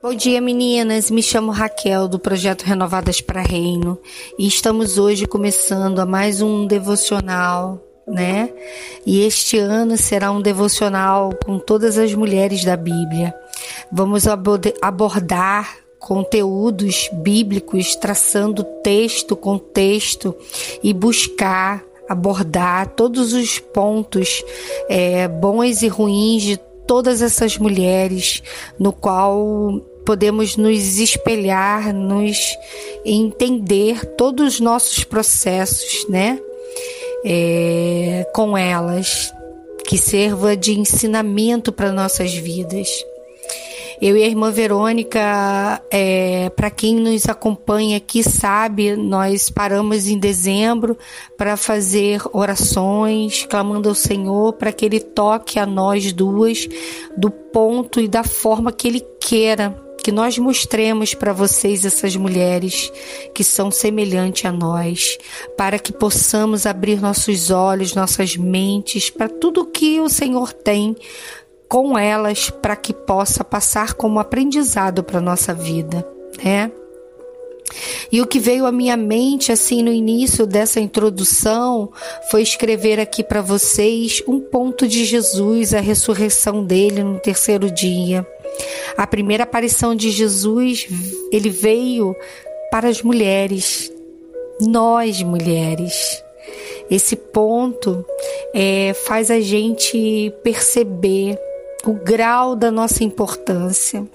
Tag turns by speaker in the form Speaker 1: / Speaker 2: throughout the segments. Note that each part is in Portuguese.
Speaker 1: Bom dia, meninas. Me chamo Raquel do projeto Renovadas para Reino e estamos hoje começando a mais um devocional, né? E este ano será um devocional com todas as mulheres da Bíblia. Vamos abordar conteúdos bíblicos, traçando texto com texto e buscar abordar todos os pontos é, bons e ruins de todas essas mulheres, no qual podemos nos espelhar, nos entender todos os nossos processos, né? É, com elas, que sirva de ensinamento para nossas vidas. Eu e a irmã Verônica, é, para quem nos acompanha aqui sabe, nós paramos em dezembro para fazer orações, clamando ao Senhor para que Ele toque a nós duas do ponto e da forma que Ele queira que nós mostremos para vocês essas mulheres que são semelhantes a nós, para que possamos abrir nossos olhos, nossas mentes para tudo que o Senhor tem com elas para que possa passar como aprendizado para nossa vida, né? E o que veio à minha mente assim no início dessa introdução foi escrever aqui para vocês um ponto de Jesus, a ressurreição dele no terceiro dia. A primeira aparição de Jesus, ele veio para as mulheres, nós mulheres. Esse ponto é, faz a gente perceber o grau da nossa importância.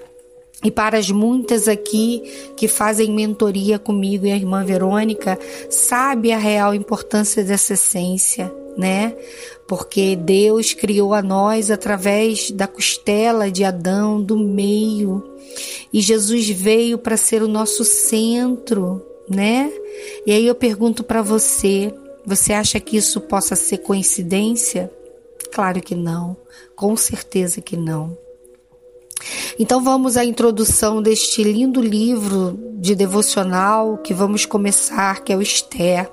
Speaker 1: E para as muitas aqui que fazem mentoria comigo e a irmã Verônica, sabe a real importância dessa essência, né? Porque Deus criou a nós através da costela de Adão, do meio. E Jesus veio para ser o nosso centro, né? E aí eu pergunto para você, você acha que isso possa ser coincidência? Claro que não, com certeza que não. Então vamos à introdução deste lindo livro de devocional que vamos começar, que é o Esther.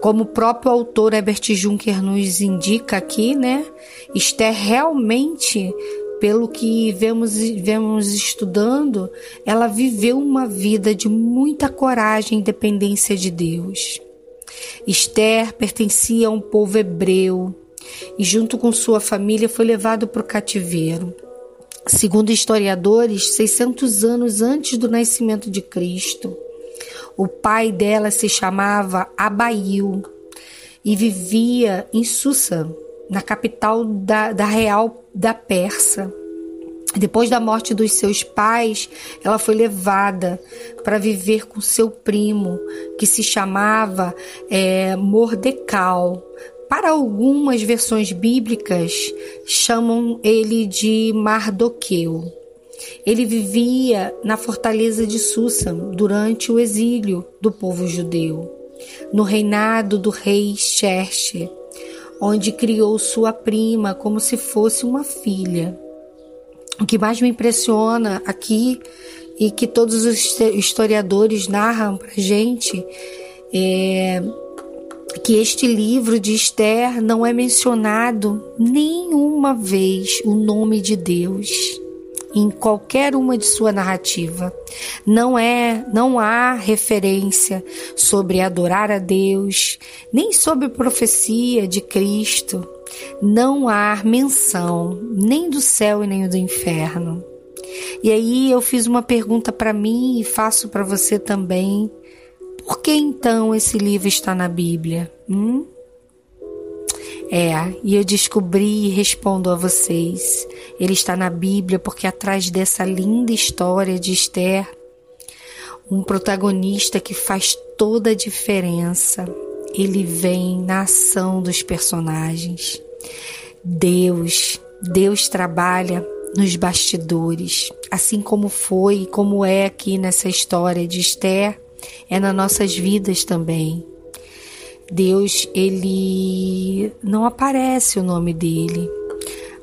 Speaker 1: Como o próprio autor Herbert Juncker nos indica aqui, né? Esther realmente, pelo que vemos, vemos estudando, ela viveu uma vida de muita coragem e dependência de Deus. Esther pertencia a um povo hebreu, e, junto com sua família, foi levado para o cativeiro. Segundo historiadores, 600 anos antes do nascimento de Cristo, o pai dela se chamava Abail e vivia em Susa, na capital da, da real da Persa. Depois da morte dos seus pais, ela foi levada para viver com seu primo, que se chamava é, Mordecal, para algumas versões bíblicas, chamam ele de Mardoqueu. Ele vivia na fortaleza de Susa durante o exílio do povo judeu, no reinado do rei Xerxes, onde criou sua prima como se fosse uma filha. O que mais me impressiona aqui e que todos os historiadores narram para gente é que este livro de Esther não é mencionado nenhuma vez o nome de Deus em qualquer uma de sua narrativa. Não é, não há referência sobre adorar a Deus, nem sobre profecia de Cristo. Não há menção nem do céu e nem do inferno. E aí eu fiz uma pergunta para mim e faço para você também. Por que então esse livro está na Bíblia? Hum? É, e eu descobri e respondo a vocês. Ele está na Bíblia porque atrás dessa linda história de Esther, um protagonista que faz toda a diferença, ele vem na ação dos personagens. Deus, Deus trabalha nos bastidores, assim como foi e como é aqui nessa história de Esther é nas nossas vidas também. Deus, ele não aparece o nome dele,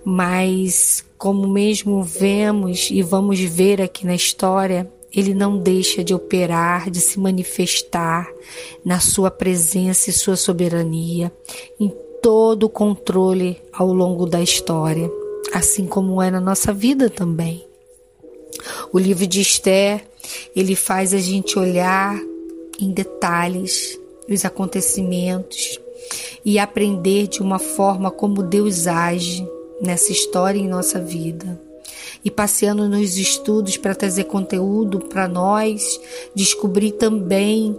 Speaker 1: mas como mesmo vemos e vamos ver aqui na história, ele não deixa de operar, de se manifestar na sua presença e sua soberania, em todo o controle ao longo da história, assim como é na nossa vida também. O livro de Esther, ele faz a gente olhar em detalhes os acontecimentos e aprender de uma forma como Deus age nessa história em nossa vida. E passeando nos estudos para trazer conteúdo para nós, descobrir também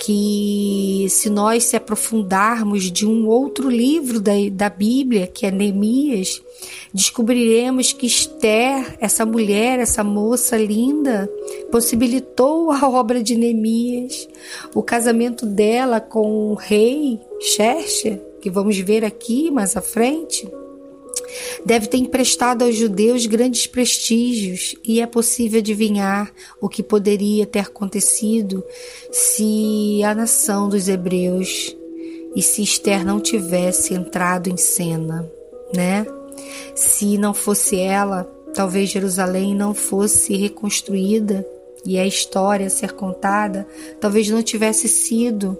Speaker 1: que se nós se aprofundarmos de um outro livro da, da Bíblia, que é Neemias, descobriremos que Esther, essa mulher, essa moça linda, possibilitou a obra de Neemias, o casamento dela com o rei Xerxes, que vamos ver aqui mais à frente Deve ter emprestado aos judeus grandes prestígios, e é possível adivinhar o que poderia ter acontecido se a nação dos hebreus e se Esther não tivesse entrado em cena, né? Se não fosse ela, talvez Jerusalém não fosse reconstruída e a história a ser contada talvez não tivesse sido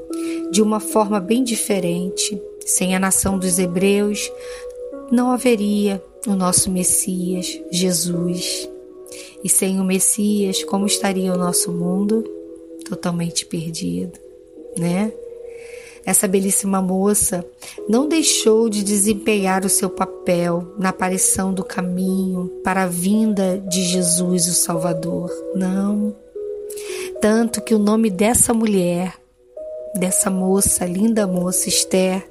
Speaker 1: de uma forma bem diferente. Sem a nação dos hebreus, não haveria o nosso Messias, Jesus. E sem o Messias, como estaria o nosso mundo? Totalmente perdido, né? Essa belíssima moça não deixou de desempenhar o seu papel na aparição do caminho para a vinda de Jesus, o Salvador. Não. Tanto que o nome dessa mulher, dessa moça, linda moça Esther,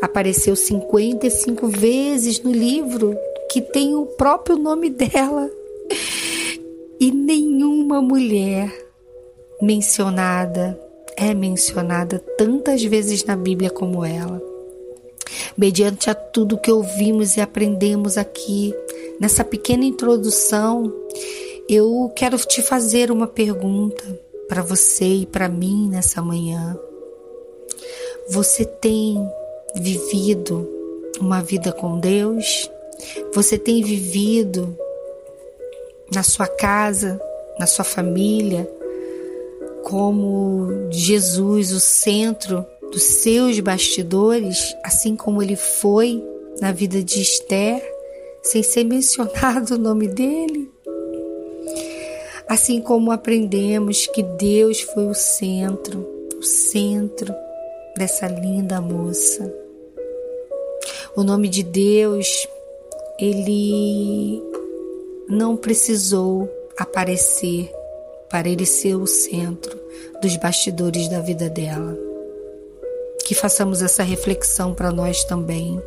Speaker 1: Apareceu 55 vezes no livro que tem o próprio nome dela. E nenhuma mulher mencionada é mencionada tantas vezes na Bíblia como ela. Mediante a tudo que ouvimos e aprendemos aqui, nessa pequena introdução, eu quero te fazer uma pergunta para você e para mim nessa manhã. Você tem vivido uma vida com Deus? Você tem vivido na sua casa, na sua família, como Jesus, o centro dos seus bastidores, assim como ele foi na vida de Esther, sem ser mencionado o nome dele? Assim como aprendemos que Deus foi o centro, o centro dessa linda moça. O nome de Deus, ele não precisou aparecer para ele ser o centro dos bastidores da vida dela. Que façamos essa reflexão para nós também.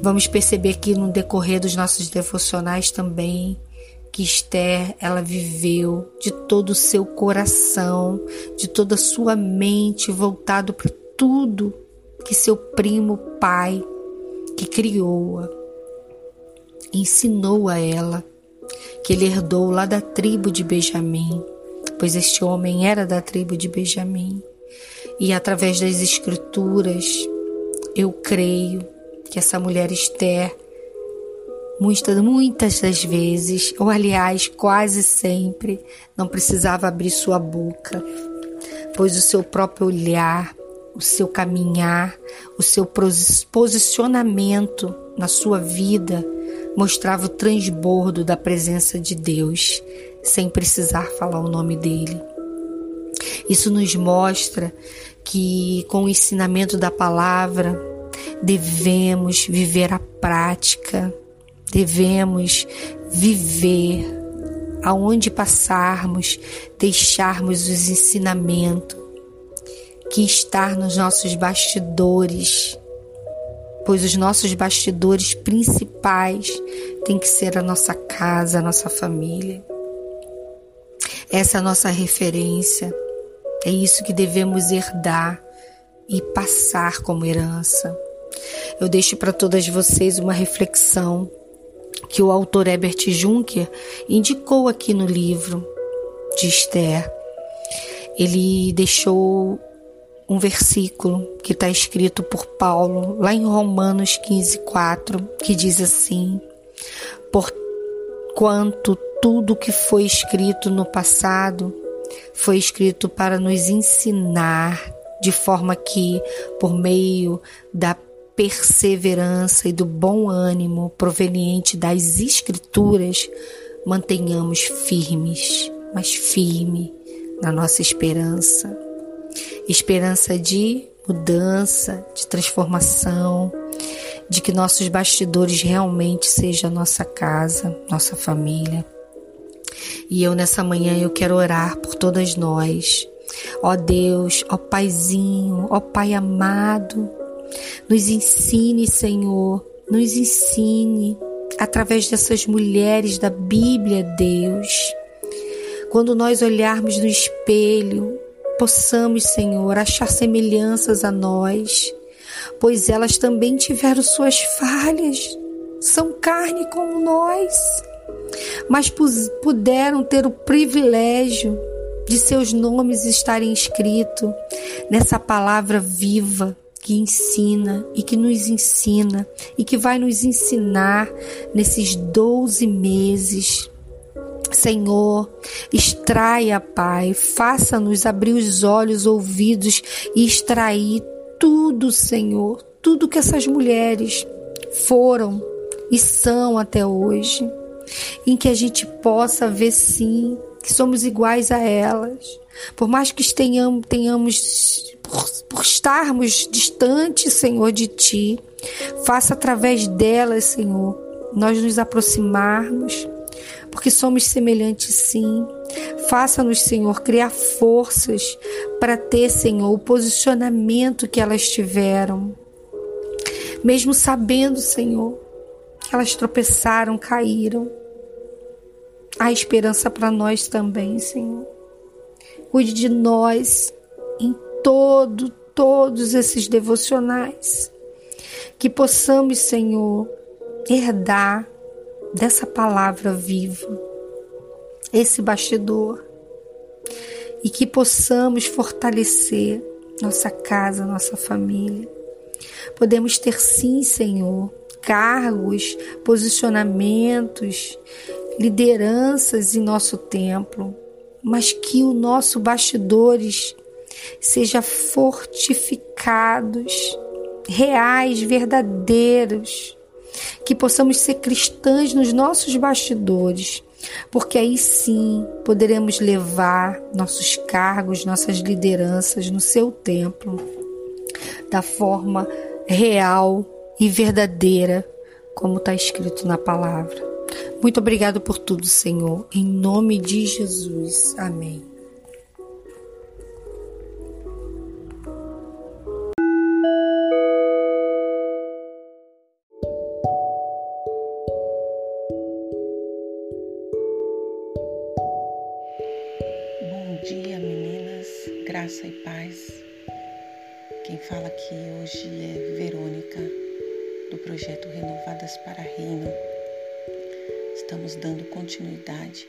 Speaker 1: Vamos perceber que no decorrer dos nossos devocionais também que Esther ela viveu de todo o seu coração, de toda a sua mente voltado para tudo que seu primo pai, que criou-a, ensinou a ela, que ele herdou lá da tribo de Benjamim, pois este homem era da tribo de Benjamim. E através das escrituras, eu creio que essa mulher Esther, muitas, muitas das vezes, ou aliás, quase sempre, não precisava abrir sua boca, pois o seu próprio olhar, o seu caminhar, o seu posicionamento na sua vida mostrava o transbordo da presença de Deus, sem precisar falar o nome dele. Isso nos mostra que, com o ensinamento da palavra, devemos viver a prática, devemos viver aonde passarmos, deixarmos os ensinamentos, que estar nos nossos bastidores, pois os nossos bastidores principais têm que ser a nossa casa, a nossa família. Essa é a nossa referência, é isso que devemos herdar e passar como herança. Eu deixo para todas vocês uma reflexão que o autor Herbert Juncker indicou aqui no livro de Esther. Ele deixou um versículo que está escrito por Paulo lá em Romanos 15, 4, que diz assim: Porquanto tudo que foi escrito no passado foi escrito para nos ensinar, de forma que, por meio da perseverança e do bom ânimo proveniente das Escrituras, mantenhamos firmes, mas firme na nossa esperança. Esperança de mudança, de transformação, de que nossos bastidores realmente sejam a nossa casa, nossa família. E eu nessa manhã eu quero orar por todas nós. Ó Deus, ó Paizinho, ó Pai amado, nos ensine, Senhor, nos ensine através dessas mulheres da Bíblia, Deus. Quando nós olharmos no espelho, possamos, Senhor, achar semelhanças a nós, pois elas também tiveram suas falhas, são carne como nós, mas puderam ter o privilégio de seus nomes estarem escritos nessa palavra viva que ensina e que nos ensina e que vai nos ensinar nesses 12 meses. Senhor, extraia, Pai, faça-nos abrir os olhos, ouvidos e extrair tudo, Senhor, tudo que essas mulheres foram e são até hoje, em que a gente possa ver sim que somos iguais a elas. Por mais que tenhamos, tenhamos por, por estarmos distantes, Senhor, de Ti, faça através delas, Senhor, nós nos aproximarmos, porque somos semelhantes sim. Faça-nos, Senhor, criar forças para ter, Senhor, o posicionamento que elas tiveram. Mesmo sabendo, Senhor, que elas tropeçaram, caíram. Há esperança para nós também, Senhor. Cuide de nós em todo, todos esses devocionais. Que possamos, Senhor, herdar dessa palavra viva esse bastidor e que possamos fortalecer nossa casa, nossa família. Podemos ter sim, Senhor, cargos, posicionamentos lideranças em nosso templo, mas que o nosso bastidores seja fortificados, reais, verdadeiros, que possamos ser cristãs nos nossos bastidores, porque aí sim poderemos levar nossos cargos, nossas lideranças no seu templo da forma real e verdadeira, como está escrito na palavra. Muito obrigado por tudo, Senhor. Em nome de Jesus. Amém.
Speaker 2: Para Reino estamos dando continuidade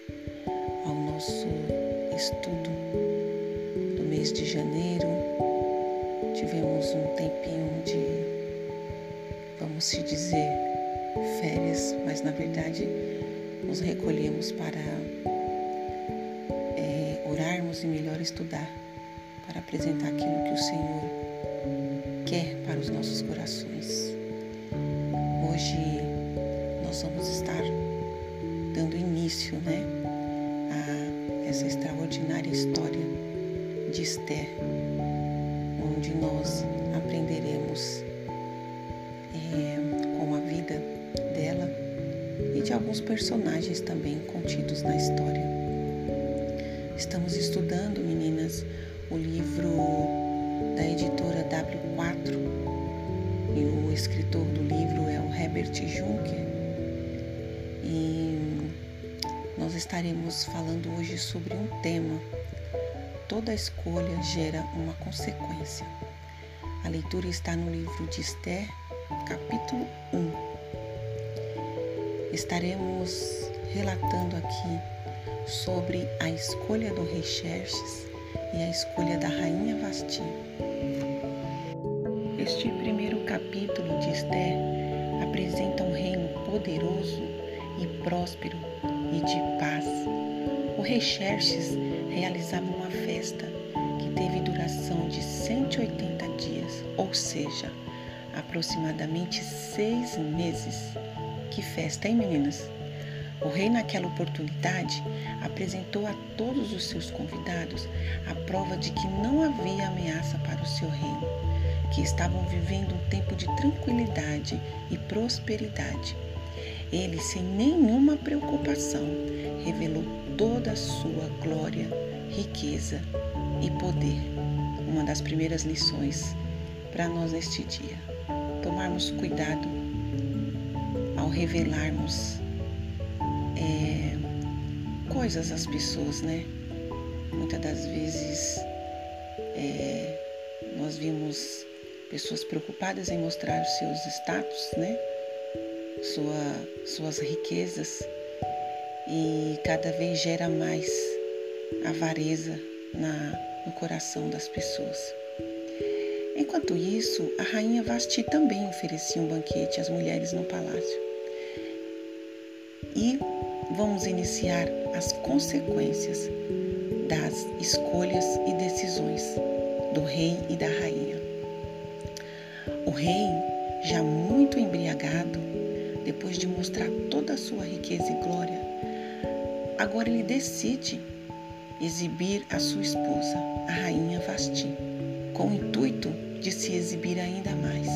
Speaker 2: ao nosso estudo do mês de janeiro. Tivemos um tempinho de, vamos se dizer, férias, mas na verdade nos recolhemos para é, orarmos e melhor estudar, para apresentar aquilo que o Senhor quer para os nossos corações. Hoje nós vamos estar dando início né, a essa extraordinária história de Esther, onde nós aprenderemos é, com a vida dela e de alguns personagens também contidos na história. Estamos estudando, meninas, o livro da editora W4 Juncker. E nós estaremos falando hoje sobre um tema. Toda escolha gera uma consequência. A leitura está no livro de Esther, capítulo 1. Estaremos relatando aqui sobre a escolha do rei Xerxes e a escolha da rainha Vasti. Este primeiro capítulo de Esther poderoso e próspero e de paz. O rei Xerxes realizava uma festa que teve duração de 180 dias, ou seja, aproximadamente seis meses. Que festa, hein, meninas? O rei, naquela oportunidade, apresentou a todos os seus convidados a prova de que não havia ameaça para o seu reino, que estavam vivendo um tempo de tranquilidade e prosperidade. Ele, sem nenhuma preocupação, revelou toda a sua glória, riqueza e poder. Uma das primeiras lições para nós neste dia. Tomarmos cuidado ao revelarmos é, coisas às pessoas, né? Muitas das vezes é, nós vimos pessoas preocupadas em mostrar os seus status, né? Sua, suas riquezas e cada vez gera mais avareza na, no coração das pessoas. Enquanto isso, a rainha Vasti também oferecia um banquete às mulheres no palácio. E vamos iniciar as consequências das escolhas e decisões do rei e da rainha. O rei, já muito embriagado, depois de mostrar toda a sua riqueza e glória, agora ele decide exibir a sua esposa, a rainha Vasti, com o intuito de se exibir ainda mais.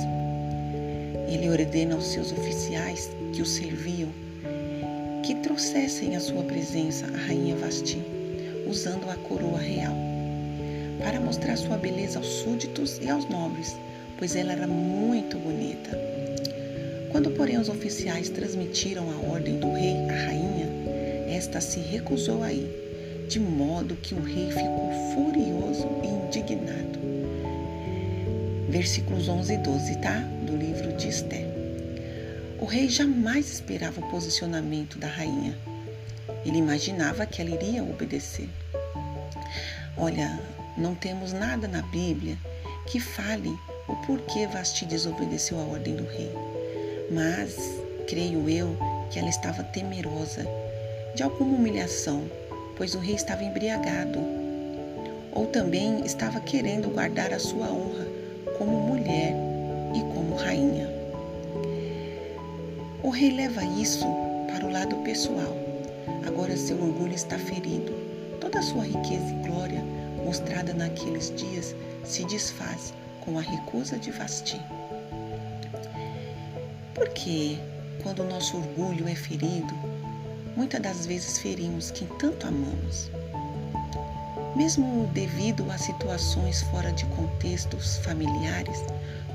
Speaker 2: Ele ordena aos seus oficiais que o serviam que trouxessem à sua presença a rainha Vasti, usando a coroa real, para mostrar sua beleza aos súditos e aos nobres, pois ela era muito bonita. Quando, porém, os oficiais transmitiram a ordem do rei à rainha, esta se recusou a ir, de modo que o rei ficou furioso e indignado. Versículos 11 e 12, tá? Do livro de Esther. O rei jamais esperava o posicionamento da rainha. Ele imaginava que ela iria obedecer. Olha, não temos nada na Bíblia que fale o porquê Vasti desobedeceu a ordem do rei. Mas creio eu que ela estava temerosa de alguma humilhação, pois o rei estava embriagado, ou também estava querendo guardar a sua honra como mulher e como rainha. O rei leva isso para o lado pessoal. Agora seu orgulho está ferido. Toda a sua riqueza e glória mostrada naqueles dias se desfaz com a recusa de Vasti. Porque quando o nosso orgulho é ferido, muitas das vezes ferimos quem tanto amamos. Mesmo devido a situações fora de contextos familiares,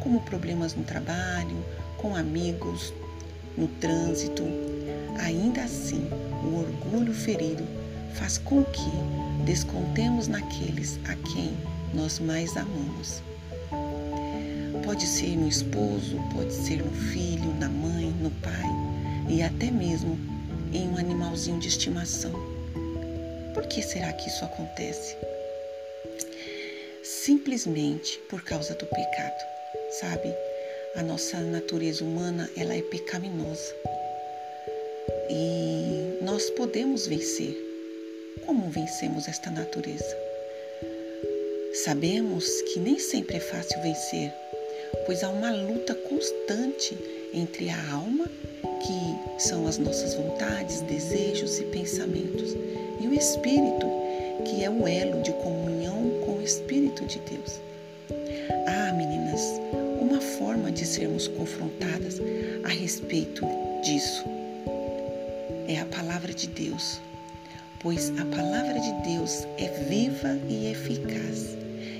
Speaker 2: como problemas no trabalho, com amigos, no trânsito, ainda assim o orgulho ferido faz com que descontemos naqueles a quem nós mais amamos. Pode ser no esposo, pode ser no filho, na mãe, no pai e até mesmo em um animalzinho de estimação. Por que será que isso acontece? Simplesmente por causa do pecado, sabe? a nossa natureza humana ela é pecaminosa e nós podemos vencer. Como vencemos esta natureza? Sabemos que nem sempre é fácil vencer, pois há uma luta constante entre a alma, que são as nossas vontades, desejos e pensamentos, e o espírito, que é o elo de comunhão com o Espírito de Deus. Ah, meninas, uma forma de sermos confrontadas a respeito disso. É a palavra de Deus, pois a palavra de Deus é viva e eficaz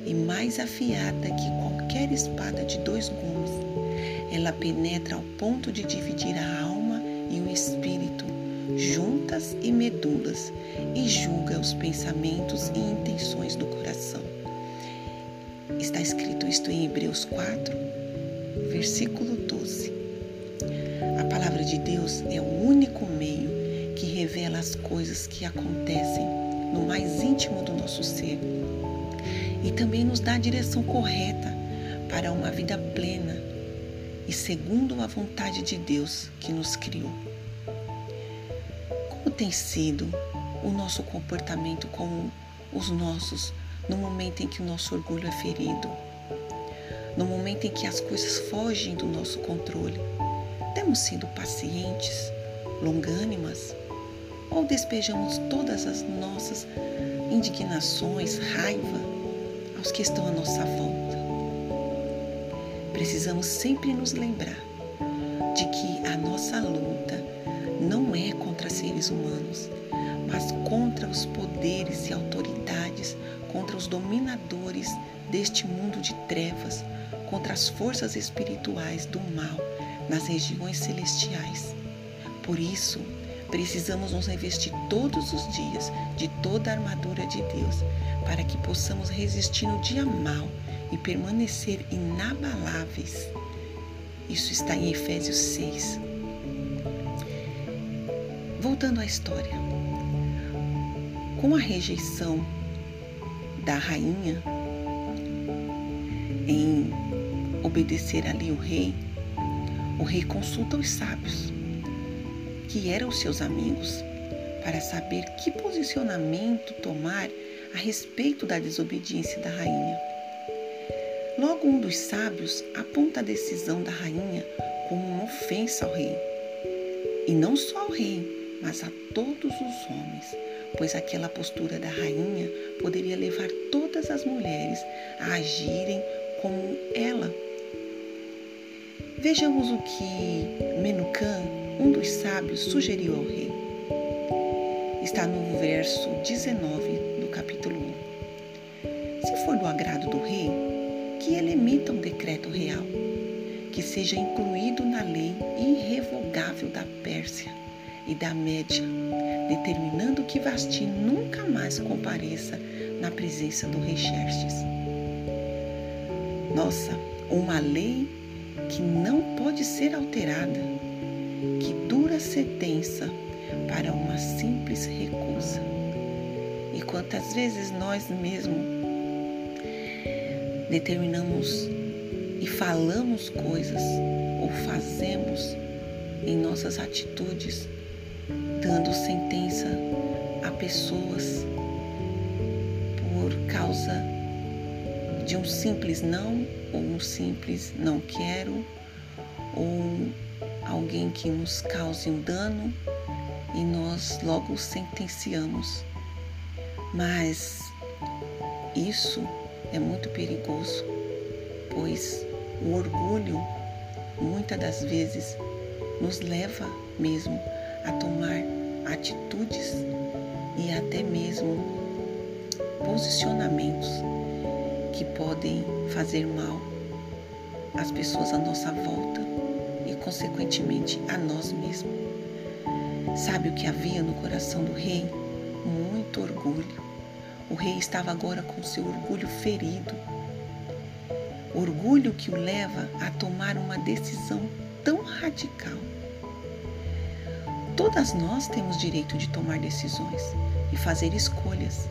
Speaker 2: e mais afiada que qualquer espada de dois gumes. Ela penetra ao ponto de dividir a alma e o espírito, juntas e medulas, e julga os pensamentos e intenções do coração. Está escrito isto em Hebreus 4, versículo 12. A palavra de Deus é o único meio que revela as coisas que acontecem no mais íntimo do nosso ser e também nos dá a direção correta para uma vida plena e segundo a vontade de Deus que nos criou. Como tem sido o nosso comportamento com os nossos no momento em que o nosso orgulho é ferido? no momento em que as coisas fogem do nosso controle. Temos sido pacientes, longânimas ou despejamos todas as nossas indignações, raiva aos que estão à nossa volta. Precisamos sempre nos lembrar de que a nossa luta não é contra seres humanos, mas contra os poderes e autoridades, contra os dominadores deste mundo de trevas, contra as forças espirituais do mal nas regiões celestiais. Por isso, precisamos nos revestir todos os dias de toda a armadura de Deus, para que possamos resistir no dia mal e permanecer inabaláveis. Isso está em Efésios 6. Voltando à história. Com a rejeição da rainha em obedecer ali o rei, o rei consulta os sábios, que eram seus amigos, para saber que posicionamento tomar a respeito da desobediência da rainha. Logo, um dos sábios aponta a decisão da rainha como uma ofensa ao rei. E não só ao rei, mas a todos os homens, pois aquela postura da rainha poderia levar todas as mulheres a agirem como ela Vejamos o que Menucan, um dos sábios, sugeriu ao rei. Está no verso 19 do capítulo 1. Se for do agrado do rei, que ele emita um decreto real, que seja incluído na lei irrevogável da Pérsia e da Média, determinando que Vasti nunca mais compareça na presença do rei Xerxes. Nossa, uma lei que não pode ser alterada, que dura sentença para uma simples recusa. E quantas vezes nós mesmos determinamos e falamos coisas ou fazemos em nossas atitudes, dando sentença a pessoas por causa de um simples não ou um simples não quero ou alguém que nos cause um dano e nós logo sentenciamos. Mas isso é muito perigoso, pois o orgulho muitas das vezes nos leva mesmo a tomar atitudes e até mesmo posicionamentos que podem fazer mal às pessoas à nossa volta consequentemente, a nós mesmos. Sabe o que havia no coração do rei? Muito orgulho. O rei estava agora com seu orgulho ferido. Orgulho que o leva a tomar uma decisão tão radical. Todas nós temos direito de tomar decisões e fazer escolhas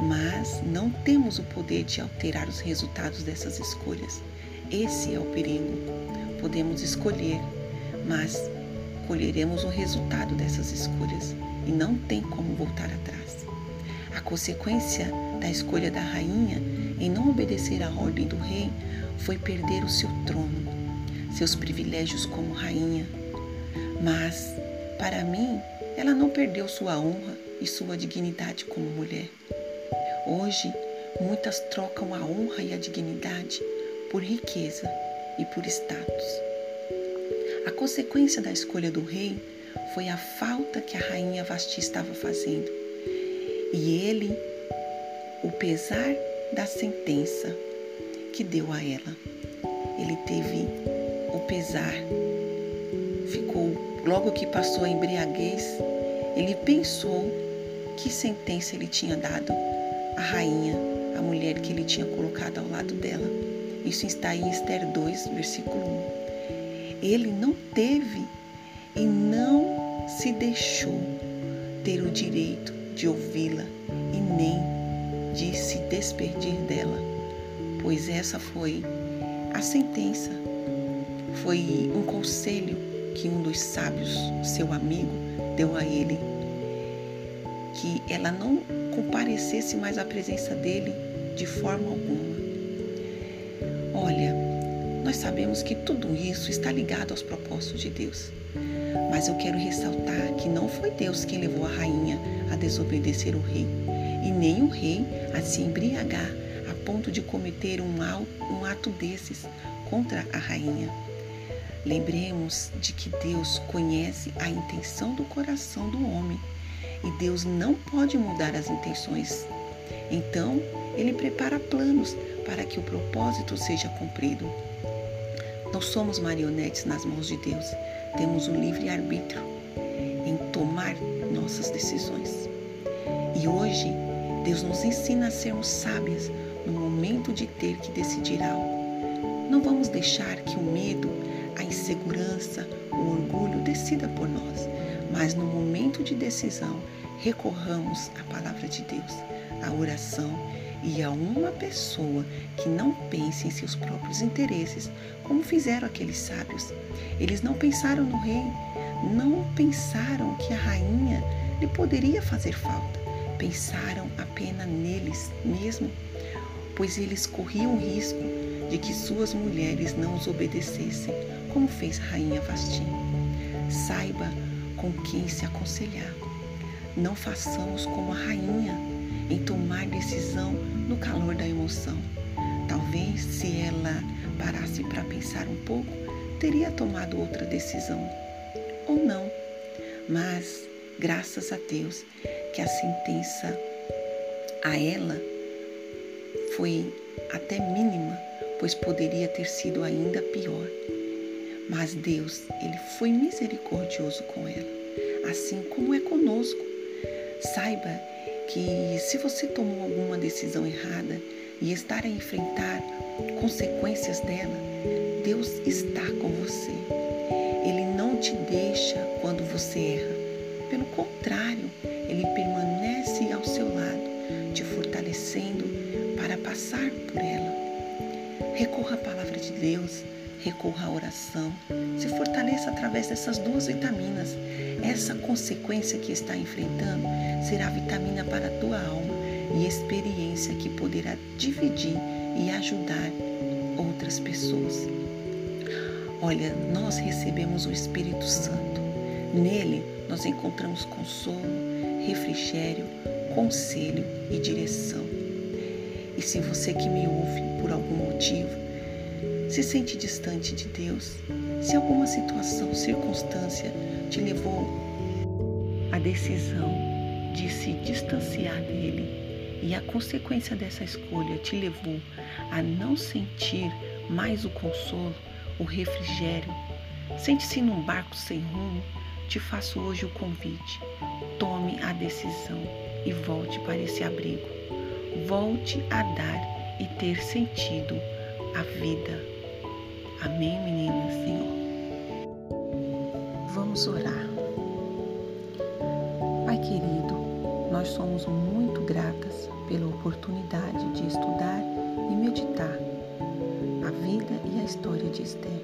Speaker 2: mas não temos o poder de alterar os resultados dessas escolhas. Esse é o perigo. Podemos escolher, mas colheremos o resultado dessas escolhas e não tem como voltar atrás. A consequência da escolha da rainha em não obedecer à ordem do rei foi perder o seu trono, seus privilégios como rainha. Mas, para mim, ela não perdeu sua honra e sua dignidade como mulher. Hoje, muitas trocam a honra e a dignidade por riqueza e por status. A consequência da escolha do rei foi a falta que a rainha Vasti estava fazendo. E ele, o pesar da sentença que deu a ela. Ele teve o pesar, ficou, logo que passou a embriaguez, ele pensou que sentença ele tinha dado a rainha, a mulher que ele tinha colocado ao lado dela. Isso está em Esther 2, versículo 1. Ele não teve e não se deixou ter o direito de ouvi-la e nem de se despedir dela, pois essa foi a sentença, foi um conselho que um dos sábios, seu amigo, deu a ele, que ela não comparecesse mais à presença dele de forma alguma. Sabemos que tudo isso está ligado aos propósitos de Deus. Mas eu quero ressaltar que não foi Deus quem levou a rainha a desobedecer o rei, e nem o rei a se embriagar a ponto de cometer um ato desses contra a rainha. Lembremos de que Deus conhece a intenção do coração do homem e Deus não pode mudar as intenções. Então, ele prepara planos para que o propósito seja cumprido. Não somos marionetes nas mãos de Deus, temos o livre arbítrio em tomar nossas decisões. E hoje, Deus nos ensina a sermos sábias no momento de ter que decidir algo. Não vamos deixar que o medo, a insegurança, o orgulho decida por nós, mas no momento de decisão, recorramos à palavra de Deus, à oração e a uma pessoa que não pense em seus próprios interesses, como fizeram aqueles sábios. Eles não pensaram no rei, não pensaram que a rainha lhe poderia fazer falta, pensaram apenas neles mesmo, pois eles corriam o risco de que suas mulheres não os obedecessem, como fez a rainha Vasti. Saiba com quem se aconselhar. Não façamos como a rainha em tomar decisão no calor da emoção. Talvez se ela parasse para pensar um pouco, teria tomado outra decisão. Ou não. Mas, graças a Deus, que a sentença a ela foi até mínima, pois poderia ter sido ainda pior. Mas Deus, ele foi misericordioso com ela, assim como é conosco. Saiba que se você tomou alguma decisão errada e estar a enfrentar consequências dela, Deus está com você. Ele não te deixa quando você erra. Pelo contrário, ele permanece ao seu lado, te fortalecendo para passar por ela. Recorra à palavra de Deus, recorra à oração, se fortaleça através dessas duas vitaminas. Essa consequência que está enfrentando será vitamina para a tua alma e experiência que poderá dividir e ajudar outras pessoas. Olha, nós recebemos o Espírito Santo. Nele nós encontramos consolo, refrigério, conselho e direção. E se você que me ouve por algum motivo se sente distante de Deus, se alguma situação, circunstância te levou à decisão de se distanciar dele e a consequência dessa escolha te levou a não sentir mais o consolo, o refrigério, sente-se num barco sem rumo, te faço hoje o convite. Tome a decisão e volte para esse abrigo. Volte a dar e ter sentido a vida. Amém, meninas, Senhor? Vamos orar. Pai querido, nós somos muito gratas pela oportunidade de estudar e meditar a vida e a história de Esther.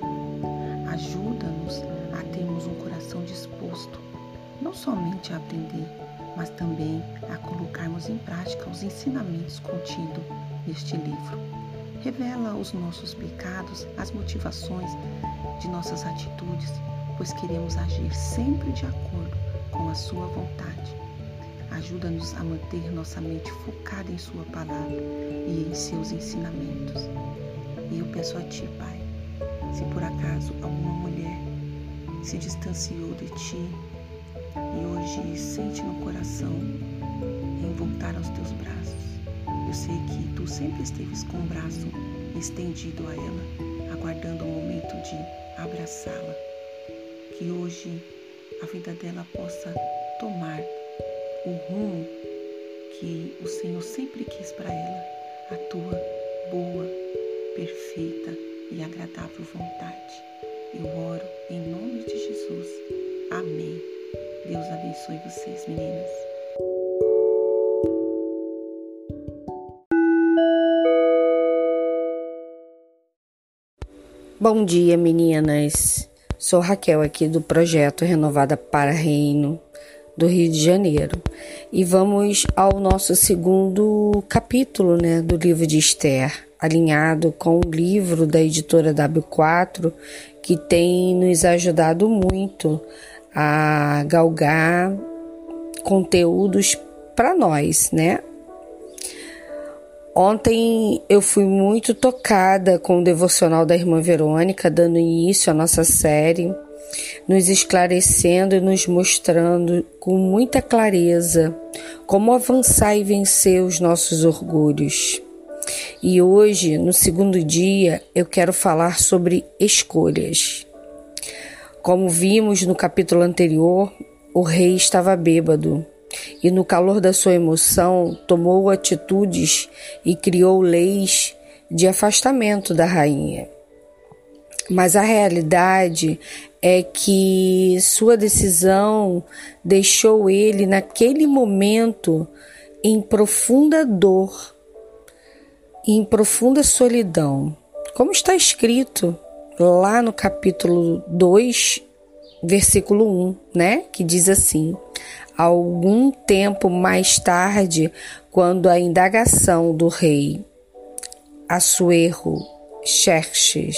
Speaker 2: Ajuda-nos a termos um coração disposto, não somente a aprender, mas também a colocarmos em prática os ensinamentos contidos neste livro. Revela os nossos pecados, as motivações de nossas atitudes, pois queremos agir sempre de acordo com a Sua vontade. Ajuda-nos a manter nossa mente focada em Sua palavra e em seus ensinamentos. E eu peço a Ti, Pai, se por acaso alguma mulher se distanciou de Ti e hoje sente no coração em voltar aos Teus braços, eu sei que tu sempre esteves com o braço estendido a ela, aguardando o momento de abraçá-la. Que hoje a vida dela possa tomar o rumo que o Senhor sempre quis para ela, a tua boa, perfeita e agradável vontade. Eu oro em nome de Jesus. Amém. Deus abençoe vocês, meninas.
Speaker 1: Bom dia, meninas. Sou Raquel aqui do projeto Renovada para Reino do Rio de Janeiro. E vamos ao nosso segundo capítulo, né, do livro de Esther, alinhado com o livro da editora W4, que tem nos ajudado muito a galgar conteúdos para nós, né? Ontem eu fui muito tocada com o devocional da irmã Verônica, dando início à nossa série, nos esclarecendo e nos mostrando com muita clareza como avançar e vencer os nossos orgulhos. E hoje, no segundo dia, eu quero falar sobre escolhas. Como vimos no capítulo anterior, o rei estava bêbado e, no calor da sua emoção, tomou atitudes e criou leis de afastamento da rainha. Mas a realidade é que sua decisão deixou ele, naquele momento, em profunda dor, em profunda solidão. Como está escrito lá no capítulo 2, versículo 1, né? Que diz assim: Algum tempo mais tarde, quando a indagação do rei Assuerro Xerxes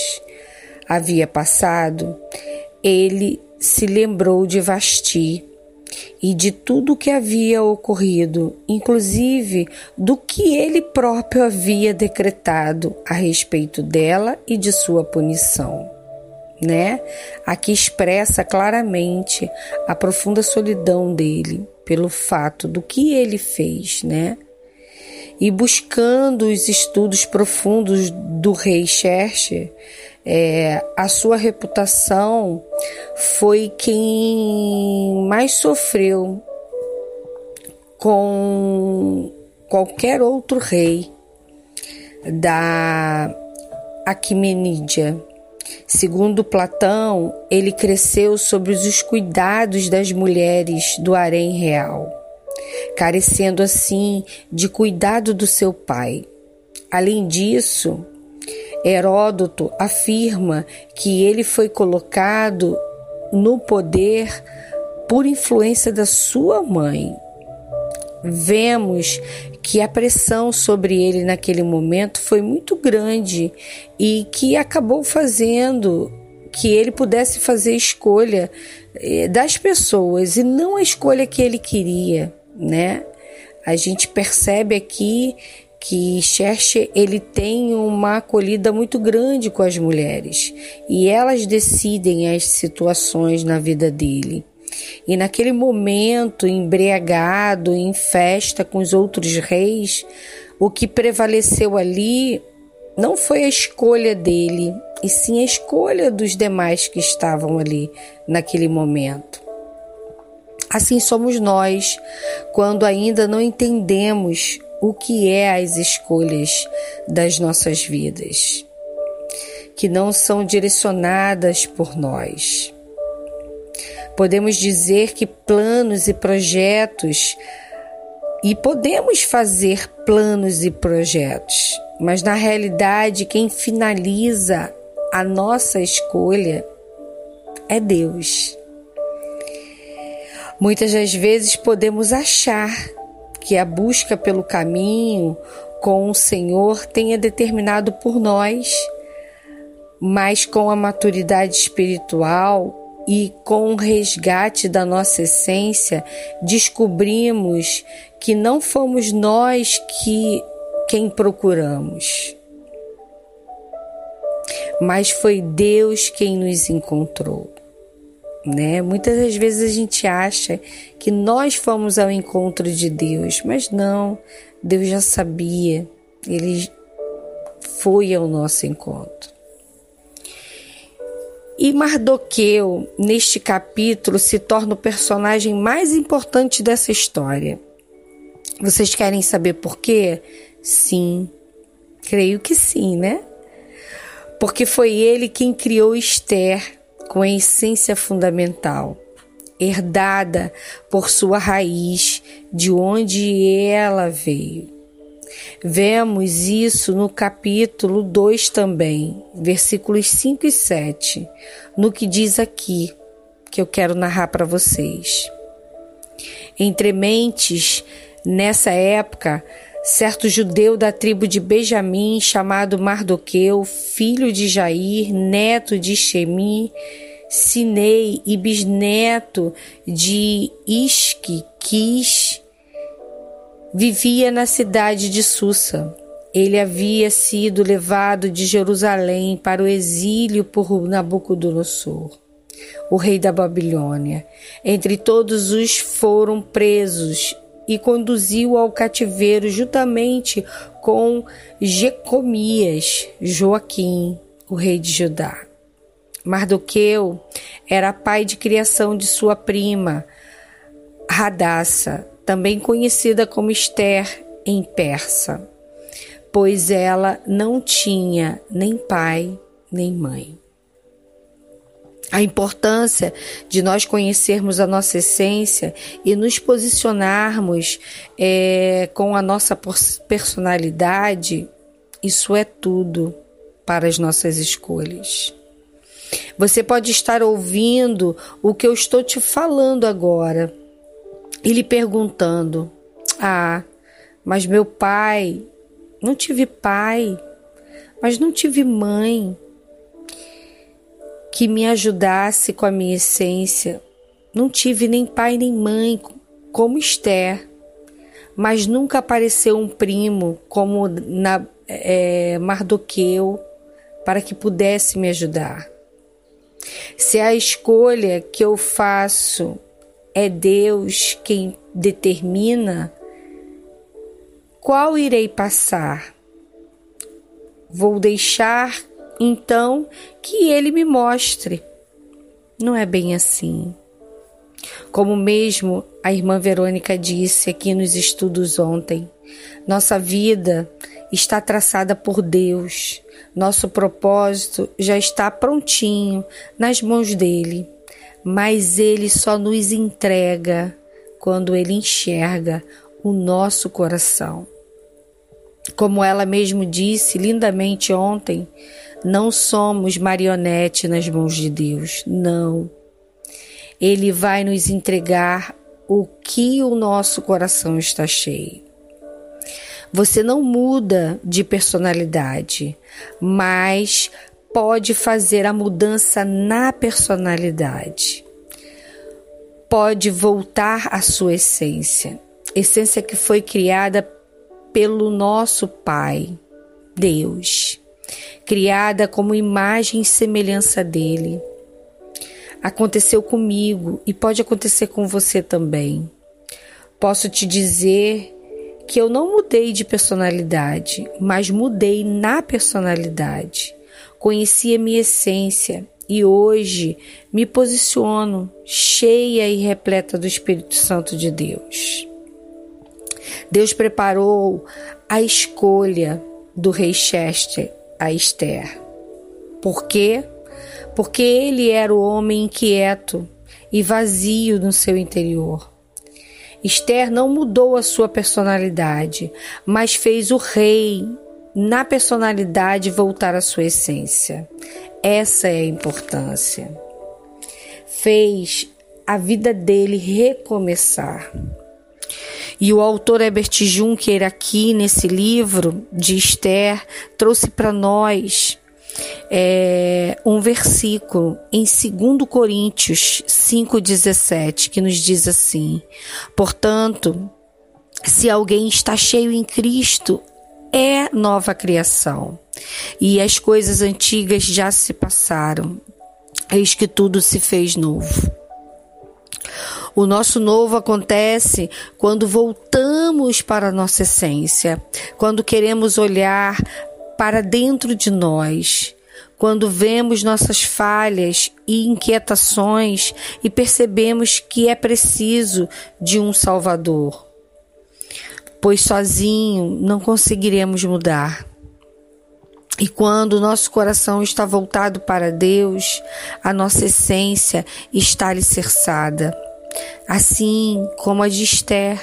Speaker 1: havia passado, ele se lembrou de Vasti e de tudo o que havia ocorrido, inclusive do que ele próprio havia decretado a respeito dela e de sua punição. Né? Aqui expressa claramente a profunda solidão dele pelo fato do que ele fez, né? E buscando os estudos profundos do rei Xerxes, é, a sua reputação foi quem mais sofreu com qualquer outro rei da Aquimenídia. Segundo Platão, ele cresceu sob os cuidados das mulheres do harém real, carecendo assim de cuidado do seu pai. Além disso, Heródoto afirma que ele foi colocado no poder por influência da sua mãe. Vemos que a pressão sobre ele naquele momento foi muito grande e que acabou fazendo que ele pudesse fazer escolha eh, das pessoas e não a escolha que ele queria, né? A gente percebe aqui que Xerxes ele tem uma acolhida muito grande com as mulheres e elas decidem as situações na vida dele. E naquele momento, embriagado, em festa com os outros reis, o que prevaleceu ali não foi a escolha dele, e sim a escolha dos demais que estavam ali naquele momento. Assim somos nós, quando ainda não entendemos o que é as escolhas das nossas vidas, que não são direcionadas por nós. Podemos dizer que planos e projetos, e podemos fazer planos e projetos, mas na realidade quem finaliza a nossa escolha é Deus. Muitas das vezes podemos achar que a busca pelo caminho com o Senhor tenha determinado por nós, mas com a maturidade espiritual e com o resgate da nossa essência, descobrimos que não fomos nós que quem procuramos, mas foi Deus quem nos encontrou né? Muitas das vezes a gente acha que nós fomos ao encontro de Deus, mas não, Deus já sabia, ele foi ao nosso encontro. E Mardoqueu, neste capítulo, se torna o personagem mais importante dessa história. Vocês querem saber por quê? Sim, creio que sim, né? Porque foi ele quem criou Esther com a essência fundamental, herdada por sua raiz, de onde ela veio. Vemos isso no capítulo 2 também, versículos 5 e 7, no que diz aqui, que eu quero narrar para vocês. Entre mentes, nessa época, certo judeu da tribo de Benjamim, chamado Mardoqueu, filho de Jair, neto de Shemi, Sinei e bisneto de Isque, Quis, vivia na cidade de Susa. Ele havia sido levado de Jerusalém para o exílio por Nabucodonosor, o rei da Babilônia. Entre todos os foram presos e conduziu ao cativeiro juntamente com Jecomias, Joaquim, o rei de Judá. Mardoqueu era pai de criação de sua prima, Radassa, também conhecida como Esther em persa, pois ela não tinha nem pai nem mãe a importância de nós conhecermos a nossa essência e nos posicionarmos é, com a nossa personalidade, isso é tudo para as nossas escolhas. Você pode estar ouvindo o que eu estou te falando agora e lhe perguntando: Ah, mas meu pai, não tive pai, mas não tive mãe que me ajudasse com a minha essência. Não tive nem pai nem mãe, como Esther, mas nunca apareceu um primo como na, é, Mardoqueu para que pudesse me ajudar. Se a escolha que eu faço é Deus quem determina, qual irei passar? Vou deixar então que ele me mostre. Não é bem assim. Como mesmo a irmã Verônica disse aqui nos estudos ontem, nossa vida está traçada por Deus. Nosso propósito já está prontinho nas mãos dele, mas ele só nos entrega quando ele enxerga o nosso coração. Como ela mesmo disse lindamente ontem, não somos marionete nas mãos de Deus, não. Ele vai nos entregar o que o nosso coração está cheio. Você não muda de personalidade, mas pode fazer a mudança na personalidade. Pode voltar à sua essência, essência que foi criada pelo nosso Pai, Deus criada como imagem e semelhança dele. Aconteceu comigo e pode acontecer com você também. Posso te dizer que eu não mudei de personalidade, mas mudei na personalidade. Conheci a minha essência e hoje me posiciono cheia e repleta do Espírito Santo de Deus. Deus preparou a escolha do rei Chester a Esther. Por quê? Porque ele era o homem inquieto e vazio no seu interior. Esther não mudou a sua personalidade, mas fez o rei, na personalidade, voltar à sua essência. Essa é a importância. Fez a vida dele recomeçar. E o autor Herbert Juncker, aqui nesse livro de Esther, trouxe para nós é, um versículo em 2 Coríntios 5,17 que nos diz assim: Portanto, se alguém está cheio em Cristo, é nova criação, e as coisas antigas já se passaram, eis que tudo se fez novo. O nosso novo acontece quando voltamos para a nossa essência, quando queremos olhar para dentro de nós, quando vemos nossas falhas e inquietações e percebemos que é preciso de um Salvador, pois sozinho não conseguiremos mudar. E quando o nosso coração está voltado para Deus, a nossa essência está alicerçada. Assim como a de Esther,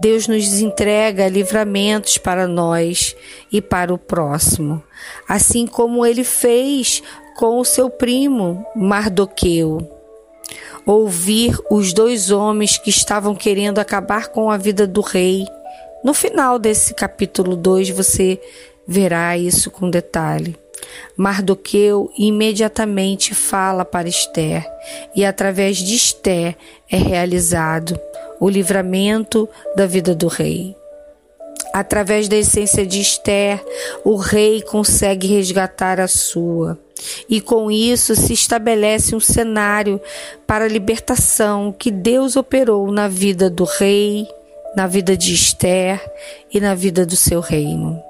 Speaker 1: Deus nos entrega livramentos para nós e para o próximo, assim como ele fez com o seu primo Mardoqueu. Ouvir os dois homens que estavam querendo acabar com a vida do rei No final desse capítulo 2 você verá isso com detalhe. Mardoqueu imediatamente fala para Esther, e através de Esther é realizado o livramento da vida do rei. Através da essência de Esther, o rei consegue resgatar a sua. E com isso se estabelece um cenário para a libertação que Deus operou na vida do rei, na vida de Esther e na vida do seu reino.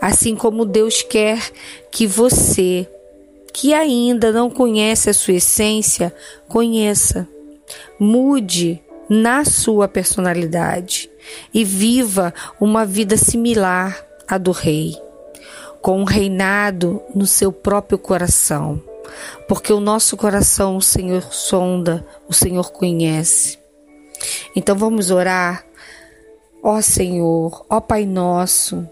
Speaker 1: Assim como Deus quer que você, que ainda não conhece a sua essência, conheça. Mude na sua personalidade e viva uma vida similar à do rei, com um reinado no seu próprio coração, porque o nosso coração o Senhor sonda, o Senhor conhece. Então vamos orar. Ó Senhor, ó Pai nosso,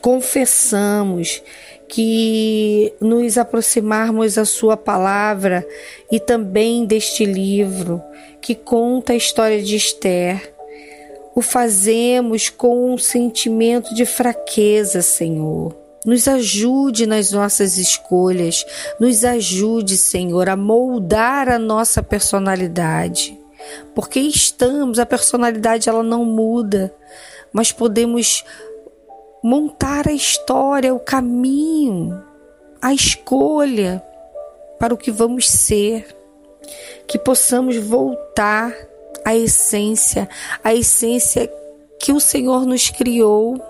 Speaker 1: confessamos que nos aproximarmos da Sua palavra e também deste livro que conta a história de Esther, o fazemos com um sentimento de fraqueza, Senhor. Nos ajude nas nossas escolhas, nos ajude, Senhor, a moldar a nossa personalidade. Porque estamos, a personalidade ela não muda, mas podemos montar a história, o caminho, a escolha para o que vamos ser, que possamos voltar à essência, a essência que o Senhor nos criou.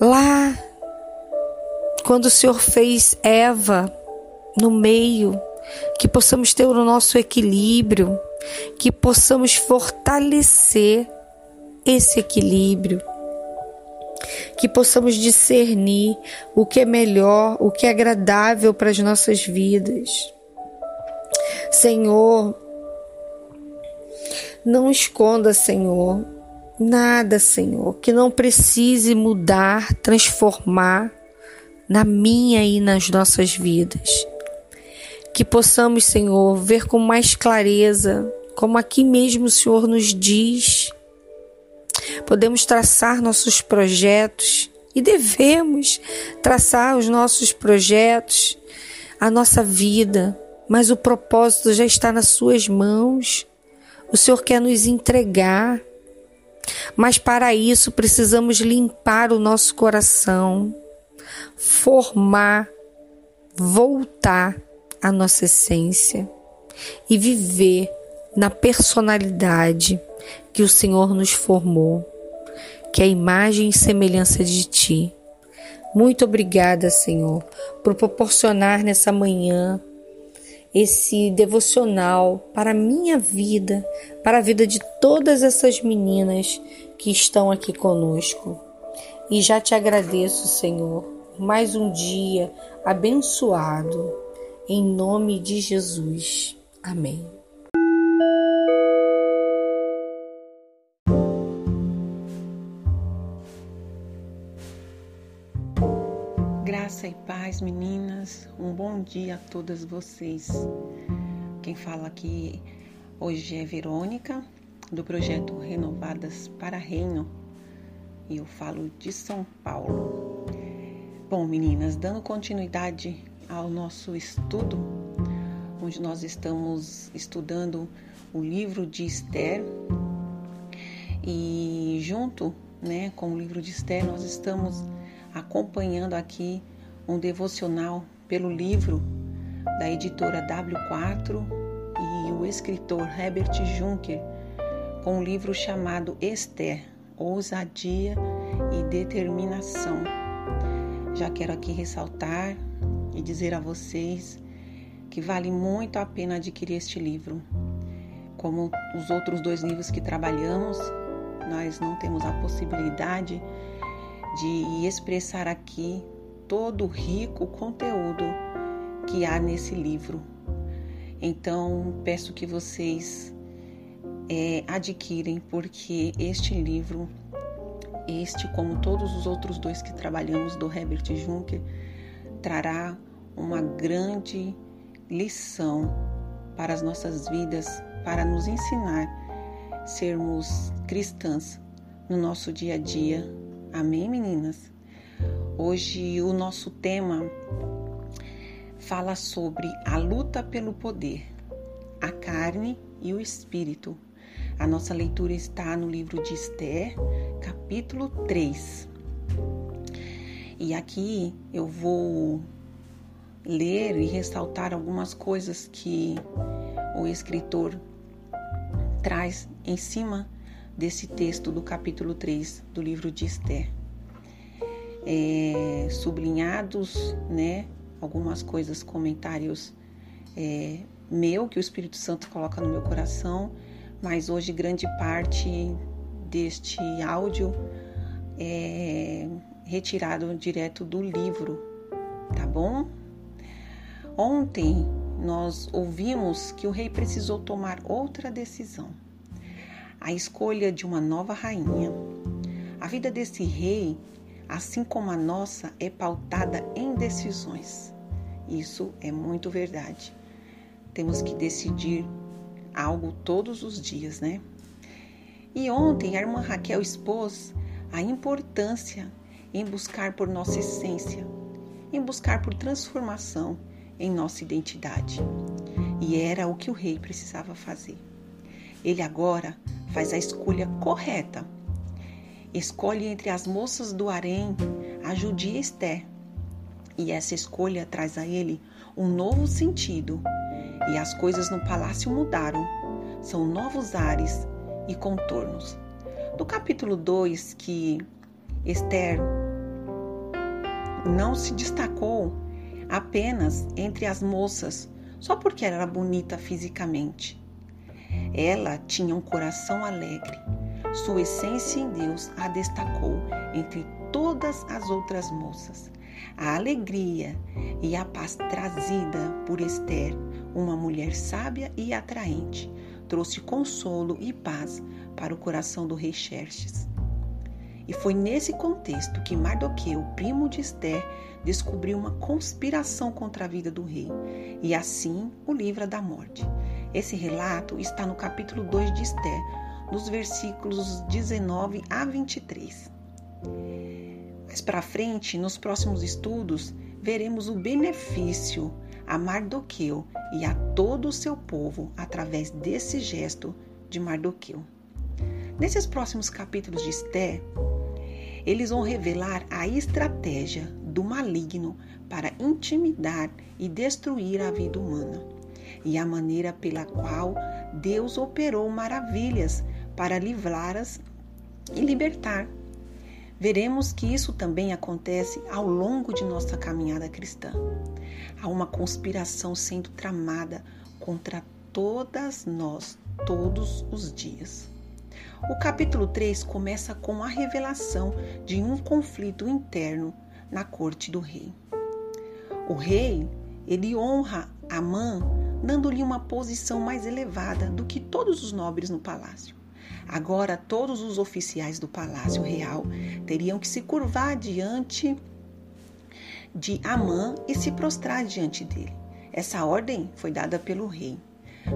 Speaker 1: Lá quando o Senhor fez Eva no meio, que possamos ter o nosso equilíbrio, que possamos fortalecer esse equilíbrio, que possamos discernir o que é melhor, o que é agradável para as nossas vidas. Senhor, não esconda, Senhor, nada, Senhor, que não precise mudar, transformar na minha e nas nossas vidas. Que possamos, Senhor, ver com mais clareza, como aqui mesmo o Senhor nos diz. Podemos traçar nossos projetos e devemos traçar os nossos projetos, a nossa vida, mas o propósito já está nas Suas mãos. O Senhor quer nos entregar, mas para isso precisamos limpar o nosso coração, formar, voltar à nossa essência e viver na personalidade que o Senhor nos formou, que é a imagem e semelhança de Ti. Muito obrigada, Senhor, por proporcionar nessa manhã esse devocional para a minha vida, para a vida de todas essas meninas que estão aqui conosco. E já te agradeço, Senhor, mais um dia abençoado, em nome de Jesus. Amém.
Speaker 2: Graça e paz, meninas. Um bom dia a todas vocês. Quem fala aqui hoje é Verônica, do projeto Renovadas para Reino, e eu falo de São Paulo. Bom, meninas, dando continuidade ao nosso estudo, onde nós estamos estudando o livro de Esther, e junto né, com o livro de Esther, nós estamos acompanhando aqui um devocional pelo livro da editora W4 e o escritor Herbert Juncker, com um livro chamado Esther, Ousadia e Determinação. Já quero aqui ressaltar e dizer a vocês que vale muito a pena adquirir este livro. Como os outros dois livros que trabalhamos, nós não temos a possibilidade de expressar aqui todo o rico conteúdo que há nesse livro. Então, peço que vocês é, adquirem, porque este livro, este, como todos os outros dois que trabalhamos do Herbert Juncker, trará uma grande lição para as nossas vidas, para nos ensinar sermos cristãs no nosso dia a dia. Amém, meninas? Hoje o nosso tema fala sobre a luta pelo poder, a carne e o espírito. A nossa leitura está no livro de Esther, capítulo 3. E aqui eu vou ler e ressaltar algumas coisas que o escritor traz em cima desse texto do capítulo 3 do livro de Esther. É, sublinhados, né, algumas coisas, comentários é, meu que o Espírito Santo coloca no meu coração, mas hoje grande parte deste áudio é retirado direto do livro, tá bom? Ontem nós ouvimos que o rei precisou tomar outra decisão, a escolha de uma nova rainha. A vida desse rei, assim como a nossa, é pautada em decisões. Isso é muito verdade. Temos que decidir algo todos os dias, né? E ontem a irmã Raquel expôs a importância em buscar por nossa essência, em buscar por transformação em nossa identidade. E era o que o rei precisava fazer. Ele agora faz a escolha correta. Escolhe entre as moças do harém a judia Esther. E essa escolha traz a ele um novo sentido. E as coisas no palácio mudaram. São novos ares e contornos. Do capítulo 2, que Esther não se destacou apenas entre as moças só porque era bonita fisicamente. Ela tinha um coração alegre. Sua essência em Deus a destacou entre todas as outras moças. A alegria e a paz trazida por Esther, uma mulher sábia e atraente, trouxe consolo e paz para o coração do rei Xerxes. E foi nesse contexto que Mardoqueu, primo de Esther, descobriu uma conspiração contra a vida do rei e assim o livra da morte. Esse relato está no capítulo 2 de Esther, nos versículos 19 a 23. Mais para frente, nos próximos estudos, veremos o benefício a Mardoqueu e a todo o seu povo através desse gesto de Mardoqueu. Nesses próximos capítulos de Esther, eles vão revelar a estratégia do maligno para intimidar e destruir a vida humana e a maneira pela qual Deus operou maravilhas para livrá-las e libertar. Veremos que isso também acontece ao longo de nossa caminhada cristã. Há uma conspiração sendo tramada contra todas nós, todos os dias. O capítulo 3 começa com a revelação de um conflito interno na corte do rei. O rei, ele honra Amã, dando-lhe uma posição mais elevada do que todos os nobres no palácio. Agora, todos os oficiais do palácio real teriam que se curvar diante de Amã e se prostrar diante dele. Essa ordem foi dada pelo rei.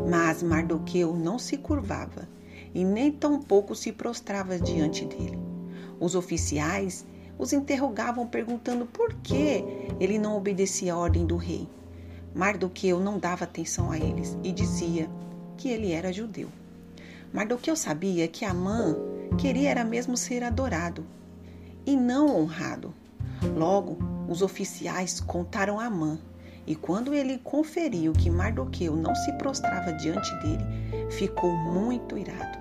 Speaker 2: Mas Mardoqueu não se curvava e nem tampouco se prostrava diante dele. Os oficiais os interrogavam perguntando por que ele não obedecia a ordem do rei. Mardoqueu não dava atenção a eles e dizia que ele era judeu. Mardoqueu sabia que Amã queria era mesmo ser adorado e não honrado. Logo, os oficiais contaram a Amã e quando ele conferiu que Mardoqueu não se prostrava diante dele, ficou muito irado.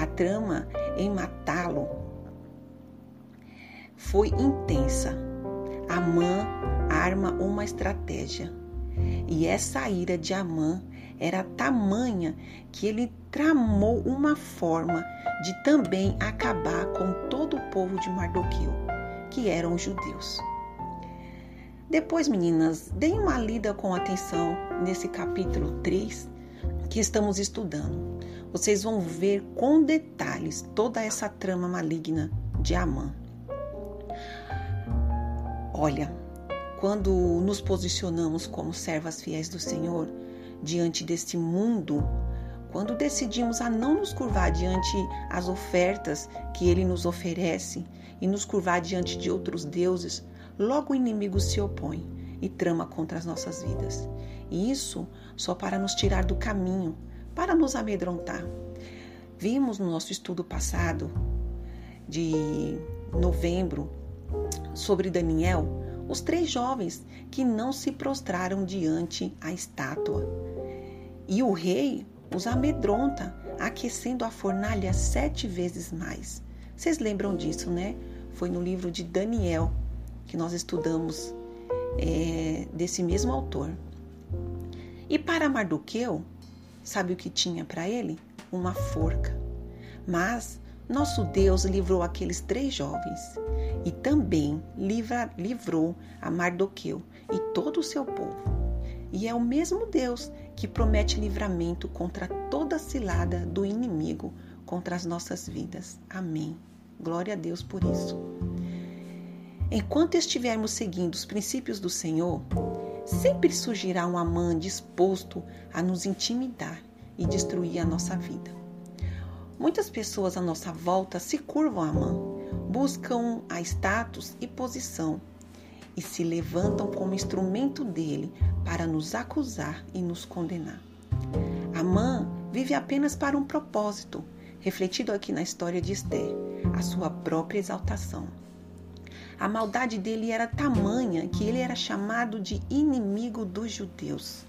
Speaker 2: A trama em matá-lo foi intensa. Amã arma uma estratégia. E essa ira de Amã era tamanha que ele tramou uma forma de também acabar com todo o povo de Mardoqueu, que eram judeus. Depois, meninas, deem uma lida com atenção nesse capítulo 3 que estamos estudando. Vocês vão ver com detalhes toda essa trama maligna de Amã. Olha, quando nos posicionamos como servas fiéis do Senhor diante deste mundo, quando decidimos a não nos curvar diante as ofertas que ele nos oferece e nos curvar diante de outros deuses, logo o inimigo se opõe e trama contra as nossas vidas. E isso só para nos tirar do caminho, para nos amedrontar. Vimos no nosso estudo passado de novembro sobre Daniel os três jovens que não se prostraram diante a estátua. E o rei os amedronta, aquecendo a fornalha sete vezes mais. Vocês lembram disso, né? Foi no livro de Daniel que nós estudamos é, desse mesmo autor. E para Mardoqueu, sabe o que tinha para ele? Uma forca. Mas nosso Deus livrou aqueles três jovens e também livra, livrou a Mardoqueu e todo o seu povo. E é o mesmo Deus que promete livramento contra toda cilada do inimigo contra as nossas vidas. Amém. Glória a Deus por isso. Enquanto estivermos seguindo os princípios do Senhor, sempre surgirá um Amã disposto a nos intimidar e destruir a nossa vida. Muitas pessoas à nossa volta se curvam a Amã, buscam a status e posição e se levantam como instrumento dele para nos acusar e nos condenar. Amã vive apenas para um propósito, refletido aqui na história de Esther, a sua própria exaltação. A maldade dele era tamanha que ele era chamado de inimigo dos judeus.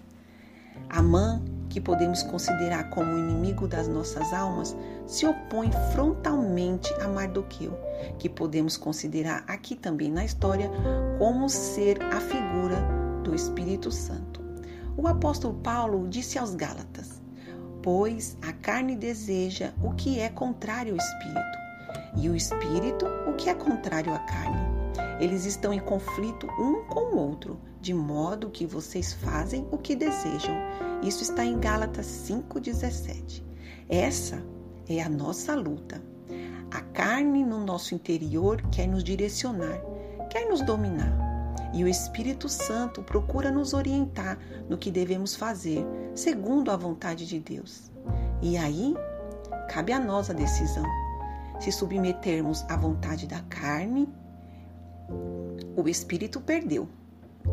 Speaker 2: Amã, que podemos considerar como inimigo das nossas almas, se opõe frontalmente a Mardoqueu, que podemos considerar aqui também na história como ser a figura do Espírito Santo. O apóstolo Paulo disse aos Gálatas: Pois a carne deseja o que é contrário ao espírito, e o espírito o que é contrário à carne. Eles estão em conflito um com o outro, de modo que vocês fazem o que desejam. Isso está em Gálatas 5,17. Essa é a nossa luta. A carne no nosso interior quer nos direcionar, quer nos dominar. E o Espírito Santo procura nos orientar no que devemos fazer, segundo a vontade de Deus. E aí, cabe a nós a decisão. Se submetermos à vontade da carne, o espírito perdeu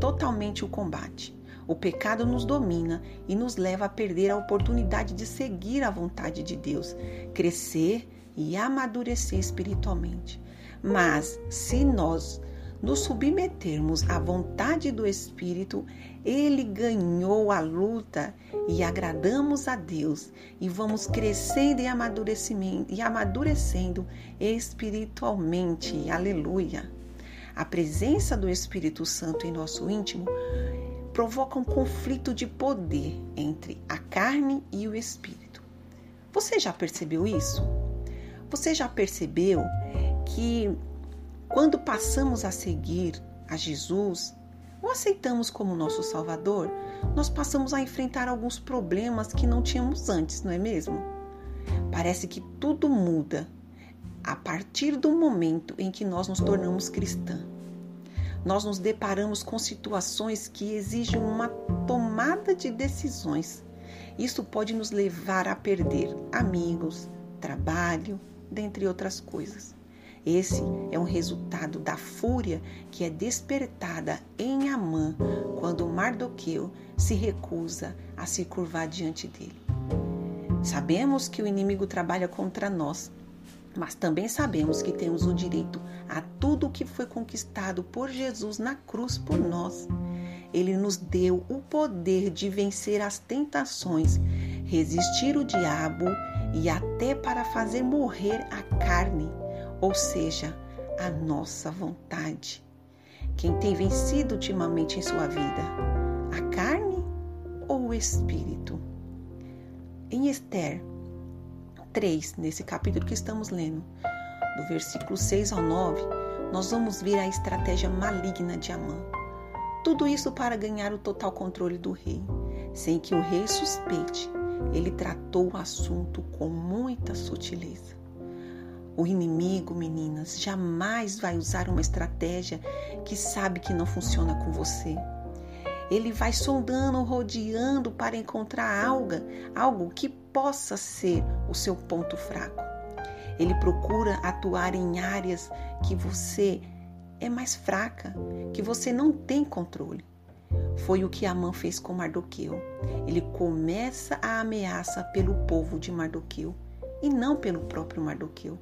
Speaker 2: totalmente o combate. O pecado nos domina e nos leva a perder a oportunidade de seguir a vontade de Deus, crescer e amadurecer espiritualmente. Mas se nós nos submetermos à vontade do Espírito, ele ganhou a luta e agradamos a Deus e vamos crescendo e amadurecimento e amadurecendo espiritualmente. Aleluia. A presença do Espírito Santo em nosso íntimo provoca um conflito de poder entre a carne e o espírito. Você já percebeu isso? Você já percebeu que quando passamos a seguir a Jesus, o aceitamos como nosso Salvador, nós passamos a enfrentar alguns problemas que não tínhamos antes, não é mesmo? Parece que tudo muda a partir do momento em que nós nos tornamos cristã. Nós nos deparamos com situações que exigem uma tomada de decisões. Isso pode nos levar a perder amigos, trabalho, dentre outras coisas. Esse é um resultado da fúria que é despertada em Amã quando Mardoqueu se recusa a se curvar diante dele. Sabemos que o inimigo trabalha contra nós, mas também sabemos que temos o direito a tudo o que foi conquistado por Jesus na cruz por nós. Ele nos deu o poder de vencer as tentações, resistir o diabo e até para fazer morrer a carne, ou seja, a nossa vontade. Quem tem vencido ultimamente em sua vida? A carne ou o espírito? Em Esther 3, nesse capítulo que estamos lendo, do versículo 6 ao 9, nós vamos ver a estratégia maligna de Amã. Tudo isso para ganhar o total controle do rei, sem que o rei suspeite ele tratou o assunto com muita sutileza. O inimigo, meninas, jamais vai usar uma estratégia que sabe que não funciona com você. Ele vai sondando, rodeando para encontrar algo, algo que possa ser o seu ponto fraco. Ele procura atuar em áreas que você é mais fraca, que você não tem controle. Foi o que Amã fez com Mardoqueu. Ele começa a ameaça pelo povo de Mardoqueu e não pelo próprio Mardoqueu.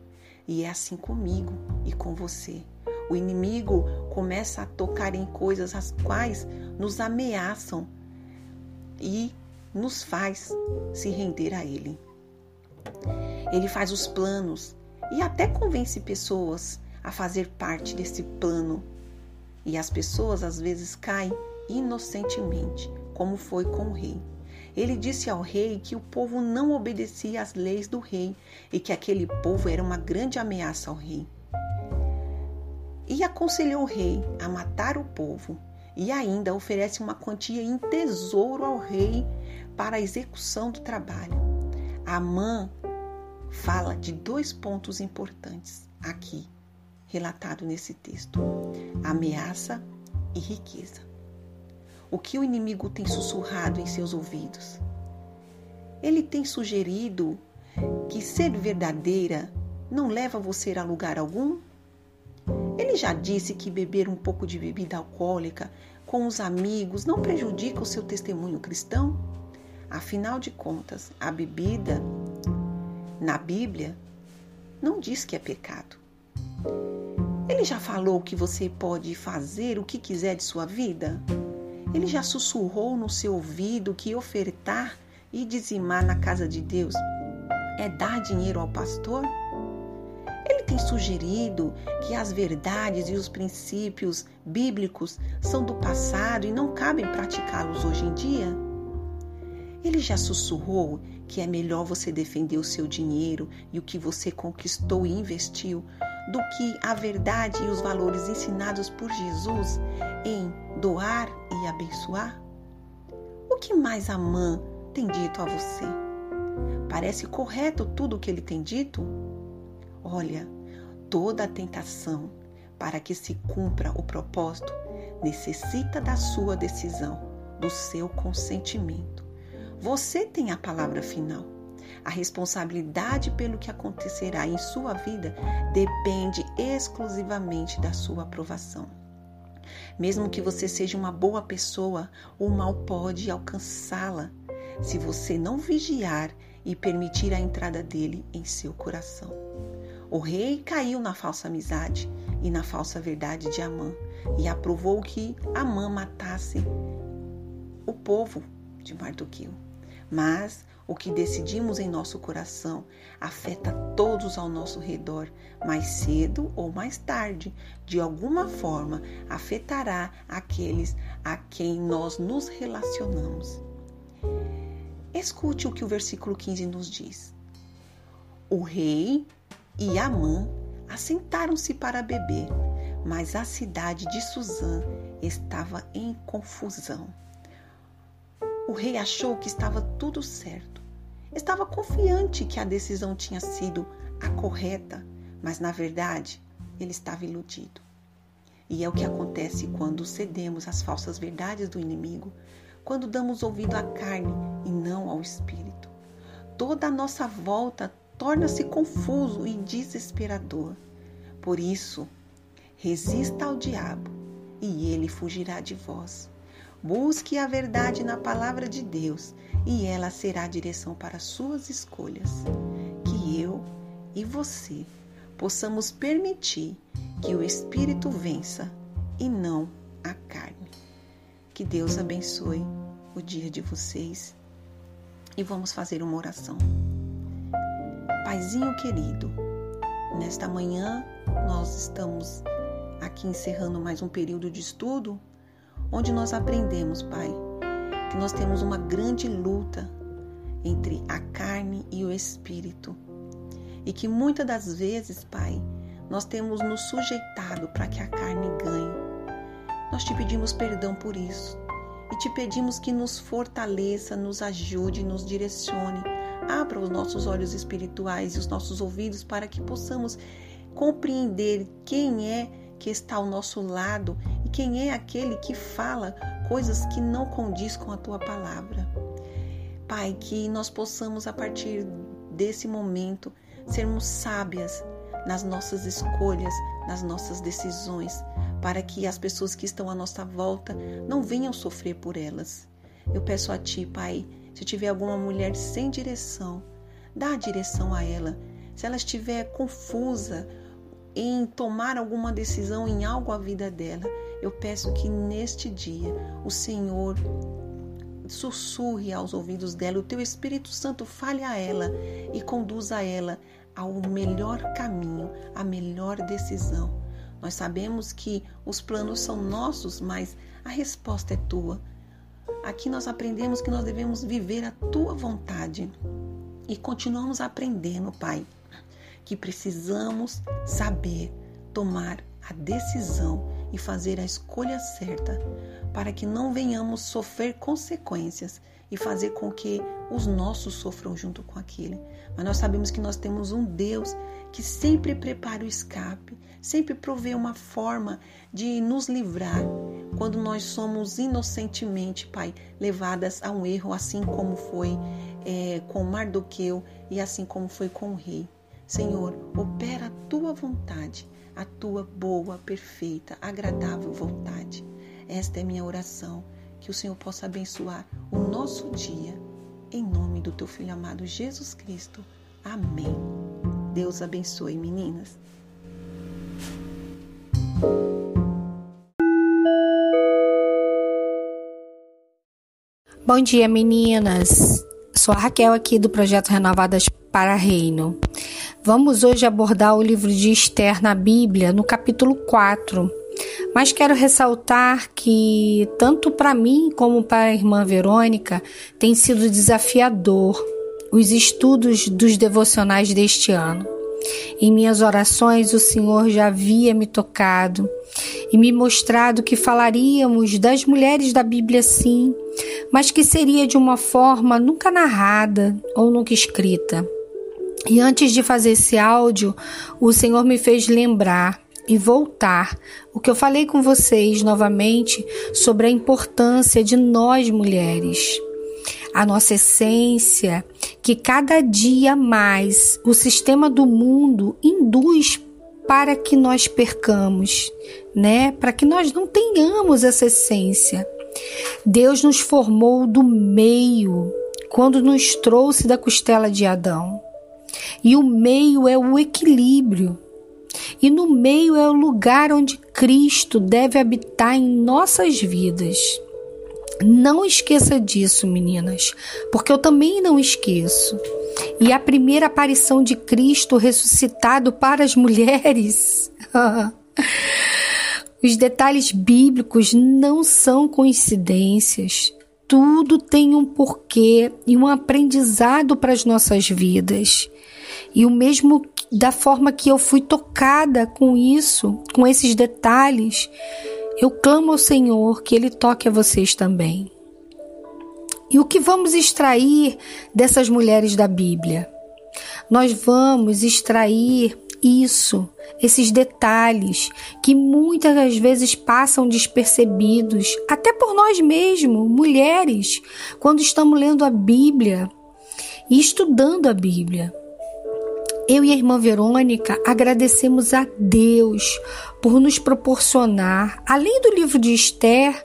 Speaker 2: E é assim comigo e com você. O inimigo começa a tocar em coisas as quais nos ameaçam e nos faz se render a ele. Ele faz os planos e até convence pessoas a fazer parte desse plano. E as pessoas às vezes caem inocentemente, como foi com o rei. Ele disse ao rei que o povo não obedecia às leis do rei e que aquele povo era uma grande ameaça ao rei. E aconselhou o rei a matar o povo e ainda oferece uma quantia em tesouro ao rei para a execução do trabalho. Amã fala de dois pontos importantes aqui, relatado nesse texto: ameaça e riqueza. O que o inimigo tem sussurrado em seus ouvidos? Ele tem sugerido que ser verdadeira não leva você a lugar algum? Ele já disse que beber um pouco de bebida alcoólica com os amigos não prejudica o seu testemunho cristão? Afinal de contas, a bebida na Bíblia não diz que é pecado. Ele já falou que você pode fazer o que quiser de sua vida? Ele já sussurrou no seu ouvido que ofertar e dizimar na casa de Deus é dar dinheiro ao pastor? Ele tem sugerido que as verdades e os princípios bíblicos são do passado e não cabem praticá-los hoje em dia? Ele já sussurrou que é melhor você defender o seu dinheiro e o que você conquistou e investiu do que a verdade e os valores ensinados por Jesus em doar e abençoar? O que mais a mãe tem dito a você? Parece correto tudo o que ele tem dito? Olha, toda a tentação para que se cumpra o propósito necessita da sua decisão, do seu consentimento. Você tem a palavra final. A responsabilidade pelo que acontecerá em sua vida depende exclusivamente da sua aprovação. Mesmo que você seja uma boa pessoa, o mal pode alcançá-la se você não vigiar e permitir a entrada dele em seu coração. O rei caiu na falsa amizade e na falsa verdade de Amã e aprovou que Amã matasse o povo de Mardoqueu. Mas o que decidimos em nosso coração afeta todos ao nosso redor, mais cedo ou mais tarde, de alguma forma afetará aqueles a quem nós nos relacionamos. Escute o que o versículo 15 nos diz. O rei e Amã assentaram-se para beber, mas a cidade de Suzã estava em confusão. O rei achou que estava tudo certo. Estava confiante que a decisão tinha sido a correta, mas na verdade ele estava iludido. E é o que acontece quando cedemos às falsas verdades do inimigo, quando damos ouvido à carne e não ao espírito. Toda a nossa volta torna-se confuso e desesperador. Por isso, resista ao diabo e ele fugirá de vós. Busque a verdade na palavra de Deus e ela será a direção para suas escolhas. Que eu e você possamos permitir que o Espírito vença e não a carne. Que Deus abençoe o dia de vocês e vamos fazer uma oração. Paizinho querido, nesta manhã nós estamos aqui encerrando mais um período de estudo onde nós aprendemos, Pai, que nós temos uma grande luta entre a carne e o espírito. E que muitas das vezes, Pai, nós temos nos sujeitado para que a carne ganhe. Nós te pedimos perdão por isso e te pedimos que nos fortaleça, nos ajude, nos direcione. Abra os nossos olhos espirituais e os nossos ouvidos para que possamos compreender quem é que está ao nosso lado e quem é aquele que fala coisas que não condiz com a tua palavra. Pai, que nós possamos a partir desse momento sermos sábias nas nossas escolhas, nas nossas decisões, para que as pessoas que estão à nossa volta não venham sofrer por elas. Eu peço a Ti, Pai, se tiver alguma mulher sem direção, dá a direção a ela. Se ela estiver confusa em tomar alguma decisão em algo à vida dela, eu peço que neste dia o Senhor sussurre aos ouvidos dela, o teu Espírito Santo fale a ela e conduza ela ao melhor caminho, à melhor decisão. Nós sabemos que os planos são nossos, mas a resposta é tua. Aqui nós aprendemos que nós devemos viver a tua vontade e continuamos aprendendo, Pai, que precisamos saber tomar a decisão e fazer a escolha certa para que não venhamos sofrer consequências e fazer com que os nossos sofram junto com aquele. Mas nós sabemos que nós temos um Deus que sempre prepara o escape, sempre provê uma forma de nos livrar quando nós somos inocentemente, Pai, levadas a um erro, assim como foi é, com Mardoqueu e assim como foi com o rei. Senhor, opera a tua vontade, a tua boa, perfeita, agradável vontade. Esta é minha oração, que o Senhor possa abençoar o nosso dia, em nome do teu filho amado Jesus Cristo. Amém. Deus abençoe, meninas.
Speaker 1: Bom dia, meninas. Sou a Raquel aqui do projeto Renovadas para Reino. Vamos hoje abordar o livro de Esther na Bíblia, no capítulo 4. Mas quero ressaltar que, tanto para mim como para a irmã Verônica, tem sido desafiador os estudos dos devocionais deste ano. Em minhas orações, o Senhor já havia me tocado e me mostrado que falaríamos das mulheres da Bíblia sim, mas que seria de uma forma nunca narrada ou nunca escrita. E antes de fazer esse áudio, o Senhor me fez lembrar e voltar o que eu falei com vocês novamente sobre a importância de nós mulheres a nossa essência, que cada dia mais o sistema do mundo induz para que nós percamos, né? Para que nós não tenhamos essa essência. Deus nos formou do meio quando nos trouxe da costela de Adão. E o meio é o equilíbrio. E no meio é o lugar onde Cristo deve habitar em nossas vidas. Não esqueça disso, meninas, porque eu também não esqueço. E a primeira aparição de Cristo ressuscitado para as mulheres. Os detalhes bíblicos não são coincidências. Tudo tem um porquê e um aprendizado para as nossas vidas. E o mesmo da forma que eu fui tocada com isso, com esses detalhes, eu clamo ao Senhor que Ele toque a vocês também. E o que vamos extrair dessas mulheres da Bíblia? Nós vamos extrair isso, esses detalhes que muitas das vezes passam despercebidos, até por nós mesmos, mulheres, quando estamos lendo a Bíblia e estudando a Bíblia. Eu e a irmã Verônica agradecemos a Deus por nos proporcionar, além do livro de Esther,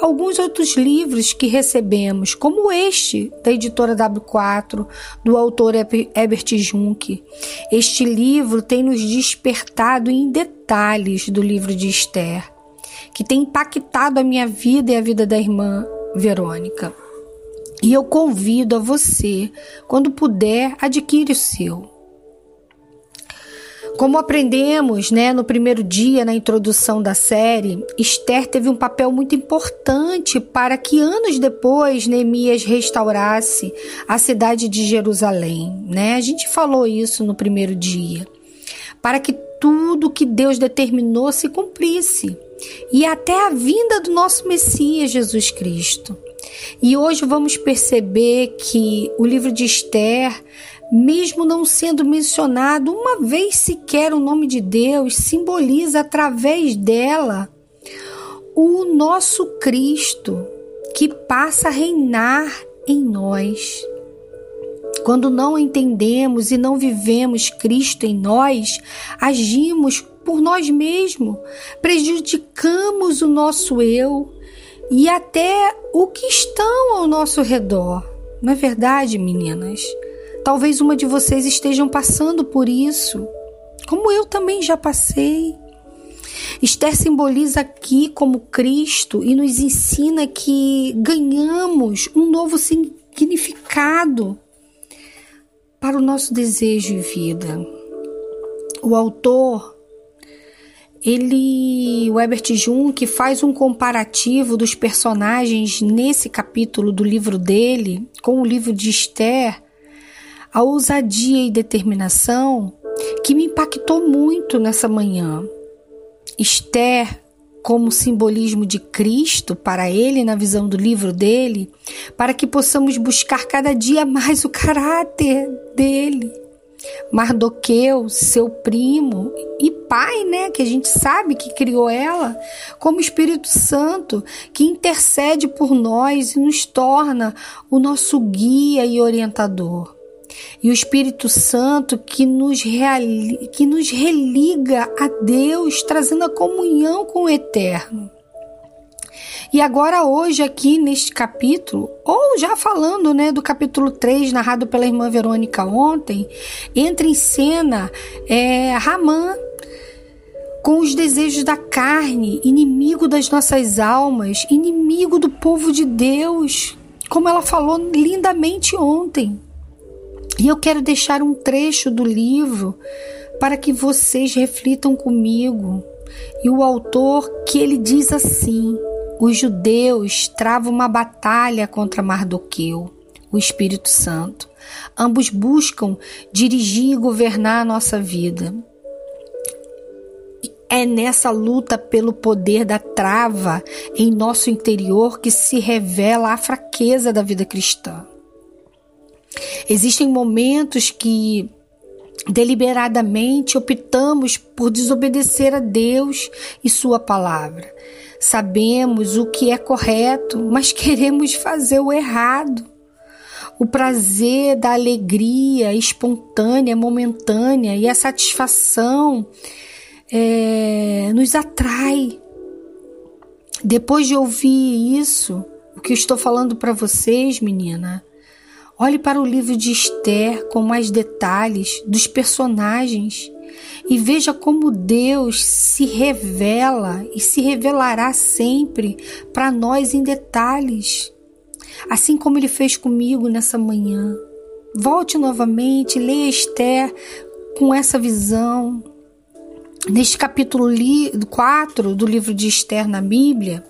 Speaker 1: alguns outros livros que recebemos, como este da editora W4, do autor Herbert Junk. Este livro tem nos despertado em detalhes do livro de Esther, que tem impactado a minha vida e a vida da irmã Verônica. E eu convido a você, quando puder, adquire o seu. Como aprendemos né, no primeiro dia, na introdução da série, Esther teve um papel muito importante para que anos depois Neemias restaurasse a cidade de Jerusalém. Né? A gente falou isso no primeiro dia. Para que tudo que Deus determinou se cumprisse. E até a vinda do nosso Messias Jesus Cristo. E hoje vamos perceber que o livro de Esther mesmo não sendo mencionado uma vez sequer o nome de Deus, simboliza através dela o nosso Cristo, que passa a reinar em nós. Quando não entendemos e não vivemos Cristo em nós, agimos por nós mesmos, prejudicamos o nosso eu e até o que estão ao nosso redor. Não é verdade, meninas? Talvez uma de vocês estejam passando por isso, como eu também já passei. Esther simboliza aqui como Cristo e nos ensina que ganhamos um novo significado para o nosso desejo e vida. O autor, ele, o Herbert Jung, faz um comparativo dos personagens nesse capítulo do livro dele com o livro de Esther, a ousadia e determinação que me impactou muito nessa manhã. Esther como simbolismo de Cristo para ele na visão do livro dele, para que possamos buscar cada dia mais o caráter dele. Mardoqueu, seu primo e pai, né, que a gente sabe que criou ela, como Espírito Santo, que intercede por nós e nos torna o nosso guia e orientador e o Espírito Santo que nos, que nos religa a Deus, trazendo a comunhão com o Eterno. E agora hoje aqui neste capítulo, ou já falando, né, do capítulo 3, narrado pela irmã Verônica ontem, entra em cena é, Ramã, com os desejos da carne, inimigo das nossas almas, inimigo do povo de Deus, como ela falou lindamente ontem. E eu quero deixar um trecho do livro para que vocês reflitam comigo. E o autor que ele diz assim: os judeus travam uma batalha contra Mardoqueu, o Espírito Santo. Ambos buscam dirigir e governar a nossa vida. É nessa luta pelo poder da trava em nosso interior que se revela a fraqueza da vida cristã. Existem momentos que deliberadamente optamos por desobedecer a Deus e Sua palavra. Sabemos o que é correto, mas queremos fazer o errado. O prazer da alegria espontânea, momentânea e a satisfação é, nos atrai. Depois de ouvir isso, o que estou falando para vocês, menina, Olhe para o livro de Esther com mais detalhes dos personagens e veja como Deus se revela e se revelará sempre para nós em detalhes, assim como ele fez comigo nessa manhã. Volte novamente, leia Esther com essa visão. Neste capítulo 4 do livro de Esther na Bíblia,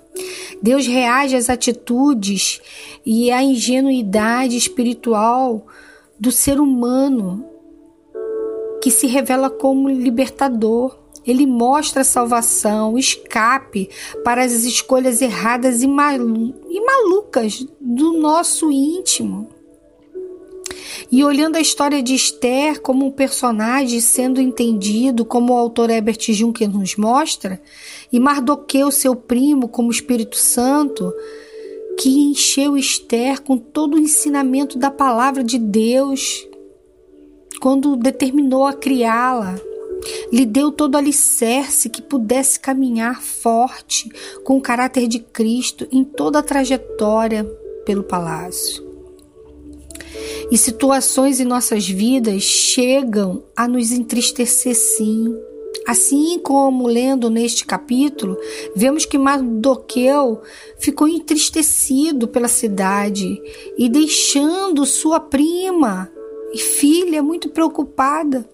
Speaker 1: Deus reage às atitudes e à ingenuidade espiritual do ser humano que se revela como libertador. Ele mostra salvação, escape para as escolhas erradas e, e malucas do nosso íntimo. E olhando a história de Esther como um personagem sendo entendido, como o autor Herbert Juncker nos mostra, e Mardoqueu, seu primo, como Espírito Santo, que encheu Esther com todo o ensinamento da palavra de Deus, quando determinou a criá-la. Lhe deu todo o alicerce que pudesse caminhar forte, com o caráter de Cristo em toda a trajetória pelo palácio. E situações em nossas vidas chegam a nos entristecer sim, Assim como lendo neste capítulo, vemos que Mardoqueu ficou entristecido pela cidade e deixando sua prima e filha muito preocupada.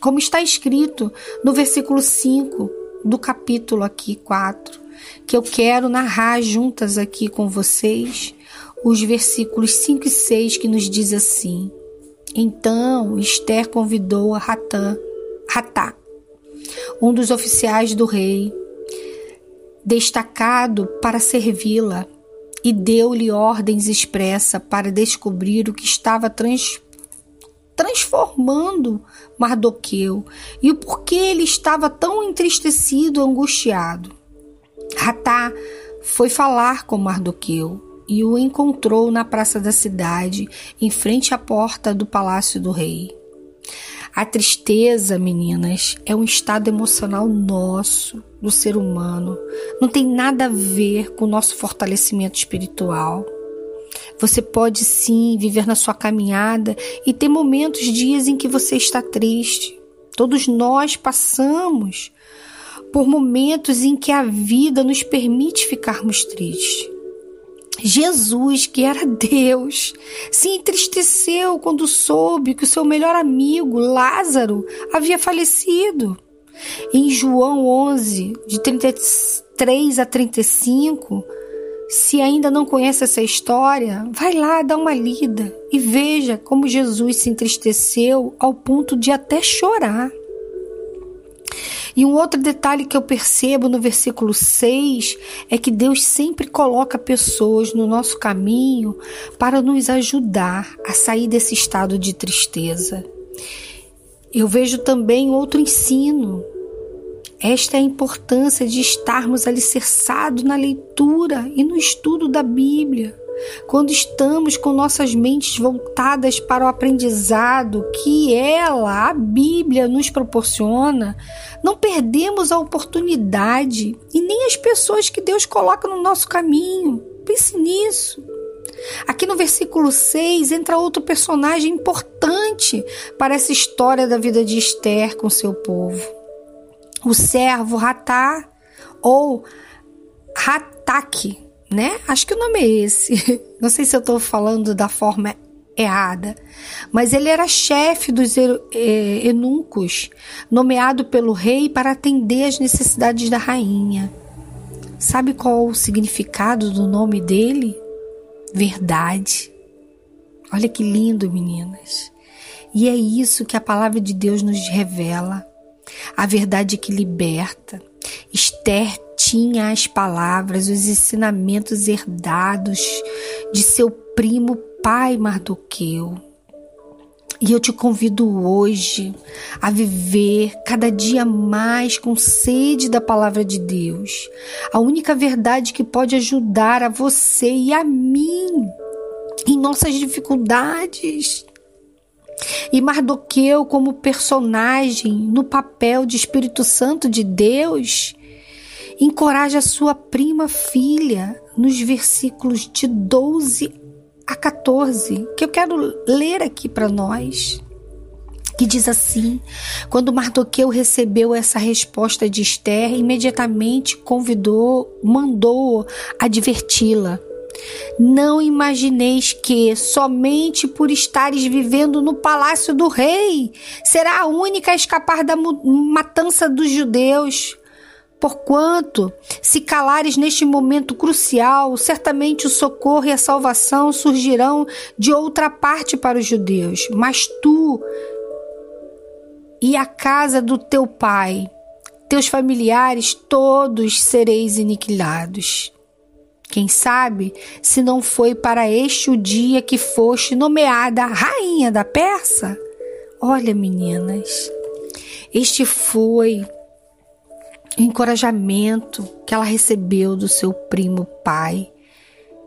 Speaker 1: Como está escrito no versículo 5 do capítulo aqui 4, que eu quero narrar juntas aqui com vocês, os versículos 5 e 6 que nos diz assim: Então Esther convidou a Ratã, Ratá, um dos oficiais do rei, destacado para servi-la, e deu-lhe ordens expressa para descobrir o que estava trans, transformando Mardoqueu e o porquê ele estava tão entristecido, angustiado. Ratá foi falar com Mardoqueu e o encontrou na praça da cidade, em frente à porta do palácio do rei. A tristeza, meninas, é um estado emocional nosso, do ser humano. Não tem nada a ver com o nosso fortalecimento espiritual. Você pode sim viver na sua caminhada e ter momentos, dias em que você está triste. Todos nós passamos por momentos em que a vida nos permite ficarmos tristes. Jesus, que era Deus, se entristeceu quando soube que o seu melhor amigo, Lázaro, havia falecido. Em João 11, de 33 a 35, se ainda não conhece essa história, vai lá, dá uma lida e veja como Jesus se entristeceu ao ponto de até chorar. E um outro detalhe que eu percebo no versículo 6 é que Deus sempre coloca pessoas no nosso caminho para nos ajudar a sair desse estado de tristeza. Eu vejo também outro ensino. Esta é a importância de estarmos alicerçados na leitura e no estudo da Bíblia. Quando estamos com nossas mentes voltadas para o aprendizado que ela, a Bíblia, nos proporciona, não perdemos a oportunidade e nem as pessoas que Deus coloca no nosso caminho. Pense nisso. Aqui no versículo 6 entra outro personagem importante para essa história da vida de Esther com seu povo. O servo Ratá ou Rataque, né? Acho que o nome é esse. Não sei se eu estou falando da forma errada, mas ele era chefe dos eunucos, nomeado pelo rei para atender às necessidades da rainha. Sabe qual o significado do nome dele? Verdade. Olha que lindo, meninas. E é isso que a palavra de Deus nos revela. A verdade que liberta. Esther tinha as palavras, os ensinamentos herdados de seu primo pai Mardoqueu. E eu te convido hoje a viver cada dia mais com sede da palavra de Deus. A única verdade que pode ajudar a você e a mim em nossas dificuldades. E Mardoqueu, como personagem no papel de Espírito Santo de Deus, encoraja sua prima filha nos versículos de 12 a 14, que eu quero ler aqui para nós. Que diz assim: Quando Mardoqueu recebeu essa resposta de Esther, imediatamente convidou, mandou adverti-la. Não imagineis que, somente por estares vivendo no palácio do rei, será a única a escapar da matança dos judeus. Porquanto, se calares neste momento crucial, certamente o socorro e a salvação surgirão de outra parte para os judeus. Mas tu e a casa do teu pai, teus familiares, todos sereis aniquilados. Quem sabe se não foi para este o dia que foste nomeada rainha da Persa? Olha, meninas, este foi o encorajamento que ela recebeu do seu primo pai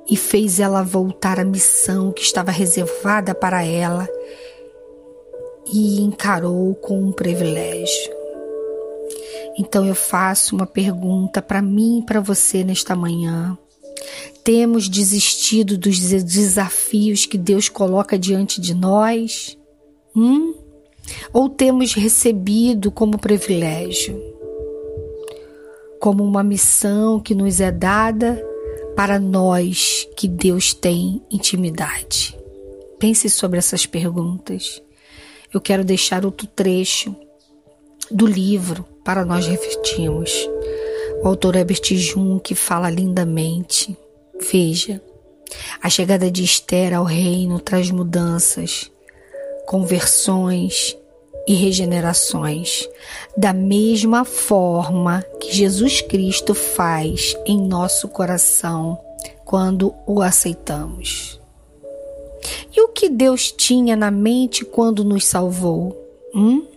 Speaker 1: e fez ela voltar à missão que estava reservada para ela e encarou com um privilégio. Então eu faço uma pergunta para mim e para você nesta manhã. Temos desistido dos desafios que Deus coloca diante de nós? Hum? Ou temos recebido como privilégio? como uma missão que nos é dada para nós que Deus tem intimidade. Pense sobre essas perguntas. Eu quero deixar outro trecho do livro para nós refletirmos. O autor Herbert que fala lindamente. Veja, a chegada de Esther ao reino traz mudanças, conversões e regenerações, da mesma forma que Jesus Cristo faz em nosso coração quando o aceitamos. E o que Deus tinha na mente quando nos salvou? Hum?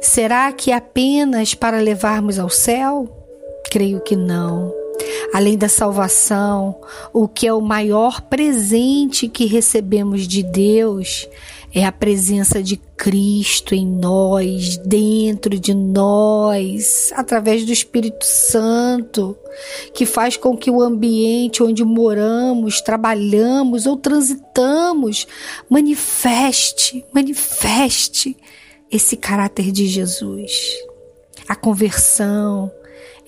Speaker 1: Será que apenas para levarmos ao céu? Creio que não. Além da salvação, o que é o maior presente que recebemos de Deus é a presença de Cristo em nós, dentro de nós, através do Espírito Santo, que faz com que o ambiente onde moramos, trabalhamos ou transitamos manifeste, manifeste esse caráter de Jesus. A conversão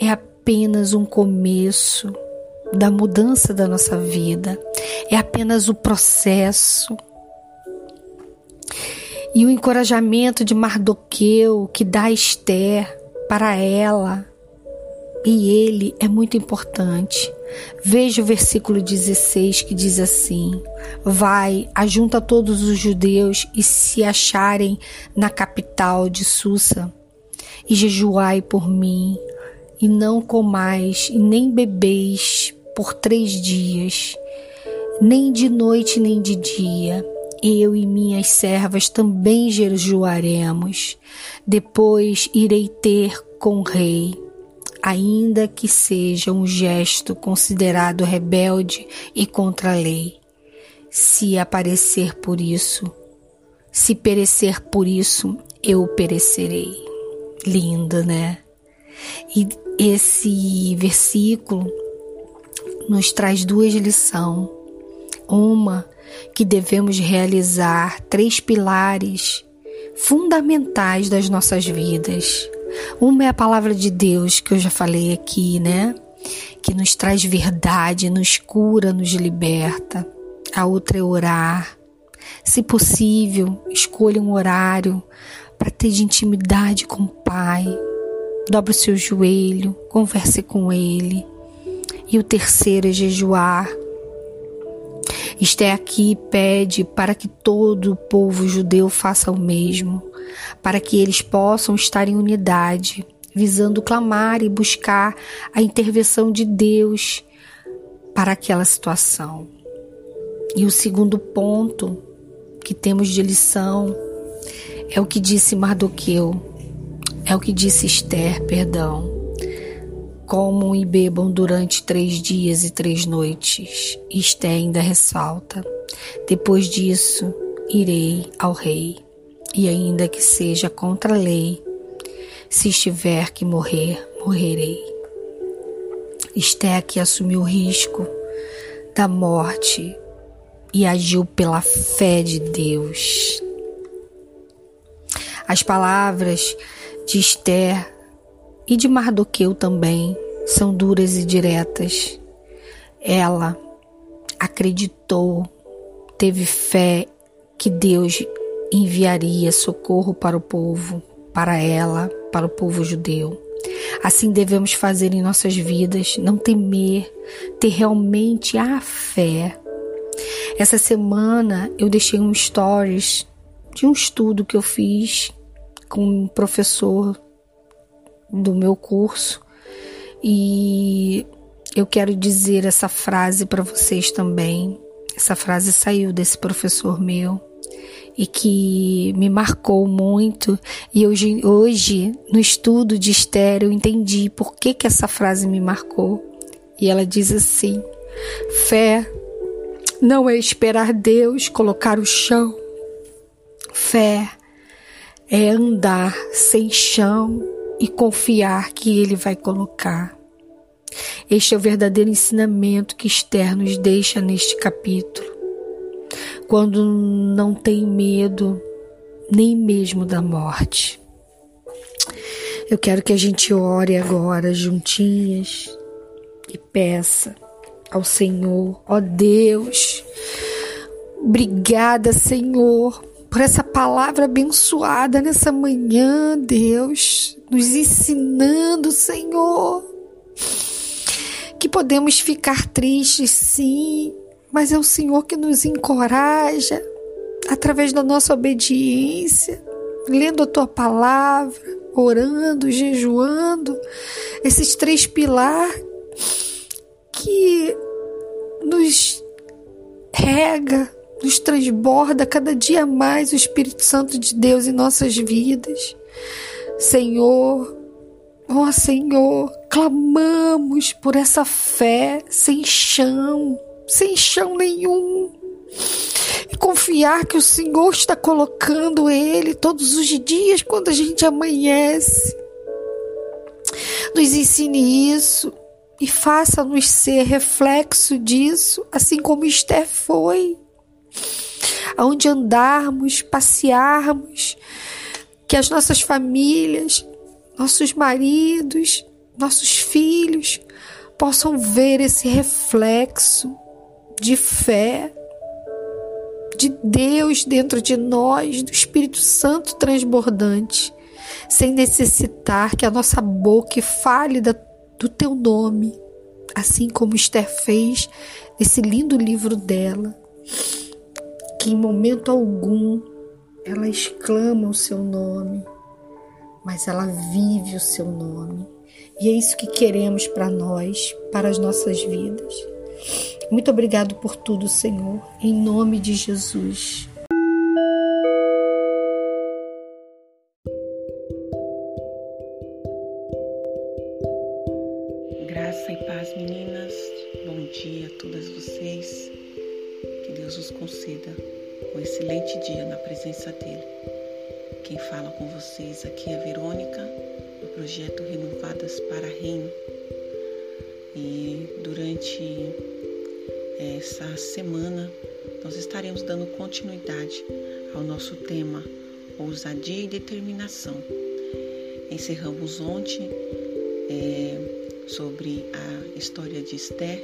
Speaker 1: é apenas um começo da mudança da nossa vida, é apenas o processo e o encorajamento de Mardoqueu que dá Esther para ela. E ele é muito importante. Veja o versículo 16 que diz assim: Vai, ajunta todos os judeus e se acharem na capital de Susa, e jejuai por mim, e não comais e nem bebeis por três dias, nem de noite nem de dia eu e minhas servas também jejuaremos. Depois irei ter com o rei, ainda que seja um gesto considerado rebelde e contra a lei. Se aparecer por isso, se perecer por isso, eu perecerei. Lindo, né? E esse versículo nos traz duas lições. Uma que devemos realizar três pilares fundamentais das nossas vidas. Uma é a palavra de Deus, que eu já falei aqui, né? Que nos traz verdade, nos cura, nos liberta. A outra é orar. Se possível, escolha um horário para ter de intimidade com o Pai. Dobre o seu joelho, converse com Ele. E o terceiro é jejuar Esté aqui e pede para que todo o povo judeu faça o mesmo, para que eles possam estar em unidade, visando clamar e buscar a intervenção de Deus para aquela situação. E o segundo ponto que temos de lição é o que disse Mardoqueu, é o que disse Esther, perdão comam e bebam durante três dias e três noites. Isto ainda ressalta. Depois disso, irei ao rei, e ainda que seja contra a lei, se estiver que morrer, morrerei. Esté que assumiu o risco da morte e agiu pela fé de Deus. As palavras de Esther e de Mardoqueu também são duras e diretas. Ela acreditou, teve fé que Deus enviaria socorro para o povo, para ela, para o povo judeu. Assim devemos fazer em nossas vidas, não temer, ter realmente a fé. Essa semana eu deixei um stories de um estudo que eu fiz com um professor do meu curso e eu quero dizer essa frase para vocês também. Essa frase saiu desse professor meu e que me marcou muito. E hoje, hoje no estudo de Esther, eu entendi por que, que essa frase me marcou. E ela diz assim: fé não é esperar Deus colocar o chão. Fé é andar sem chão e confiar que Ele vai colocar. Este é o verdadeiro ensinamento que Esther nos deixa neste capítulo. Quando não tem medo nem mesmo da morte. Eu quero que a gente ore agora juntinhas e peça ao Senhor, ó Deus, obrigada, Senhor, por essa palavra abençoada nessa manhã, Deus, nos ensinando, Senhor, que podemos ficar tristes, sim, mas é o Senhor que nos encoraja através da nossa obediência, lendo a tua palavra, orando, jejuando, esses três pilares que nos rega, nos transborda cada dia mais o Espírito Santo de Deus em nossas vidas. Senhor, Ó oh, Senhor, clamamos por essa fé sem chão, sem chão nenhum. E confiar que o Senhor está colocando ele todos os dias quando a gente amanhece. Nos ensine isso e faça-nos ser reflexo disso, assim como Esther foi. Aonde andarmos, passearmos, que as nossas famílias, nossos maridos, nossos filhos possam ver esse reflexo de fé, de Deus dentro de nós, do Espírito Santo transbordante, sem necessitar que a nossa boca fale da, do teu nome, assim como Esther fez nesse lindo livro dela, que em momento algum ela exclama o seu nome, mas ela vive o seu nome. E é isso que queremos para nós, para as nossas vidas. Muito obrigado por tudo, Senhor, em nome de Jesus.
Speaker 2: dEle. Quem fala com vocês aqui é Verônica, do projeto Renovadas para Reino. E durante essa semana nós estaremos dando continuidade ao nosso tema ousadia e determinação. Encerramos ontem é, sobre a história de Esther,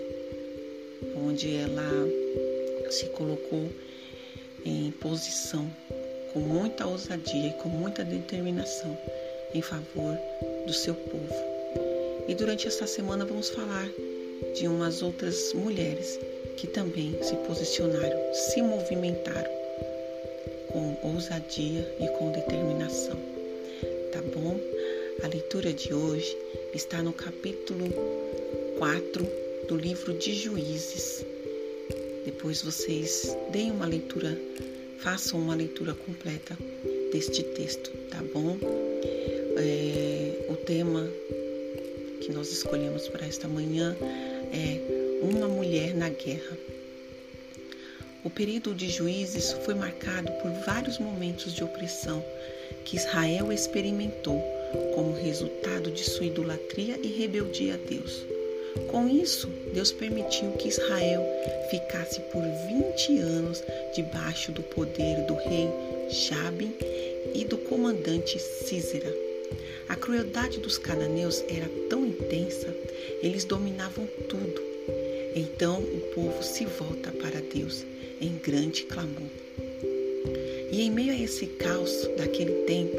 Speaker 2: onde ela se colocou em posição com muita ousadia e com muita determinação em favor do seu povo. E durante esta semana vamos falar de umas outras mulheres que também se posicionaram, se movimentaram com ousadia e com determinação. Tá bom? A leitura de hoje está no capítulo 4 do livro de Juízes. Depois vocês deem uma leitura façam uma leitura completa deste texto, tá bom? É, o tema que nós escolhemos para esta manhã é Uma Mulher na Guerra. O período de juízes foi marcado por vários momentos de opressão que Israel experimentou como resultado de sua idolatria e rebeldia a Deus. Com isso, Deus permitiu que Israel ficasse por 20 anos debaixo do poder do rei Jabin e do comandante Císera. A crueldade dos cananeus era tão intensa, eles dominavam tudo. Então o povo se volta para Deus em grande clamor. E em meio a esse caos daquele tempo,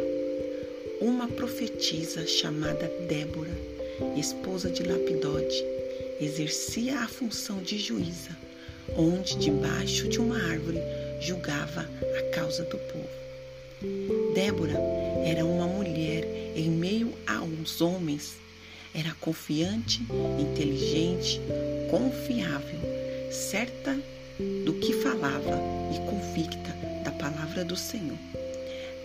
Speaker 2: uma profetisa chamada Débora esposa de Lapidode, exercia a função de juíza, onde debaixo de uma árvore julgava a causa do povo. Débora era uma mulher em meio a uns homens. Era confiante, inteligente, confiável, certa do que falava e convicta da palavra do Senhor.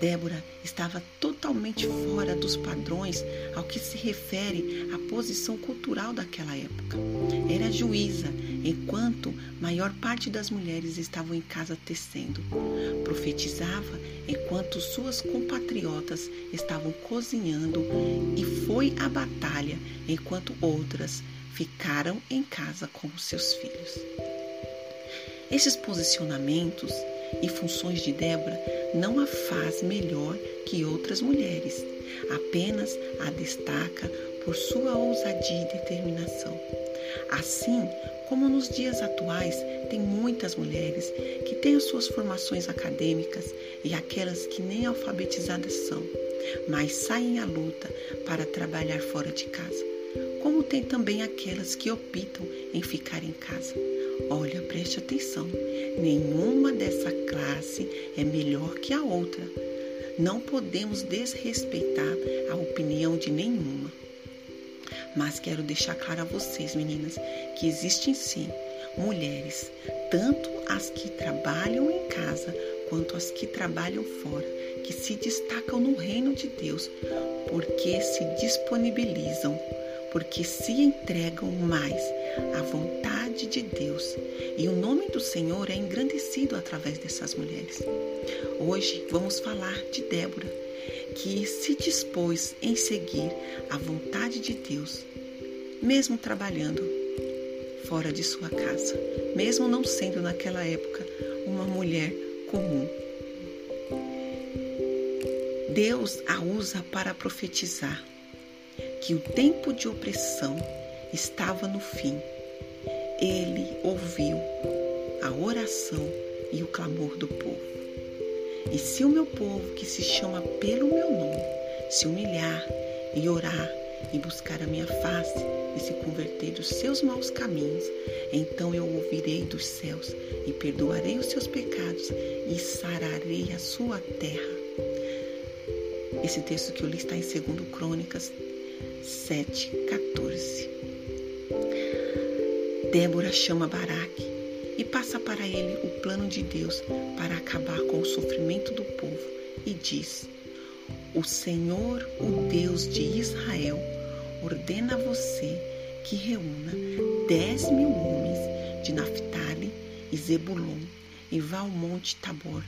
Speaker 2: Débora estava totalmente fora dos padrões ao que se refere à posição cultural daquela época. Era juíza, enquanto maior parte das mulheres estavam em casa tecendo. Profetizava enquanto suas compatriotas estavam cozinhando e foi à batalha enquanto outras ficaram em casa com seus filhos. Esses posicionamentos e funções de Débora não a faz melhor que outras mulheres, apenas a destaca por sua ousadia e determinação. Assim como nos dias atuais, tem muitas mulheres que têm as suas formações acadêmicas e aquelas que nem alfabetizadas são, mas saem à luta para trabalhar fora de casa. Como tem também aquelas que optam em ficar em casa. Olha, preste atenção. Nenhuma dessa classe é melhor que a outra. Não podemos desrespeitar a opinião de nenhuma. Mas quero deixar claro a vocês, meninas, que existem sim mulheres, tanto as que trabalham em casa quanto as que trabalham fora, que se destacam no reino de Deus, porque se disponibilizam, porque se entregam mais à vontade de Deus. E o nome do Senhor é engrandecido através dessas mulheres. Hoje vamos falar de Débora, que se dispôs em seguir a vontade de Deus, mesmo trabalhando fora de sua casa, mesmo não sendo naquela época uma mulher comum. Deus a usa para profetizar que o tempo de opressão estava no fim. Ele ouviu a oração e o clamor do povo. E se o meu povo, que se chama pelo meu nome, se humilhar e orar e buscar a minha face e se converter dos seus maus caminhos, então eu ouvirei dos céus e perdoarei os seus pecados e sararei a sua terra. Esse texto que eu li está em 2 Crônicas 7, 14. Débora chama Baraque e passa para ele o plano de Deus para acabar com o sofrimento do povo e diz: O Senhor, o Deus de Israel, ordena a você que reúna dez mil homens de Naphtali e Zebulon e vá ao monte Tabor.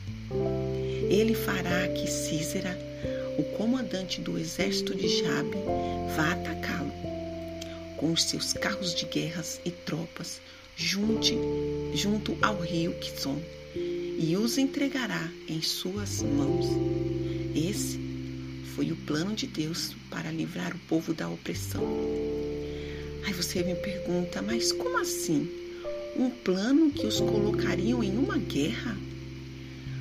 Speaker 2: Ele fará que Císera, o comandante do exército de Jabe, vá atacá-lo com os seus carros de guerras e tropas junte, junto ao rio Kizon e os entregará em suas mãos. Esse foi o plano de Deus para livrar o povo da opressão. Aí você me pergunta, mas como assim? Um plano que os colocariam em uma guerra?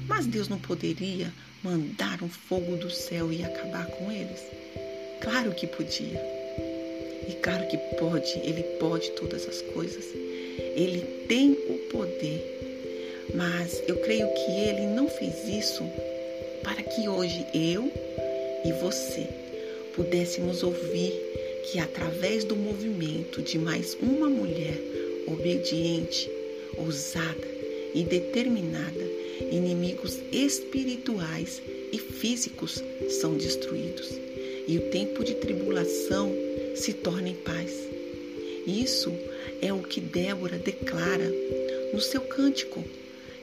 Speaker 2: Mas Deus não poderia mandar um fogo do céu e acabar com eles? Claro que podia. E claro que pode, Ele pode todas as coisas. Ele tem o poder. Mas eu creio que Ele não fez isso para que hoje eu e você pudéssemos ouvir que através do movimento de mais uma mulher obediente, ousada e determinada, inimigos espirituais e físicos são destruídos e o tempo de tribulação se torna em paz. Isso é o que Débora declara no seu cântico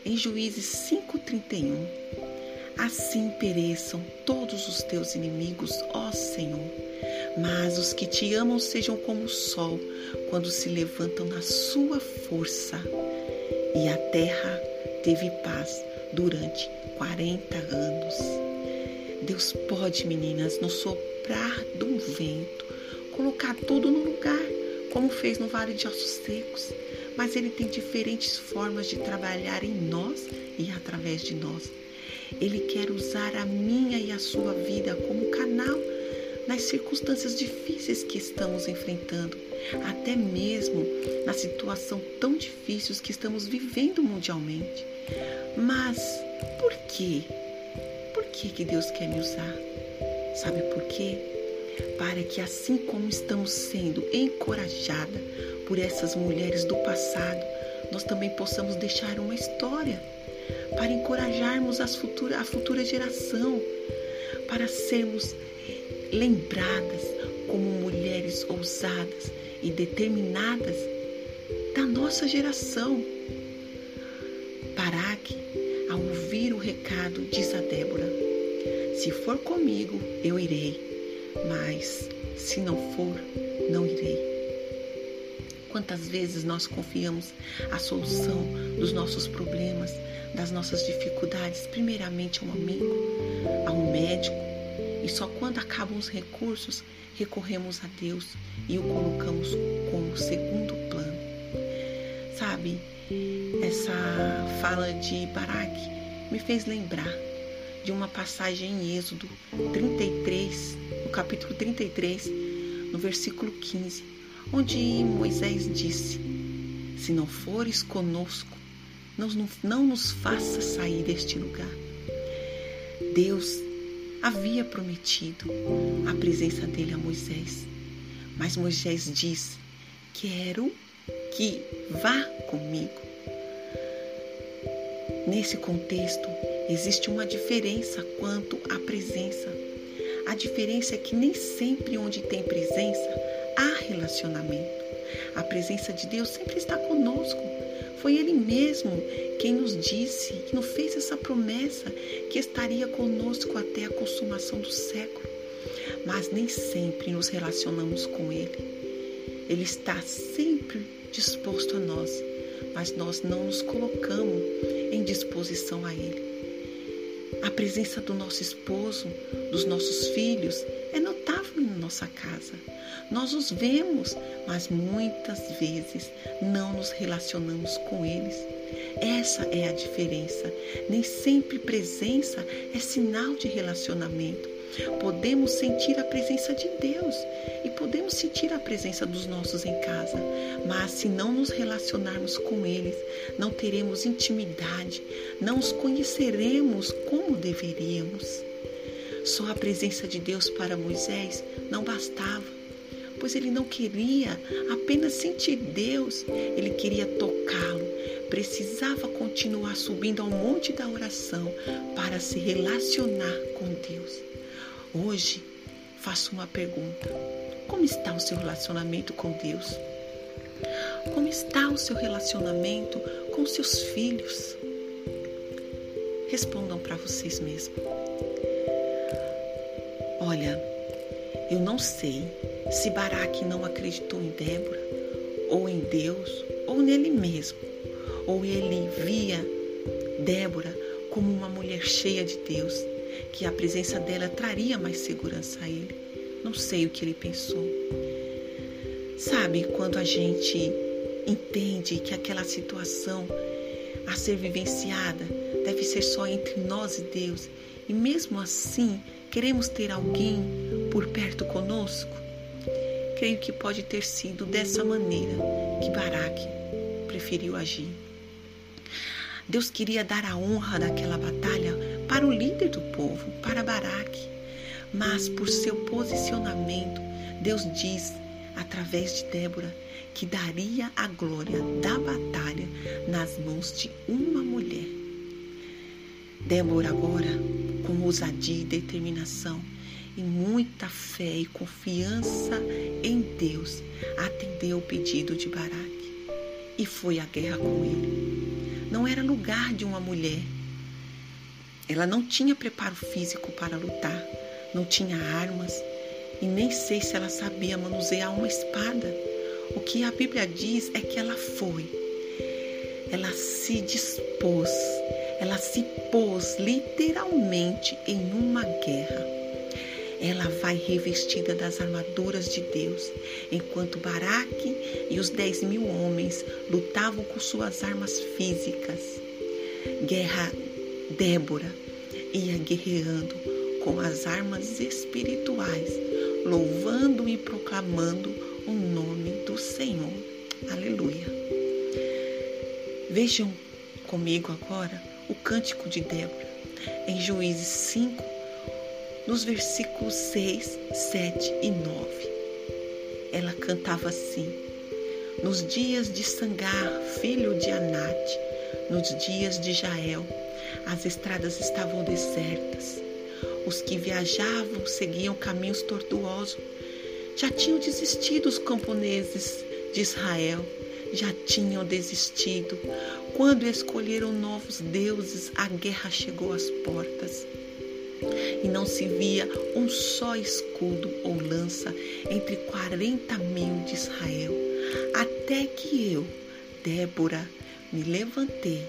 Speaker 2: em Juízes 5:31. Assim pereçam todos os teus inimigos, ó Senhor, mas os que te amam sejam como o sol quando se levantam na sua força. E a terra teve paz durante 40 anos. Deus pode, meninas, no soprar um vento, colocar tudo no lugar, como fez no Vale de Ossos Secos. Mas Ele tem diferentes formas de trabalhar em nós e através de nós. Ele quer usar a minha e a sua vida como canal nas circunstâncias difíceis que estamos enfrentando, até mesmo na situação tão difícil que estamos vivendo mundialmente. Mas por quê? Por que, que Deus quer me usar? Sabe por quê? Para que assim como estamos sendo encorajada por essas mulheres do passado, nós também possamos deixar uma história para encorajarmos as futura, a futura geração, para sermos lembradas como mulheres ousadas e determinadas da nossa geração. Baraque, ao ouvir o recado, diz a Débora: Se for comigo, eu irei, mas se não for, não irei. Quantas vezes nós confiamos a solução dos nossos problemas, das nossas dificuldades, primeiramente a um amigo, a um médico, e só quando acabam os recursos recorremos a Deus e o colocamos como segundo plano. Sabe, essa fala de Baraque me fez lembrar de uma passagem em Êxodo 33, no capítulo 33, no versículo 15 onde Moisés disse: Se não fores conosco, não, não nos faça sair deste lugar. Deus havia prometido a presença dele a Moisés, mas Moisés disse: Quero que vá comigo. Nesse contexto, existe uma diferença quanto à presença. A diferença é que nem sempre onde tem presença há relacionamento. A presença de Deus sempre está conosco. Foi Ele mesmo quem nos disse, que nos fez essa promessa que estaria conosco até a consumação do século. Mas nem sempre nos relacionamos com Ele. Ele está sempre disposto a nós, mas nós não nos colocamos em disposição a Ele. A presença do nosso esposo, dos nossos filhos, é notável em nossa casa. Nós os vemos, mas muitas vezes não nos relacionamos com eles. Essa é a diferença. Nem sempre presença é sinal de relacionamento. Podemos sentir a presença de Deus e podemos sentir a presença dos nossos em casa, mas se não nos relacionarmos com eles, não teremos intimidade, não os conheceremos como deveríamos. Só a presença de Deus para Moisés não bastava, pois ele não queria apenas sentir Deus, ele queria tocá-lo, precisava continuar subindo ao monte da oração para se relacionar com Deus. Hoje faço uma pergunta: como está o seu relacionamento com Deus? Como está o seu relacionamento com seus filhos? Respondam para vocês mesmos. Olha, eu não sei se Baraque não acreditou em Débora, ou em Deus, ou nele mesmo, ou ele via Débora como uma mulher cheia de Deus que a presença dela traria mais segurança a ele. Não sei o que ele pensou. Sabe, quando a gente entende que aquela situação a ser vivenciada deve ser só entre nós e Deus, e mesmo assim queremos ter alguém por perto conosco, creio que pode ter sido dessa maneira que Baraque preferiu agir. Deus queria dar a honra daquela batalha para o líder do povo, para Baraque. Mas por seu posicionamento, Deus diz, através de Débora, que daria a glória da batalha nas mãos de uma mulher. Débora agora, com ousadia e determinação, e muita fé e confiança em Deus, atendeu o pedido de Baraque e foi à guerra com ele. Não era lugar de uma mulher ela não tinha preparo físico para lutar, não tinha armas e nem sei se ela sabia manusear uma espada. O que a Bíblia diz é que ela foi. Ela se dispôs, ela se pôs literalmente em uma guerra. Ela vai revestida das armaduras de Deus, enquanto Baraque e os dez mil homens lutavam com suas armas físicas. Guerra Débora ia guerreando com as armas espirituais, louvando e proclamando o nome do Senhor. Aleluia. Vejam comigo agora o cântico de Débora, em Juízes 5, nos versículos 6, 7 e 9. Ela cantava assim: Nos dias de Sangar, filho de Anate, nos dias de Jael, as estradas estavam desertas. Os que viajavam seguiam caminhos tortuosos. Já tinham desistido os camponeses de Israel, já tinham desistido. Quando escolheram novos deuses, a guerra chegou às portas. E não se via um só escudo ou lança entre quarenta mil de Israel, até que eu, Débora, me levantei,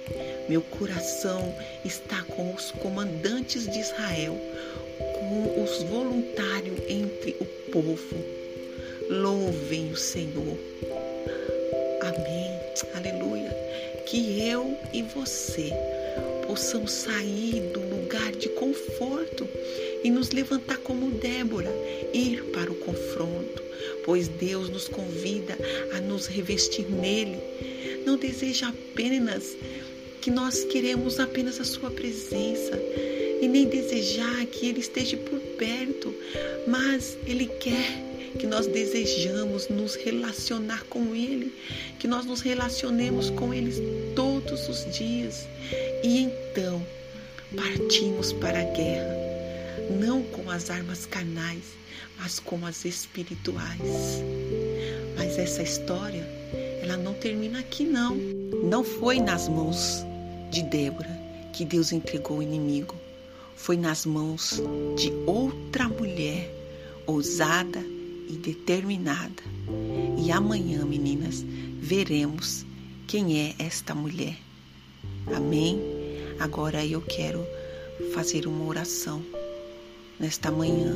Speaker 2: meu coração está com os comandantes de Israel, com os voluntários entre o povo. Louvem o Senhor. Amém. Aleluia. Que eu e você possamos sair do lugar de conforto e nos levantar como Débora, ir para o confronto, pois Deus nos convida a nos revestir nele não deseja apenas que nós queremos apenas a sua presença e nem desejar que ele esteja por perto, mas ele quer que nós desejamos nos relacionar com ele, que nós nos relacionemos com ele todos os dias. E então partimos para a guerra, não com as armas carnais, mas com as espirituais. Mas essa história, ela não termina aqui não. Não foi nas mãos de Débora que Deus entregou o inimigo. Foi nas mãos de outra mulher ousada e determinada. E amanhã, meninas, veremos quem é esta mulher. Amém? Agora eu quero fazer uma oração nesta manhã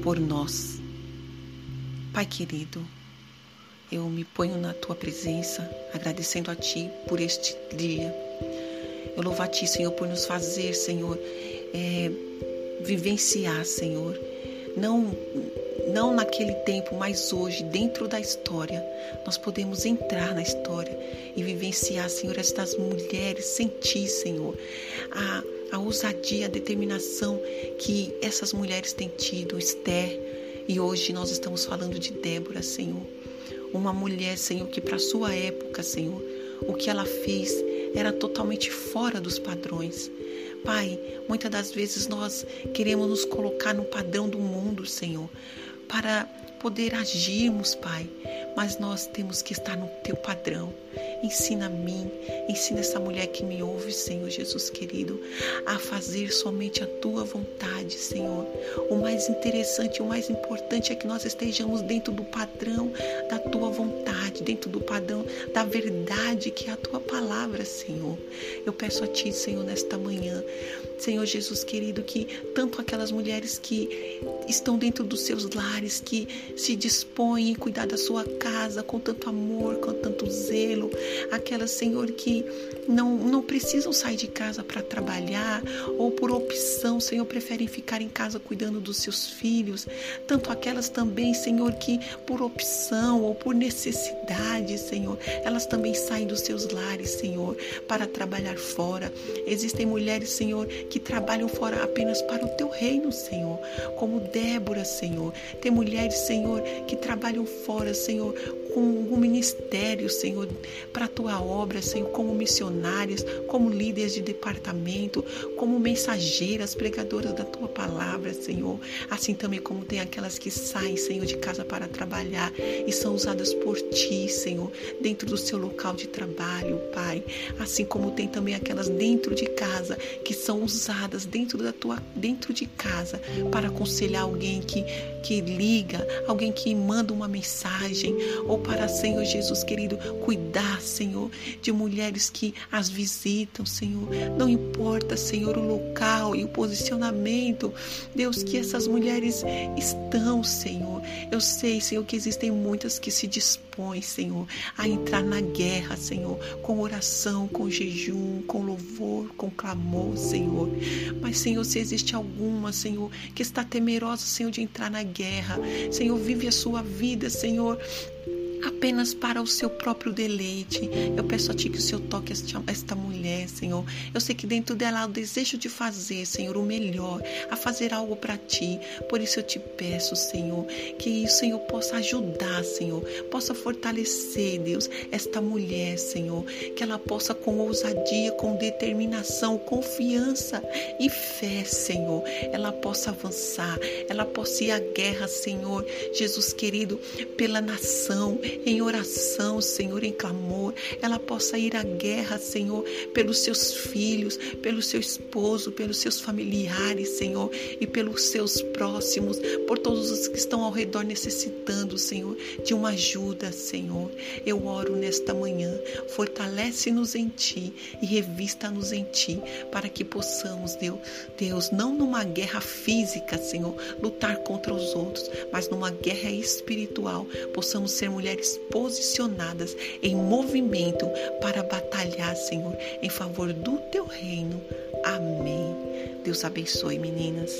Speaker 2: por nós. Pai querido, eu me ponho na tua presença, agradecendo a ti por este dia. Eu louvo a ti, Senhor, por nos fazer, Senhor, é, vivenciar, Senhor, não não naquele tempo, mas hoje, dentro da história, nós podemos entrar na história e vivenciar, Senhor, estas mulheres, sentir, Senhor, a, a ousadia, a determinação que essas mulheres têm tido, Esther, e hoje nós estamos falando de Débora, Senhor. Uma mulher, Senhor, que para sua época, Senhor, o que ela fez era totalmente fora dos padrões. Pai, muitas das vezes nós queremos nos colocar no padrão do mundo, Senhor, para poder agirmos, Pai, mas nós temos que estar no teu padrão. Ensina a mim, ensina essa mulher que me ouve, Senhor Jesus querido, a fazer somente a tua vontade, Senhor. O mais interessante, o mais importante é que nós estejamos dentro do padrão da tua vontade, dentro do padrão da verdade que é a tua palavra, Senhor. Eu peço a ti, Senhor, nesta manhã, Senhor Jesus querido, que tanto aquelas mulheres que estão dentro dos seus lares, que se dispõem a cuidar da sua casa com tanto amor, com tanto zelo, aquelas, Senhor, que não, não precisam sair de casa para trabalhar ou por opção, Senhor, preferem ficar em casa cuidando dos seus filhos, tanto aquelas também, Senhor, que por opção ou por necessidade, Senhor, elas também saem dos seus lares, Senhor, para trabalhar fora. Existem mulheres, Senhor, que trabalham fora apenas para o teu reino, Senhor, como Débora, Senhor. Tem mulheres, Senhor, que trabalham fora, Senhor, com o ministério, Senhor, para a tua obra, Senhor, como missionárias, como líderes de departamento, como mensageiras, pregadoras da tua palavra, Senhor. Assim também como tem aquelas que saem, Senhor, de casa para trabalhar e são usadas por ti, Senhor, dentro do seu local de trabalho, Pai. Assim como tem também aquelas dentro de casa que são usadas dentro da tua dentro de casa para aconselhar alguém que que liga, alguém que manda uma mensagem ou para, Senhor Jesus querido, cuidar, Senhor, de mulheres que as visitam, Senhor. Não importa, Senhor, o local e o posicionamento, Deus, que essas mulheres estão, Senhor. Eu sei, Senhor, que existem muitas que se dispõem, Senhor, a entrar na guerra, Senhor, com oração, com jejum, com louvor, com clamor, Senhor. Mas, Senhor, se existe alguma, Senhor, que está temerosa, Senhor, de entrar na guerra, Senhor, vive a sua vida, Senhor, apenas para o seu próprio deleite. Eu peço a Ti que o Senhor toque esta mulher, Senhor. Eu sei que dentro dela há o desejo de fazer, Senhor, o melhor, a fazer algo para Ti. Por isso eu te peço, Senhor, que o Senhor possa ajudar, Senhor, possa fortalecer, Deus, esta mulher, Senhor, que ela possa com ousadia, com determinação, confiança e fé, Senhor, ela possa avançar, ela possa ir à guerra, Senhor, Jesus querido, pela nação, em oração, Senhor, em clamor, ela possa ir à guerra, Senhor, pelos seus filhos, pelo seu esposo, pelos seus familiares, Senhor, e pelos seus próximos, por todos os que estão ao redor necessitando, Senhor, de uma ajuda, Senhor. Eu oro nesta manhã, fortalece-nos em Ti e revista-nos em Ti, para que possamos, Deus, Deus, não numa guerra física, Senhor, lutar contra os outros, mas numa guerra espiritual, possamos ser mulheres mulheres posicionadas em movimento para batalhar, Senhor, em favor do teu reino. Amém. Deus abençoe, meninas.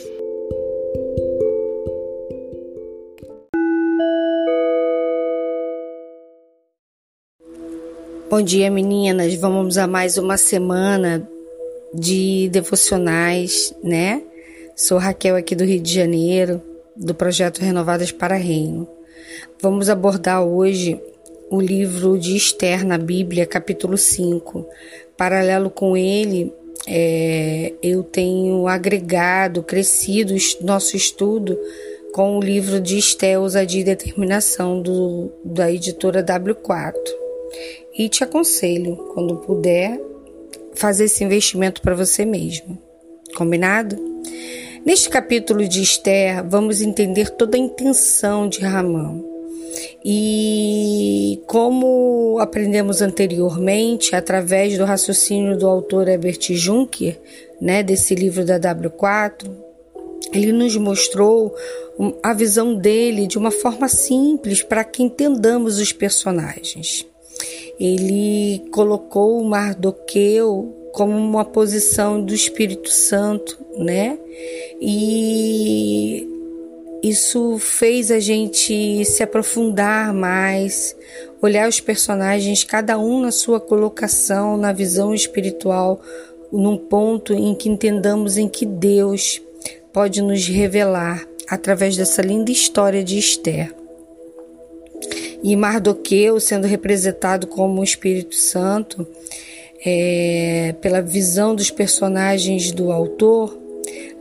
Speaker 1: Bom dia, meninas. Vamos a mais uma semana de devocionais, né? Sou Raquel aqui do Rio de Janeiro, do projeto Renovadas para Reino. Vamos abordar hoje o livro de Esther na Bíblia, capítulo 5. Paralelo com ele, é, eu tenho agregado, crescido nosso estudo com o livro de Esté, Ousadia e Determinação, do, da editora W4. E te aconselho, quando puder, fazer esse investimento para você mesmo. Combinado? Neste capítulo de Esther, vamos entender toda a intenção de Ramã. E como aprendemos anteriormente, através do raciocínio do autor Herbert Juncker, né, desse livro da W4, ele nos mostrou a visão dele de uma forma simples para que entendamos os personagens. Ele colocou o Mardoqueu como uma posição do Espírito Santo, né? E isso fez a gente se aprofundar mais, olhar os personagens, cada um na sua colocação, na visão espiritual, num ponto em que entendamos em que Deus pode nos revelar através dessa linda história de Esther. E Mardoqueu, sendo representado como o Espírito Santo, é, pela visão dos personagens do autor,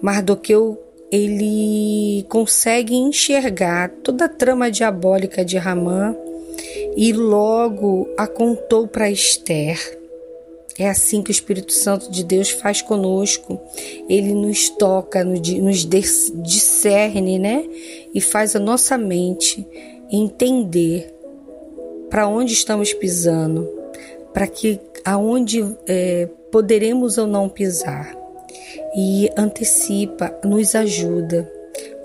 Speaker 1: Mardoqueu ele consegue enxergar toda a trama diabólica de Ramã e logo a contou para Esther. É assim que o Espírito Santo de Deus faz conosco. Ele nos toca, nos discerne, né? E faz a nossa mente entender para onde estamos pisando, para que aonde é, poderemos ou não pisar e antecipa, nos ajuda.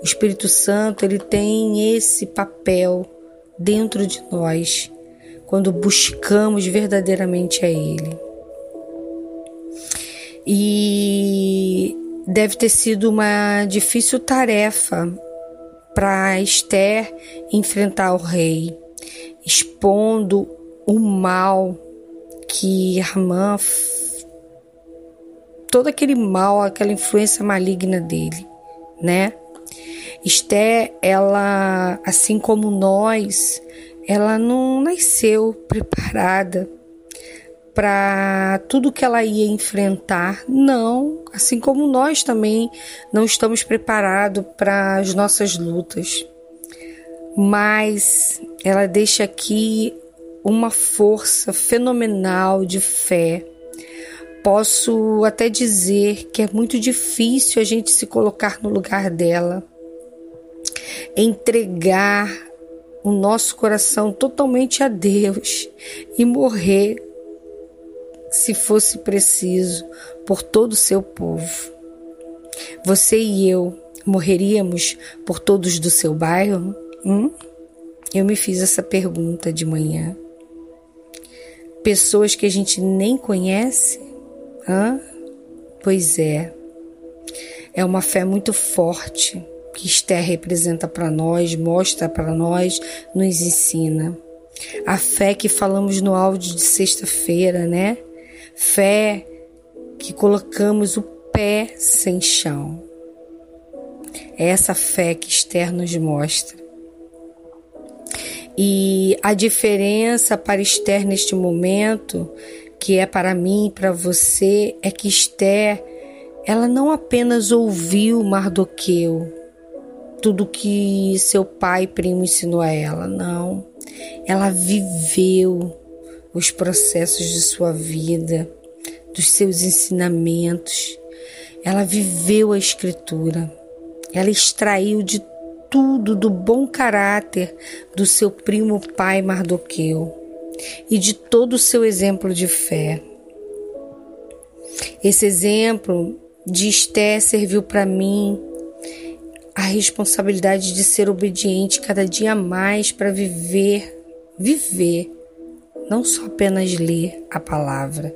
Speaker 1: O Espírito Santo ele tem esse papel dentro de nós quando buscamos verdadeiramente a Ele. E deve ter sido uma difícil tarefa para Esther enfrentar o rei, expondo o mal que Ramã todo aquele mal, aquela influência maligna dele, né? Esté, ela, assim como nós, ela não nasceu preparada para tudo que ela ia enfrentar. Não, assim como nós também não estamos preparados para as nossas lutas. Mas ela deixa aqui uma força fenomenal de fé Posso até dizer que é muito difícil a gente se colocar no lugar dela, entregar o nosso coração totalmente a Deus e morrer, se fosse preciso, por todo o seu povo. Você e eu morreríamos por todos do seu bairro? Hum? Eu me fiz essa pergunta de manhã. Pessoas que a gente nem conhece? Hã? Pois é. É uma fé muito forte que Esther representa para nós, mostra para nós, nos ensina. A fé que falamos no áudio de sexta-feira, né? Fé que colocamos o pé sem chão. É essa fé que Esther nos mostra. E a diferença para Esther neste momento que é para mim e para você é que Esther, ela não apenas ouviu Mardoqueu, tudo que seu pai e primo ensinou a ela, não. Ela viveu os processos de sua vida, dos seus ensinamentos. Ela viveu a escritura. Ela extraiu de tudo do bom caráter do seu primo pai Mardoqueu e de todo o seu exemplo de fé. Esse exemplo de Esté serviu para mim a responsabilidade de ser obediente cada dia mais para viver, viver, não só apenas ler a palavra.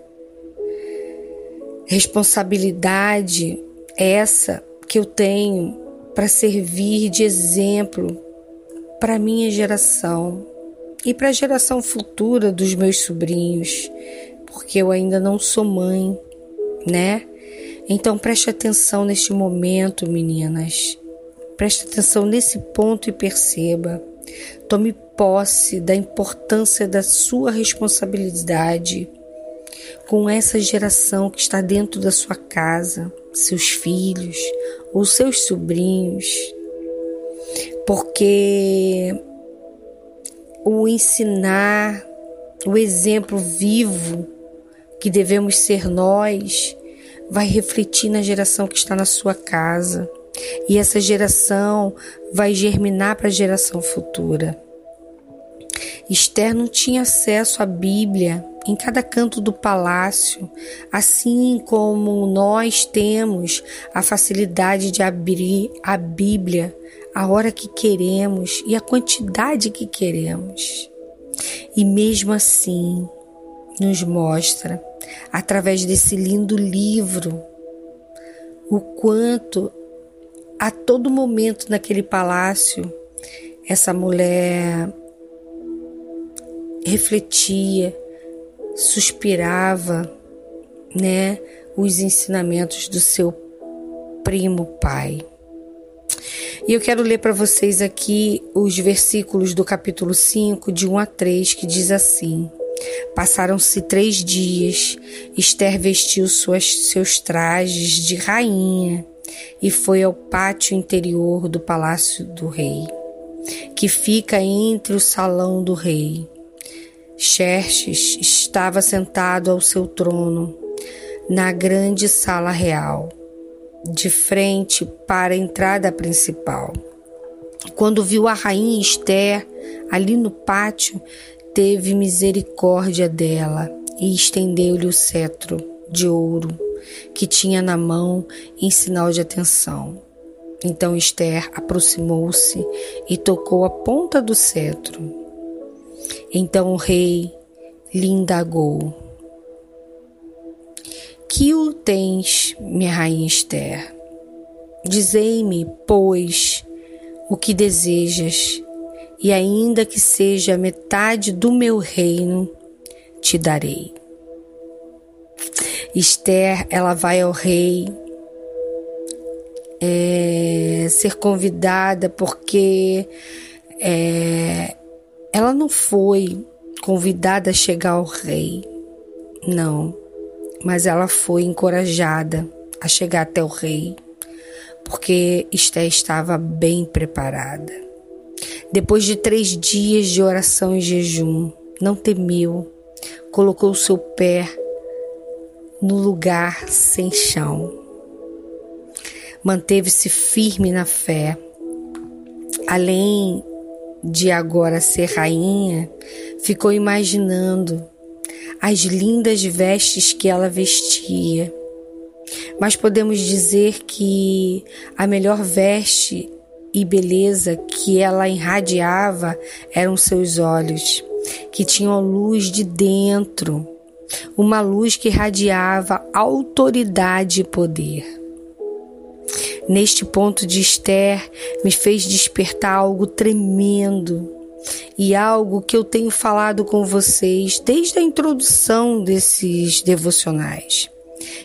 Speaker 1: Responsabilidade essa que eu tenho para servir de exemplo para minha geração, e para a geração futura dos meus sobrinhos, porque eu ainda não sou mãe, né? Então preste atenção neste momento, meninas. Preste atenção nesse ponto e perceba. Tome posse da importância da sua responsabilidade. Com essa geração que está dentro da sua casa, seus filhos ou seus sobrinhos, porque o ensinar, o exemplo vivo que devemos ser nós, vai refletir na geração que está na sua casa. E essa geração vai germinar para a geração futura. Esther não tinha acesso à Bíblia em cada canto do palácio, assim como nós temos a facilidade de abrir a Bíblia a hora que queremos e a quantidade que queremos. E mesmo assim, nos mostra, através desse lindo livro, o quanto a todo momento naquele palácio essa mulher refletia, suspirava, né, os ensinamentos do seu primo pai. E eu quero ler para vocês aqui os versículos do capítulo 5, de 1 a 3, que diz assim: Passaram-se três dias, Esther vestiu suas, seus trajes de rainha e foi ao pátio interior do palácio do rei, que fica entre o salão do rei. Xerxes estava sentado ao seu trono, na grande sala real, de frente para a entrada principal. Quando viu a rainha Esther ali no pátio, teve misericórdia dela e estendeu-lhe o cetro de ouro que tinha na mão em sinal de atenção. Então Esther aproximou-se e tocou a ponta do cetro. Então o rei lhe indagou: Que o tens, minha rainha Esther? Dizei-me, pois, o que desejas e ainda que seja metade do meu reino, te darei. Esther, ela vai ao rei é, ser convidada porque é, ela não foi convidada a chegar ao rei, não, mas ela foi encorajada a chegar até o rei, porque Esther estava bem preparada. Depois de três dias de oração e jejum, não temeu, colocou seu pé no lugar sem chão. Manteve-se firme na fé. Além de agora ser rainha, ficou imaginando as lindas vestes que ela vestia. Mas podemos dizer que a melhor veste e beleza que ela irradiava eram seus olhos, que tinham luz de dentro, uma luz que irradiava autoridade e poder. Neste ponto de Esther me fez despertar algo tremendo e algo que eu tenho falado com vocês desde a introdução desses devocionais,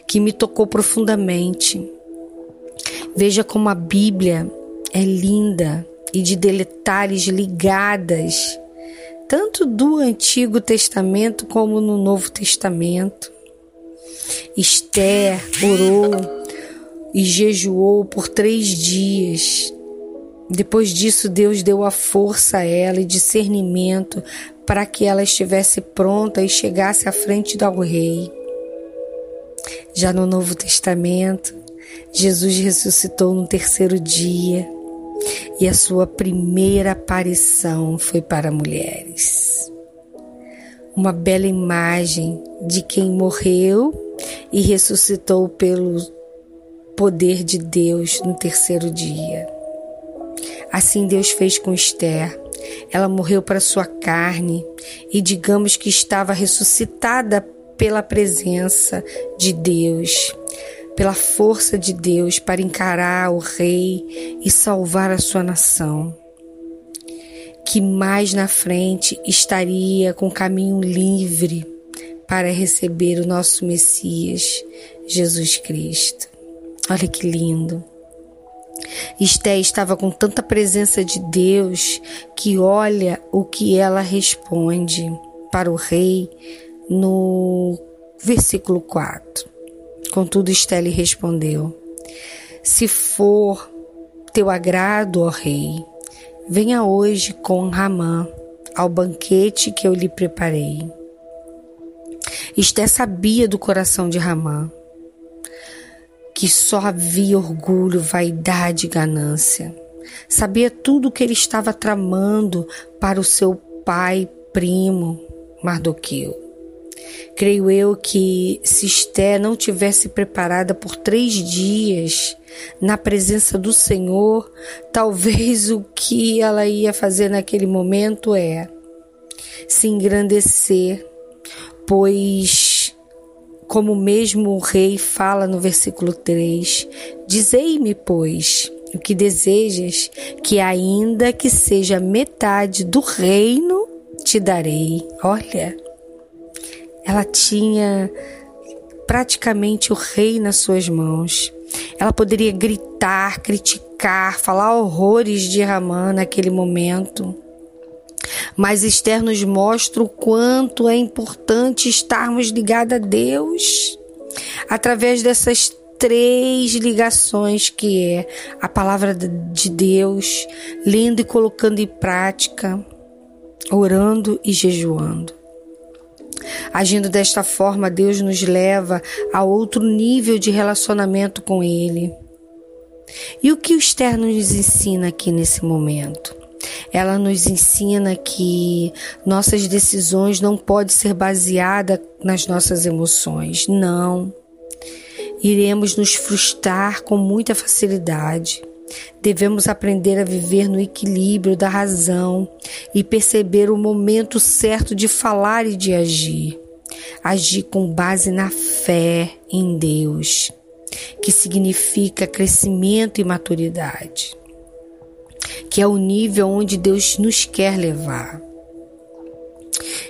Speaker 1: que me tocou profundamente. Veja como a Bíblia é linda e de detalhes ligadas, tanto do Antigo Testamento como no Novo Testamento. Esther orou e jejuou por três dias. Depois disso, Deus deu a força a ela e discernimento para que ela estivesse pronta e chegasse à frente do rei. Já no Novo Testamento, Jesus ressuscitou no terceiro dia e a sua primeira aparição foi para mulheres. Uma bela imagem de quem morreu e ressuscitou pelo poder de Deus no terceiro dia. Assim Deus fez com Esther. Ela morreu para sua carne e digamos que estava ressuscitada pela presença de Deus pela força de Deus para encarar o rei e salvar a sua nação. Que mais na frente estaria com caminho livre para receber o nosso Messias, Jesus Cristo. Olha que lindo. Esté estava com tanta presença de Deus que olha o que ela responde para o rei no Versículo 4. Contudo, Estelle respondeu: Se for teu agrado, ó rei, venha hoje com Ramã ao banquete que eu lhe preparei. Esté sabia do coração de Ramã que só havia orgulho, vaidade e ganância. Sabia tudo o que ele estava tramando para o seu pai primo Mardoqueu. Creio eu que se Esté não tivesse preparada por três dias na presença do Senhor, talvez o que ela ia fazer naquele momento é se engrandecer, pois, como mesmo o rei fala no versículo 3, dizei-me, pois, o que desejas, que ainda que seja metade do reino, te darei. Olha, ela tinha praticamente o rei nas suas mãos. Ela poderia gritar, criticar, falar horrores de Ramã naquele momento. Mas Esther nos mostra o quanto é importante estarmos ligados a Deus através dessas três ligações que é a palavra de Deus, lendo e colocando em prática, orando e jejuando. Agindo desta forma, Deus nos leva a outro nível de relacionamento com Ele. E o que o nos ensina aqui nesse momento? Ela nos ensina que nossas decisões não podem ser baseadas nas nossas emoções. Não iremos nos frustrar com muita facilidade. Devemos aprender a viver no equilíbrio da razão e perceber o momento certo de falar e de agir. Agir com base na fé em Deus, que significa crescimento e maturidade, que é o nível onde Deus nos quer levar.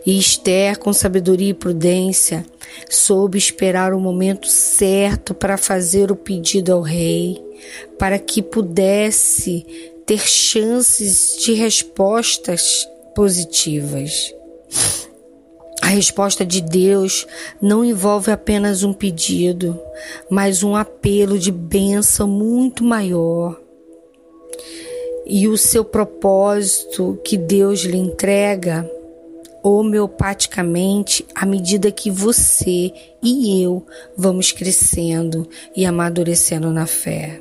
Speaker 1: E Esther, com sabedoria e prudência, soube esperar o momento certo para fazer o pedido ao rei, para que pudesse ter chances de respostas positivas. A resposta de Deus não envolve apenas um pedido, mas um apelo de bênção muito maior. E o seu propósito que Deus lhe entrega homeopaticamente à medida que você e eu vamos crescendo e amadurecendo na fé.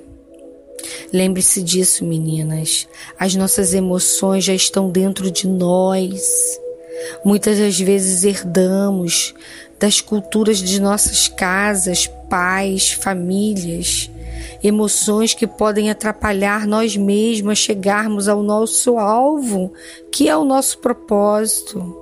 Speaker 1: Lembre-se disso, meninas. As nossas emoções já estão dentro de nós. Muitas das vezes herdamos das culturas de nossas casas, pais, famílias, emoções que podem atrapalhar nós mesmos a chegarmos ao nosso alvo, que é o nosso propósito.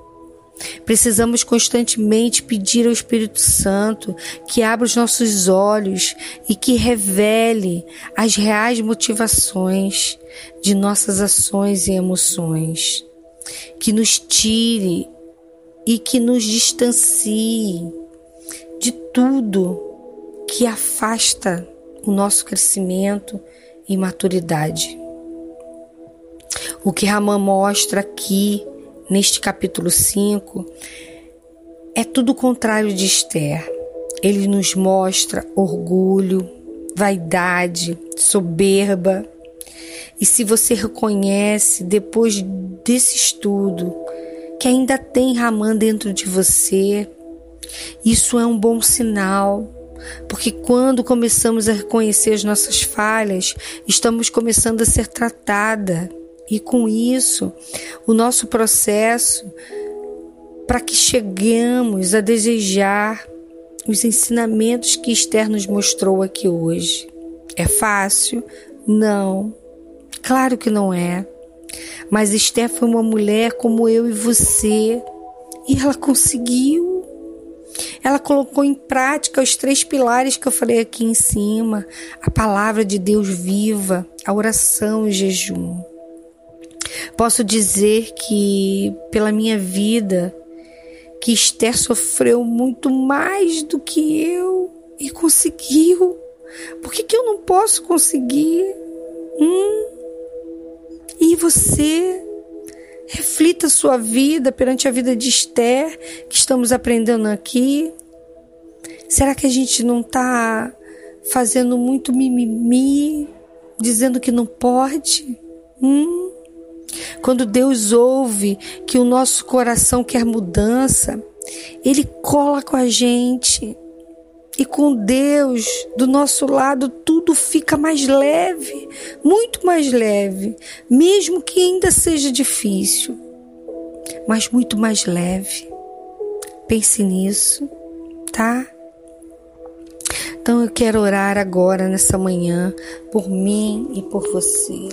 Speaker 1: Precisamos constantemente pedir ao Espírito Santo que abra os nossos olhos e que revele as reais motivações de nossas ações e emoções, que nos tire e que nos distancie de tudo que afasta o nosso crescimento e maturidade. O que Ramã mostra aqui neste capítulo 5 é tudo o contrário de Esther. Ele nos mostra orgulho, vaidade, soberba. E se você reconhece depois desse estudo que ainda tem Ramã dentro de você, isso é um bom sinal. Porque quando começamos a reconhecer as nossas falhas, estamos começando a ser tratada e com isso, o nosso processo para que cheguemos a desejar os ensinamentos que Esther nos mostrou aqui hoje. É fácil? Não. Claro que não é. Mas Esther foi uma mulher como eu e você e ela conseguiu. Ela colocou em prática os três pilares que eu falei aqui em cima: a palavra de Deus viva, a oração e o jejum. Posso dizer que, pela minha vida, que Esther sofreu muito mais do que eu e conseguiu. Por que, que eu não posso conseguir? Hum? E você? Reflita sua vida perante a vida de Esther, que estamos aprendendo aqui. Será que a gente não está fazendo muito mimimi, dizendo que não pode? Hum? Quando Deus ouve que o nosso coração quer mudança, Ele cola com a gente. E com Deus do nosso lado, tudo fica mais leve, muito mais leve, mesmo que ainda seja difícil, mas muito mais leve. Pense nisso, tá? Então eu quero orar agora, nessa manhã, por mim e por você.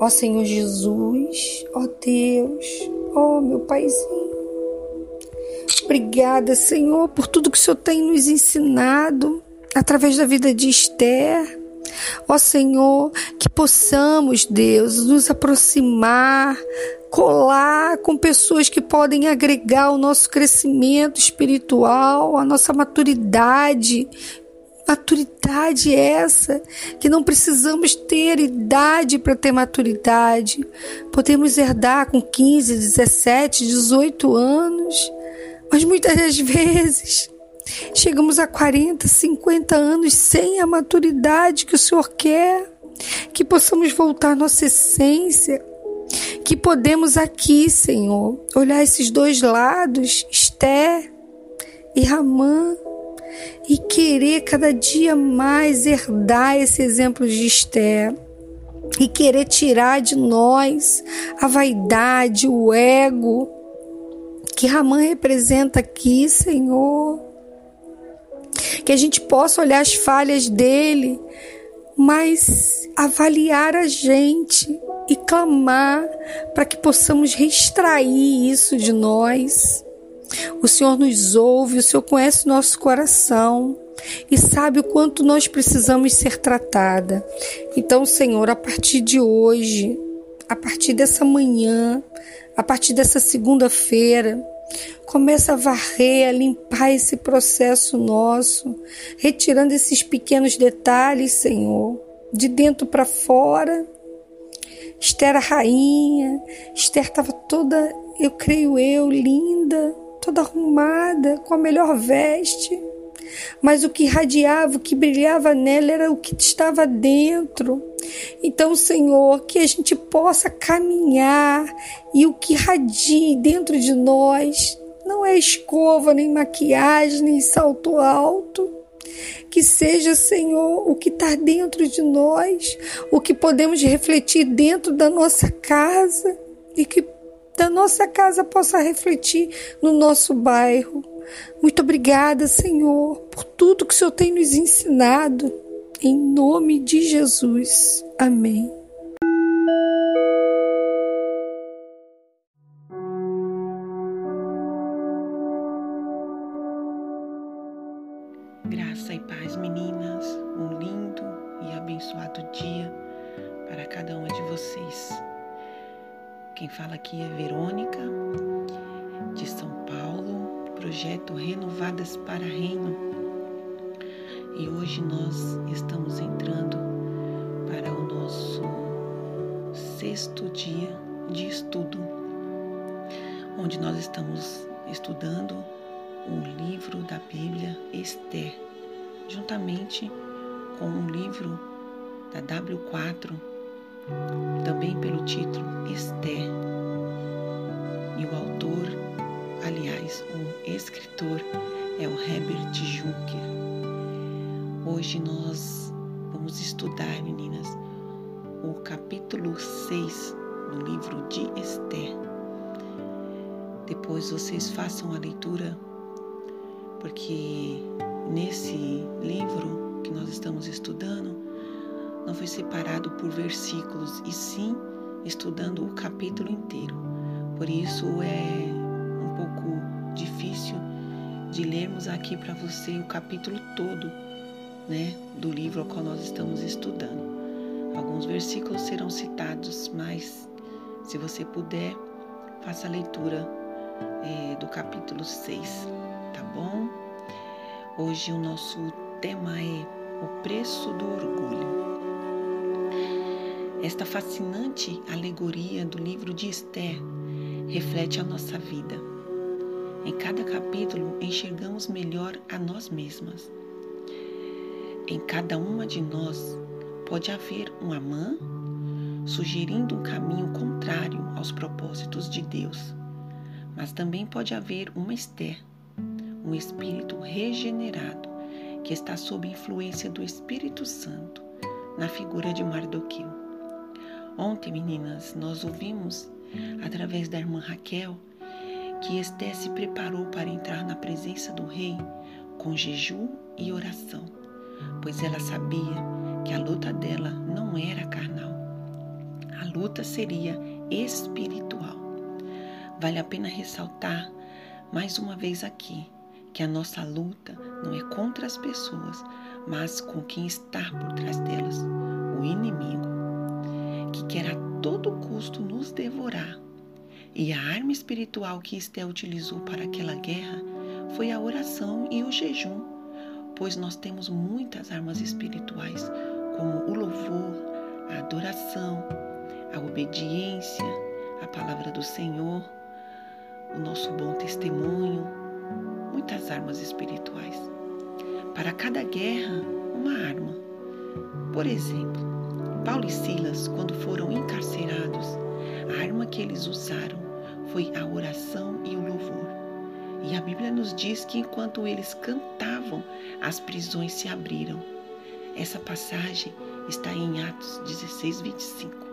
Speaker 1: Ó Senhor Jesus, ó Deus, ó meu Paizinho. Obrigada, Senhor, por tudo que o Senhor tem nos ensinado através da vida de Esther. Ó Senhor, que possamos, Deus, nos aproximar, colar com pessoas que podem agregar o nosso crescimento espiritual, a nossa maturidade Maturidade é essa que não precisamos ter idade para ter maturidade. Podemos herdar com 15, 17, 18 anos, mas muitas das vezes chegamos a 40, 50 anos sem a maturidade que o Senhor quer. Que possamos voltar à nossa essência, que podemos aqui, Senhor, olhar esses dois lados, Esther e Ramã e querer cada dia mais herdar esse exemplo de Esther e querer tirar de nós a vaidade, o ego que Ramã representa aqui, Senhor. Que a gente possa olhar as falhas dele, mas avaliar a gente e clamar para que possamos reextrair isso de nós o Senhor nos ouve, o Senhor conhece nosso coração e sabe o quanto nós precisamos ser tratada. Então, Senhor, a partir de hoje, a partir dessa manhã, a partir dessa segunda-feira, começa a varrer, a limpar esse processo nosso, retirando esses pequenos detalhes, Senhor, de dentro para fora. Esther era rainha, Esther estava toda, eu creio eu, linda, toda arrumada, com a melhor veste. Mas o que radiava, o que brilhava nela era o que estava dentro. Então, Senhor, que a gente possa caminhar e o que radie dentro de nós não é escova, nem maquiagem, nem salto alto. Que seja, Senhor, o que está dentro de nós, o que podemos refletir dentro da nossa casa e que da nossa casa possa refletir no nosso bairro. Muito obrigada, Senhor, por tudo que o Senhor tem nos ensinado. Em nome de Jesus. Amém.
Speaker 2: Graça e paz, meninas. Um lindo e abençoado dia para cada uma de vocês. Quem fala aqui é Verônica, de São Paulo, projeto Renovadas para Reino. E hoje nós estamos entrando para o nosso sexto dia de estudo, onde nós estamos estudando o livro da Bíblia Esther, juntamente com o livro da W4 também pelo título Esther. E o autor, aliás, o escritor é o Herbert Juncker. Hoje nós vamos estudar, meninas, o capítulo 6 do livro de Esther. Depois vocês façam a leitura, porque nesse livro que nós estamos estudando, não foi separado por versículos, e sim estudando o capítulo inteiro. Por isso é um pouco difícil de lermos aqui para você o capítulo todo, né, do livro ao qual nós estamos estudando. Alguns versículos serão citados, mas se você puder, faça a leitura é, do capítulo 6, tá bom? Hoje o nosso tema é o preço do orgulho. Esta fascinante alegoria do livro de Esther reflete a nossa vida. Em cada capítulo enxergamos melhor a nós mesmas. Em cada uma de nós pode haver um Amã sugerindo um caminho contrário aos propósitos de Deus, mas também pode haver uma Esther, um espírito regenerado que está sob influência do Espírito Santo na figura de Mardoqueu. Ontem, meninas, nós ouvimos através da irmã Raquel que Esté se preparou para entrar na presença do rei com jejum e oração, pois ela sabia que a luta dela não era carnal. A luta seria espiritual. Vale a pena ressaltar mais uma vez aqui que a nossa luta não é contra as pessoas, mas com quem está por trás delas, o inimigo, que quer a todo custo nos devorar e a arma espiritual que Esté utilizou para aquela guerra foi a oração e o jejum, pois nós temos muitas armas espirituais, como o louvor, a adoração, a obediência, a palavra do Senhor, o nosso bom testemunho, muitas armas espirituais. Para cada guerra, uma arma. Por exemplo, Paulo e Silas, quando foram encarcerados, a arma que eles usaram foi a oração e o louvor. E a Bíblia nos diz que enquanto eles cantavam, as prisões se abriram. Essa passagem está em Atos 16, 25.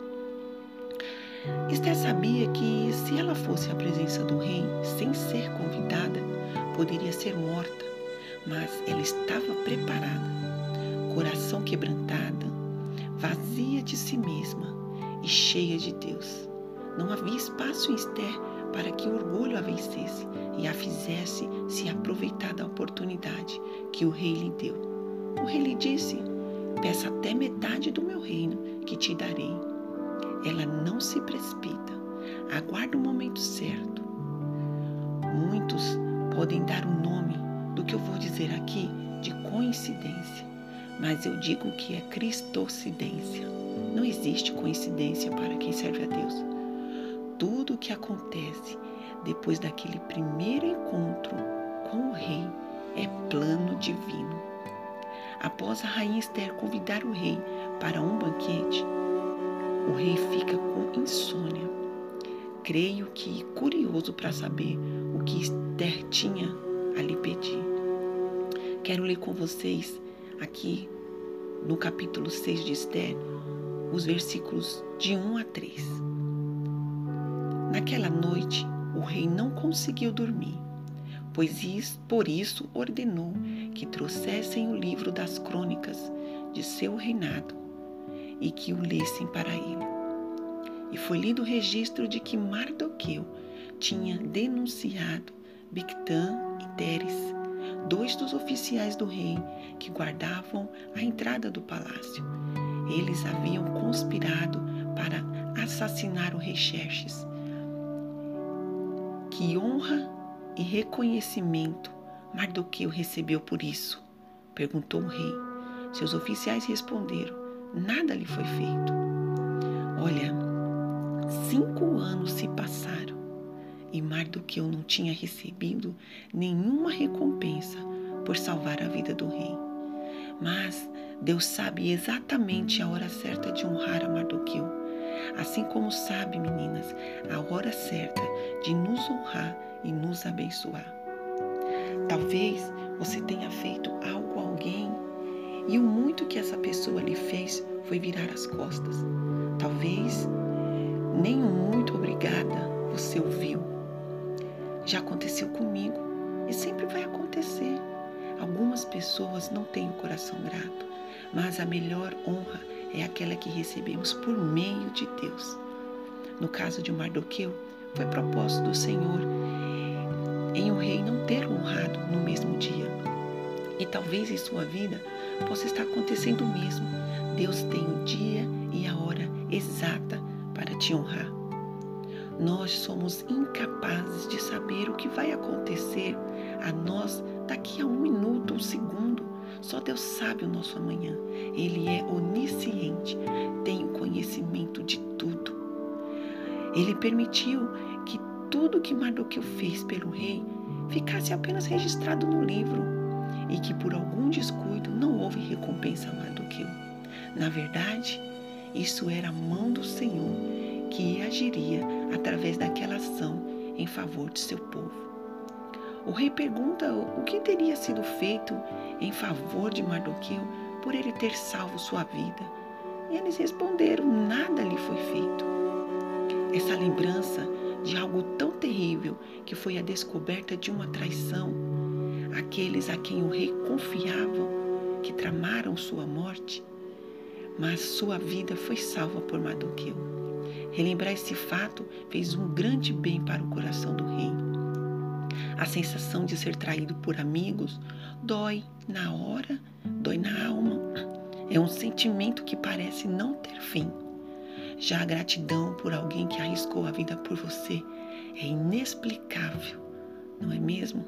Speaker 2: Esther sabia que se ela fosse à presença do rei sem ser convidada, poderia ser morta, mas ela estava preparada, coração quebrantado, vazia de si mesma e cheia de Deus. Não havia espaço em Esther para que o orgulho a vencesse e a fizesse se aproveitar da oportunidade que o rei lhe deu. O rei lhe disse: Peça até metade do meu reino que te darei. Ela não se precipita, aguarda o momento certo. Muitos podem dar o nome do que eu vou dizer aqui de coincidência, mas eu digo que é cristocidência. Não existe coincidência para quem serve a Deus tudo o que acontece depois daquele primeiro encontro com o rei é plano divino. Após a rainha Esther convidar o rei para um banquete, o rei fica com insônia. Creio que curioso para saber o que Esther tinha a lhe pedir. Quero ler com vocês aqui no capítulo 6 de Esther os versículos de 1 a 3. Naquela noite, o rei não conseguiu dormir, pois por isso ordenou que trouxessem o livro das crônicas de seu reinado e que o lessem para ele. E foi lido o registro de que Mardoqueu tinha denunciado Bictã e Teres, dois dos oficiais do rei que guardavam a entrada do palácio. Eles haviam conspirado para assassinar o rei Xerxes que honra e reconhecimento Mardoqueu recebeu por isso? Perguntou o rei. Seus oficiais responderam: Nada lhe foi feito. Olha, cinco anos se passaram e Mardoqueu não tinha recebido nenhuma recompensa por salvar a vida do rei. Mas Deus sabe exatamente a hora certa de honrar a Mardoqueu Assim como sabe, meninas, a hora certa de nos honrar e nos abençoar. Talvez você tenha feito algo a alguém e o muito que essa pessoa lhe fez foi virar as costas. Talvez nem um muito obrigada você ouviu. Já aconteceu comigo e sempre vai acontecer. Algumas pessoas não têm o coração grato, mas a melhor honra é aquela que recebemos por meio de Deus. No caso de Mardoqueu, foi propósito do Senhor em o rei não ter honrado no mesmo dia. E talvez em sua vida possa estar acontecendo o mesmo. Deus tem o dia e a hora exata para te honrar. Nós somos incapazes de saber o que vai acontecer a nós daqui a um minuto, um segundo. Só Deus sabe o nosso amanhã. Ele é onisciente, tem o conhecimento de tudo. Ele permitiu que tudo que Mardoqueu fez pelo rei ficasse apenas registrado no livro e que por algum descuido não houve recompensa a Mardoqueu. Na verdade, isso era a mão do Senhor que agiria através daquela ação em favor de seu povo. O rei pergunta o que teria sido feito em favor de Mardoqueu por ele ter salvo sua vida. E eles responderam: nada lhe foi feito. Essa lembrança de algo tão terrível que foi a descoberta de uma traição, aqueles a quem o rei confiava, que tramaram sua morte, mas sua vida foi salva por Mardoqueu. Relembrar esse fato fez um grande bem para o coração do rei. A sensação de ser traído por amigos dói na hora, dói na alma. É um sentimento que parece não ter fim. Já a gratidão por alguém que arriscou a vida por você é inexplicável, não é mesmo?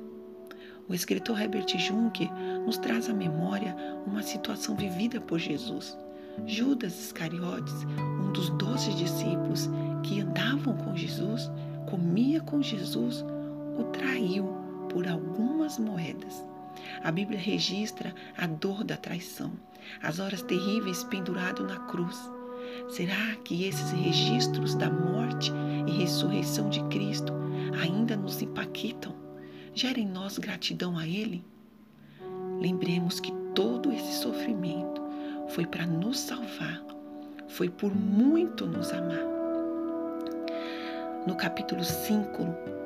Speaker 2: O escritor Herbert Juncker nos traz à memória uma situação vivida por Jesus. Judas Iscariotes, um dos doze discípulos que andavam com Jesus, comia com Jesus, o traiu por algumas moedas. A Bíblia registra a dor da traição, as horas terríveis pendurado na cruz. Será que esses registros da morte e ressurreição de Cristo ainda nos impactam? Gera em nós gratidão a Ele? Lembremos que todo esse sofrimento foi para nos salvar, foi por muito nos amar. No capítulo 5,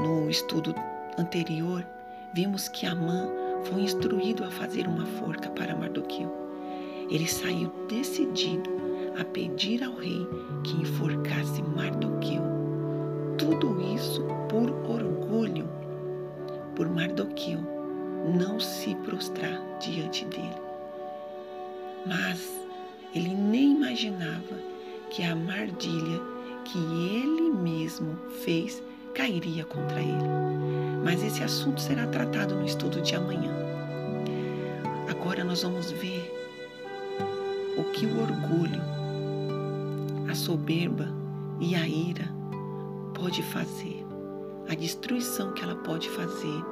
Speaker 2: no estudo anterior, vimos que Amã foi instruído a fazer uma forca para Mardoqueu. Ele saiu decidido a pedir ao rei que enforcasse Mardoqueu. Tudo isso por orgulho, por Mardoqueu não se prostrar diante dele. Mas ele nem imaginava que a mardilha que ele mesmo fez cairia contra ele. Mas esse assunto será tratado no estudo de amanhã. Agora nós vamos ver o que o orgulho, a soberba e a ira pode fazer, a destruição que ela pode fazer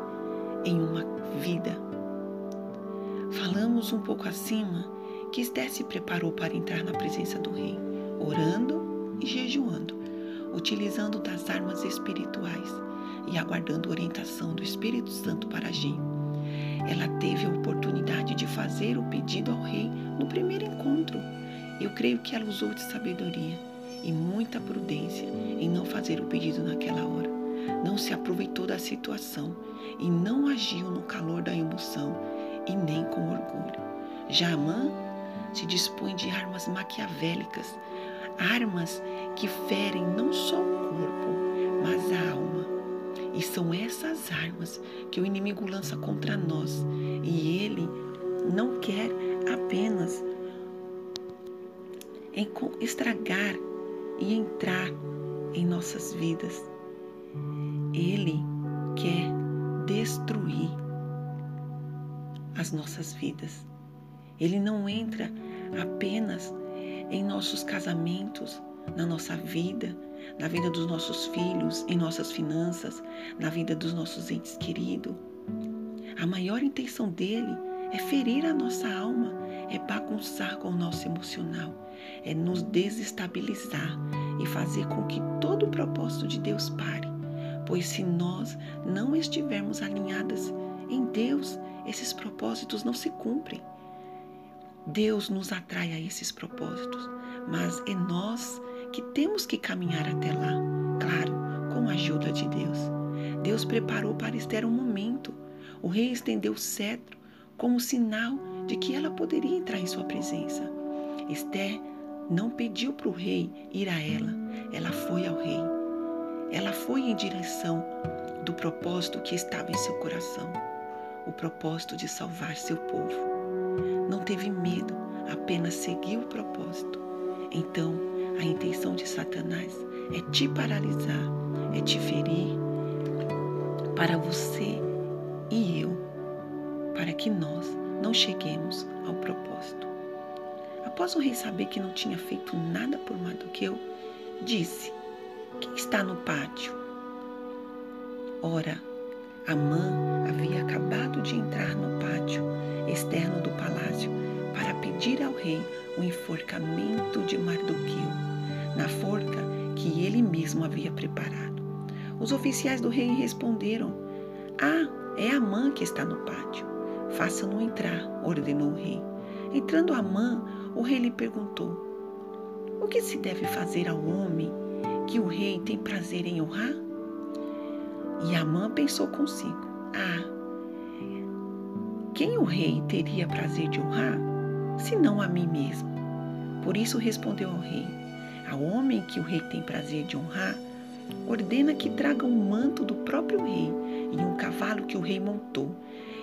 Speaker 2: em uma vida. Falamos um pouco acima que Esté se preparou para entrar na presença do rei, orando e jejuando utilizando das armas espirituais e aguardando orientação do Espírito Santo para agir. Ela teve a oportunidade de fazer o pedido ao rei no primeiro encontro. Eu creio que ela usou de sabedoria e muita prudência em não fazer o pedido naquela hora. Não se aproveitou da situação e não agiu no calor da emoção e nem com orgulho. Já Amã se dispõe de armas maquiavélicas armas que ferem não só o corpo, mas a alma. E são essas armas que o inimigo lança contra nós. E ele não quer apenas estragar e entrar em nossas vidas. Ele quer destruir as nossas vidas. Ele não entra apenas em nossos casamentos, na nossa vida, na vida dos nossos filhos, em nossas finanças, na vida dos nossos entes queridos. A maior intenção dele é ferir a nossa alma, é bagunçar com o nosso emocional, é nos desestabilizar e fazer com que todo o propósito de Deus pare. Pois se nós não estivermos alinhadas em Deus, esses propósitos não se cumprem. Deus nos atrai a esses propósitos, mas é nós que temos que caminhar até lá, claro, com a ajuda de Deus. Deus preparou para Esther um momento. O rei estendeu o cetro como sinal de que ela poderia entrar em sua presença. Esther não pediu para o rei ir a ela, ela foi ao rei. Ela foi em direção do propósito que estava em seu coração, o propósito de salvar seu povo. Não teve medo, apenas seguiu o propósito. Então, a intenção de Satanás é te paralisar, é te ferir, para você e eu, para que nós não cheguemos ao propósito. Após o rei saber que não tinha feito nada por Mardoqueu, disse: Quem está no pátio? Ora, Amã havia acabado de entrar no pátio externo do palácio para pedir ao rei o enforcamento de Mardoqueu, na forca que ele mesmo havia preparado. Os oficiais do rei responderam: Ah, é Amã que está no pátio. Faça-no entrar, ordenou o rei. Entrando Amã, o rei lhe perguntou: O que se deve fazer ao homem que o rei tem prazer em honrar? E Amã pensou consigo: Ah, quem o rei teria prazer de honrar, senão a mim mesmo? Por isso respondeu ao rei: Ao homem que o rei tem prazer de honrar, ordena que traga um manto do próprio rei e um cavalo que o rei montou,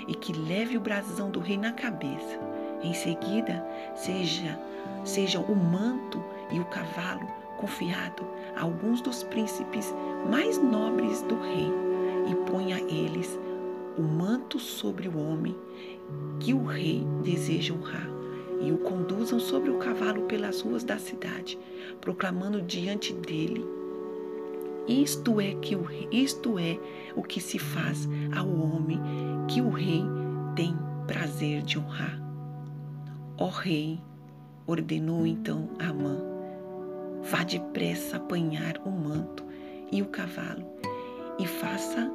Speaker 2: e que leve o brasão do rei na cabeça. Em seguida, seja sejam o manto e o cavalo confiado a alguns dos príncipes mais nobres do rei, e ponha eles o manto sobre o homem que o rei deseja honrar, e o conduzam sobre o cavalo pelas ruas da cidade, proclamando diante dele isto é que o, isto é o que se faz ao homem que o rei tem prazer de honrar. Ó rei, ordenou então Amã, vá depressa apanhar o manto e o cavalo e faça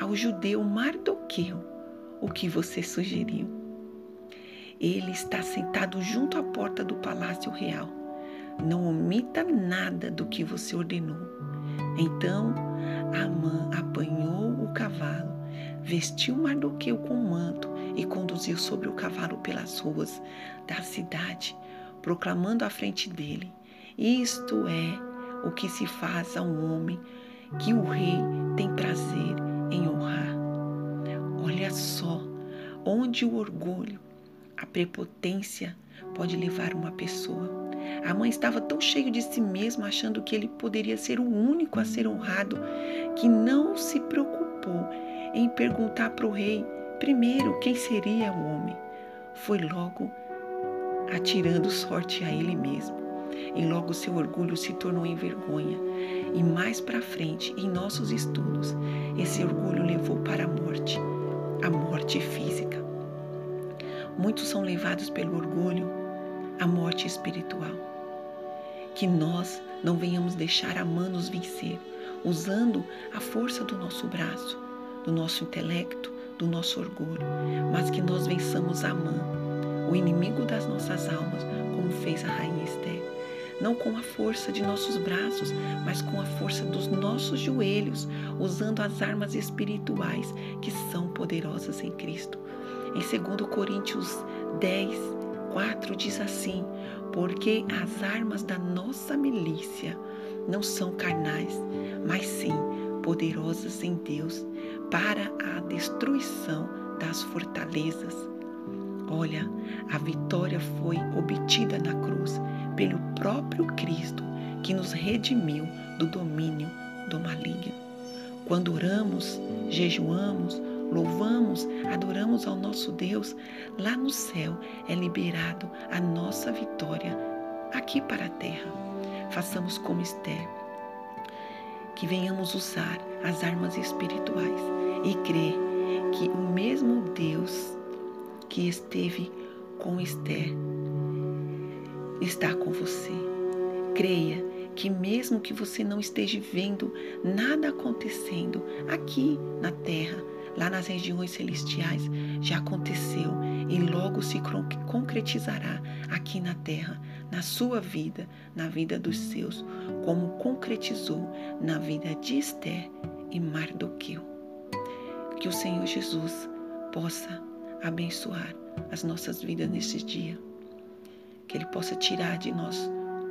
Speaker 2: ao judeu Mardoqueu o que você sugeriu. Ele está sentado junto à porta do palácio real. Não omita nada do que você ordenou então Amã apanhou o cavalo, vestiu Mardoqueu com manto e conduziu sobre o cavalo pelas ruas da cidade, proclamando à frente dele: Isto é o que se faz a um homem que o rei tem prazer em honrar. Olha só onde o orgulho, a prepotência pode levar uma pessoa. A mãe estava tão cheio de si mesmo, achando que ele poderia ser o único a ser honrado, que não se preocupou em perguntar para o rei primeiro quem seria o homem. Foi logo atirando sorte a ele mesmo. E logo seu orgulho se tornou em vergonha. E mais para frente, em nossos estudos, esse orgulho levou para a morte, a morte física. Muitos são levados pelo orgulho à morte espiritual que nós não venhamos deixar a mão nos vencer, usando a força do nosso braço, do nosso intelecto, do nosso orgulho, mas que nós vençamos a mão, o inimigo das nossas almas, como fez a rainha. Não com a força de nossos braços, mas com a força dos nossos joelhos, usando as armas espirituais que são poderosas em Cristo. Em 2 Coríntios 10, 4 diz assim: Porque as armas da nossa milícia não são carnais, mas sim poderosas em Deus para a destruição das fortalezas. Olha, a vitória foi obtida na cruz pelo próprio Cristo que nos redimiu do domínio do maligno. Quando oramos, jejuamos, louvamos, adoramos ao nosso Deus, lá no céu é liberado a nossa vitória aqui para a terra. Façamos como Esther, que venhamos usar as armas espirituais e crer que o mesmo Deus que esteve com Esther está com você. Creia que mesmo que você não esteja vendo nada acontecendo aqui na terra, lá nas regiões celestiais, já aconteceu e logo se concretizará aqui na terra, na sua vida, na vida dos seus, como concretizou na vida de Esther e Mardoqueu. Que o Senhor Jesus possa abençoar as nossas vidas nesse dia. Que Ele possa tirar de nós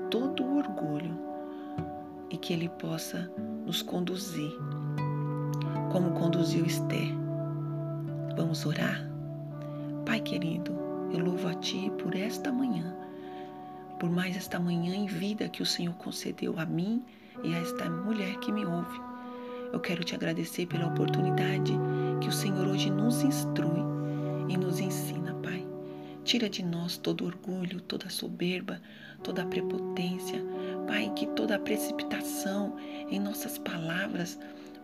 Speaker 2: todo o orgulho e que Ele possa nos conduzir como conduziu Esther. Vamos orar? Pai querido, eu louvo a Ti por esta manhã, por mais esta manhã em vida que o Senhor concedeu a mim e a esta mulher que me ouve. Eu quero te agradecer pela oportunidade que o Senhor hoje nos instrui e nos ensina. Tira de nós todo orgulho, toda soberba, toda prepotência, Pai, que toda precipitação em nossas palavras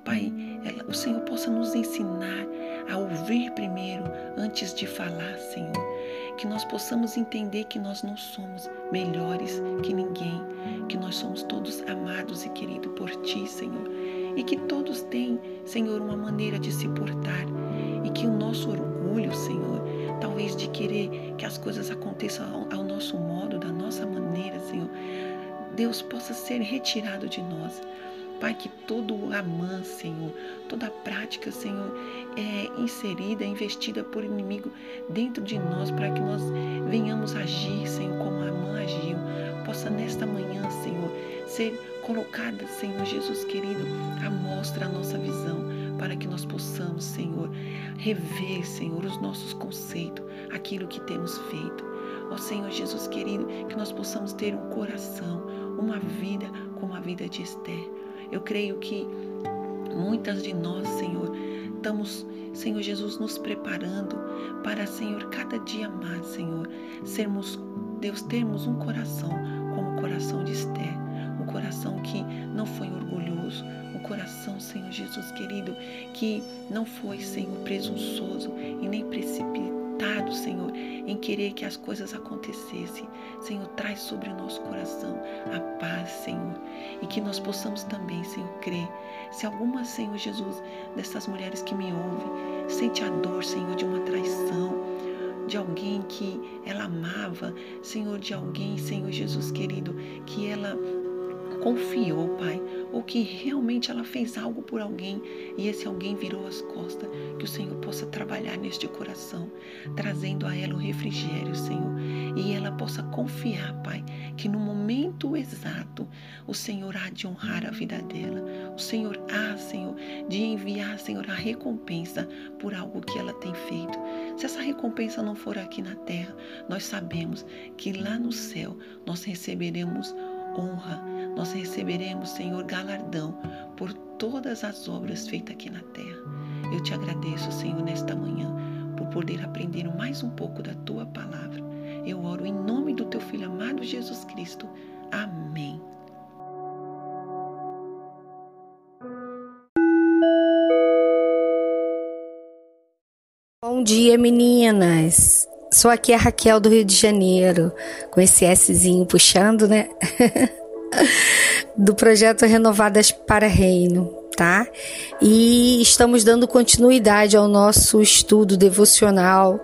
Speaker 2: Pai, ela, o Senhor possa nos ensinar a ouvir primeiro antes de falar, Senhor. Que nós possamos entender que nós não somos melhores que ninguém, que nós somos todos amados e queridos por Ti, Senhor. E que todos têm, Senhor, uma maneira de se portar. E que o nosso orgulho, Senhor, talvez de querer que as coisas aconteçam ao, ao nosso modo, da nossa maneira, Senhor, Deus possa ser retirado de nós. Pai, que todo o amã, Senhor, toda a prática, Senhor, é inserida, investida por inimigo dentro de nós, para que nós venhamos agir, Senhor, como a amã agiu. Possa nesta manhã, Senhor, ser colocada, Senhor Jesus querido, a mostra a nossa visão, para que nós possamos, Senhor, rever, Senhor, os nossos conceitos, aquilo que temos feito. Ó Senhor Jesus querido, que nós possamos ter um coração, uma vida como a vida de Esther eu creio que muitas de nós, Senhor, estamos, Senhor Jesus, nos preparando para, Senhor, cada dia mais, Senhor, sermos, Deus, termos um coração como o coração de Esther, um coração que não foi orgulhoso, coração, Senhor Jesus querido, que não foi, Senhor, presunçoso e nem precipitado Senhor, em querer que as coisas acontecessem. Senhor, traz sobre o nosso coração a paz, Senhor, e que nós possamos também, Senhor, crer. Se alguma, Senhor Jesus, dessas mulheres que me ouvem, sente a dor, Senhor, de uma traição, de alguém que ela amava, Senhor, de alguém, Senhor Jesus querido, que ela confiou, Pai, ou que realmente ela fez algo por alguém e esse alguém virou as costas, que o Senhor possa trabalhar neste coração, trazendo a ela o refrigério, Senhor, e ela possa confiar, Pai, que no momento exato o Senhor há de honrar a vida dela, o Senhor há, Senhor, de enviar, Senhor, a recompensa por algo que ela tem feito. Se essa recompensa não for aqui na terra, nós sabemos que lá no céu nós receberemos honra, nós receberemos, Senhor, galardão por todas as obras feitas aqui na terra. Eu te agradeço, Senhor, nesta manhã, por poder aprender mais um pouco da tua palavra. Eu oro em nome do teu filho amado Jesus Cristo. Amém.
Speaker 1: Bom dia, meninas. Sou aqui a Raquel do Rio de Janeiro, com esse Szinho puxando, né? do projeto Renovadas para Reino, tá? E estamos dando continuidade ao nosso estudo devocional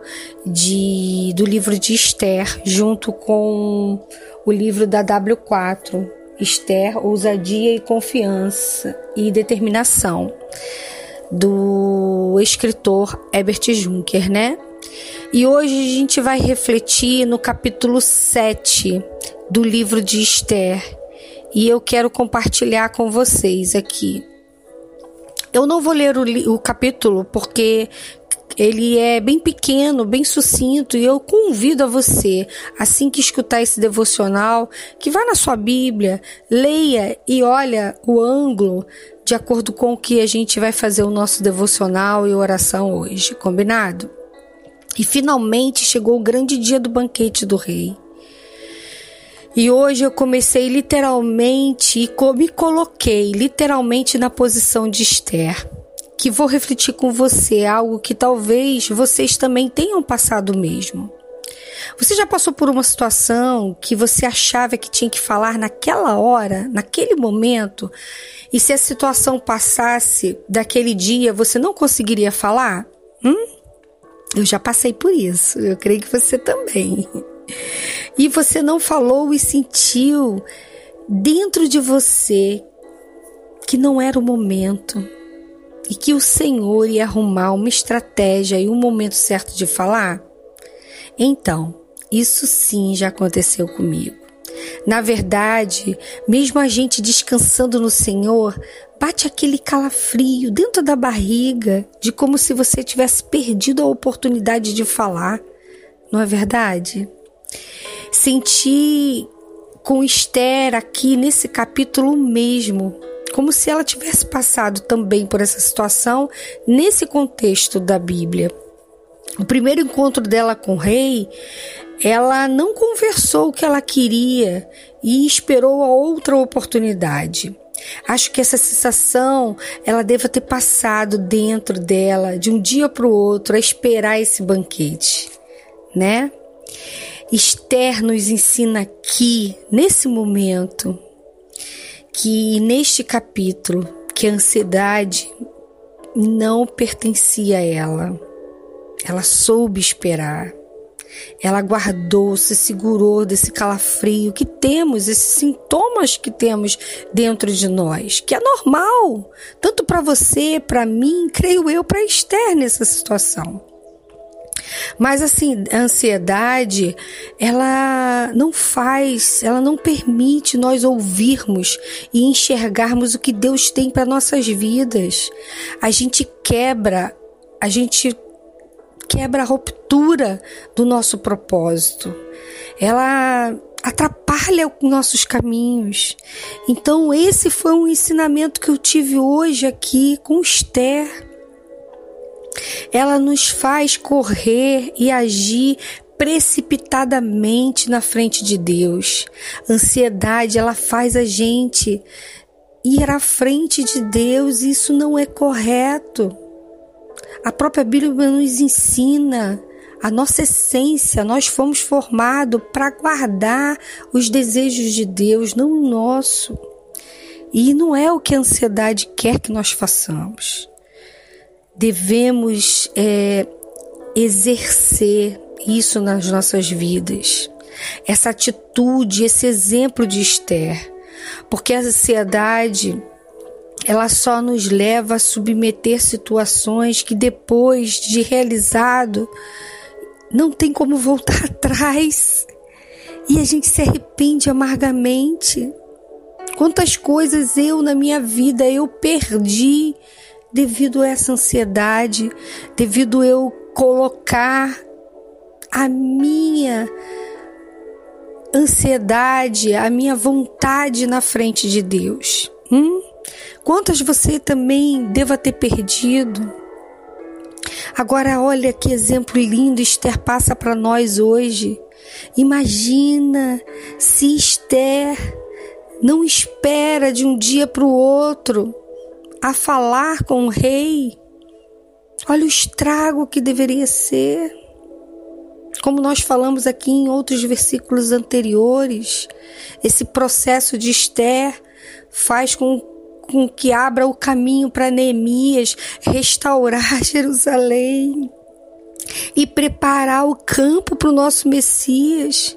Speaker 1: de, do livro de Esther, junto com o livro da W4, Esther, Ousadia e Confiança e Determinação, do escritor Herbert Juncker, né? E hoje a gente vai refletir no capítulo 7 do livro de Esther. E eu quero compartilhar com vocês aqui. Eu não vou ler o, o capítulo porque ele é bem pequeno, bem sucinto, e eu convido a você, assim que escutar esse devocional, que vá na sua Bíblia, leia e olha o ângulo de acordo com o que a gente vai fazer o nosso devocional e oração hoje, combinado? E finalmente chegou o grande dia do banquete do rei. E hoje eu comecei literalmente e me coloquei literalmente na posição de Esther, que vou refletir com você algo que talvez vocês também tenham passado mesmo. Você já passou por uma situação que você achava que tinha que falar naquela hora, naquele momento, e se a situação passasse daquele dia, você não conseguiria falar? Hum? Eu já passei por isso, eu creio que você também. E você não falou e sentiu dentro de você que não era o momento e que o Senhor ia arrumar uma estratégia e um momento certo de falar? Então, isso sim já aconteceu comigo. Na verdade, mesmo a gente descansando no Senhor, bate aquele calafrio dentro da barriga, de como se você tivesse perdido a oportunidade de falar. Não é verdade? Senti com Esther aqui nesse capítulo mesmo, como se ela tivesse passado também por essa situação nesse contexto da Bíblia. O primeiro encontro dela com o rei, ela não conversou o que ela queria e esperou a outra oportunidade. Acho que essa sensação ela deva ter passado dentro dela de um dia para o outro a esperar esse banquete, né? Esther nos ensina aqui, nesse momento, que neste capítulo, que a ansiedade não pertencia a ela. Ela soube esperar. Ela guardou, se segurou desse calafrio que temos, esses sintomas que temos dentro de nós, que é normal, tanto para você, para mim, creio eu, para Esther nessa situação. Mas assim, a ansiedade, ela não faz, ela não permite nós ouvirmos e enxergarmos o que Deus tem para nossas vidas. A gente quebra, a gente quebra a ruptura do nosso propósito. Ela atrapalha os nossos caminhos. Então, esse foi um ensinamento que eu tive hoje aqui com Esther. Ela nos faz correr e agir precipitadamente na frente de Deus. Ansiedade, ela faz a gente ir à frente de Deus, isso não é correto. A própria Bíblia nos ensina a nossa essência, nós fomos formados para guardar os desejos de Deus, não o nosso. E não é o que a ansiedade quer que nós façamos. Devemos é, exercer isso nas nossas vidas, essa atitude, esse exemplo de Esther, porque a ansiedade ela só nos leva a submeter situações que depois de realizado não tem como voltar atrás e a gente se arrepende amargamente. Quantas coisas eu na minha vida eu perdi devido a essa ansiedade, devido eu colocar a minha ansiedade, a minha vontade na frente de Deus. Hum? Quantas você também deva ter perdido? Agora olha que exemplo lindo Esther passa para nós hoje. Imagina se Esther não espera de um dia para o outro a falar com o rei. Olha o estrago que deveria ser. Como nós falamos aqui em outros versículos anteriores, esse processo de Esther faz com com que abra o caminho para Neemias restaurar Jerusalém e preparar o campo para o nosso Messias,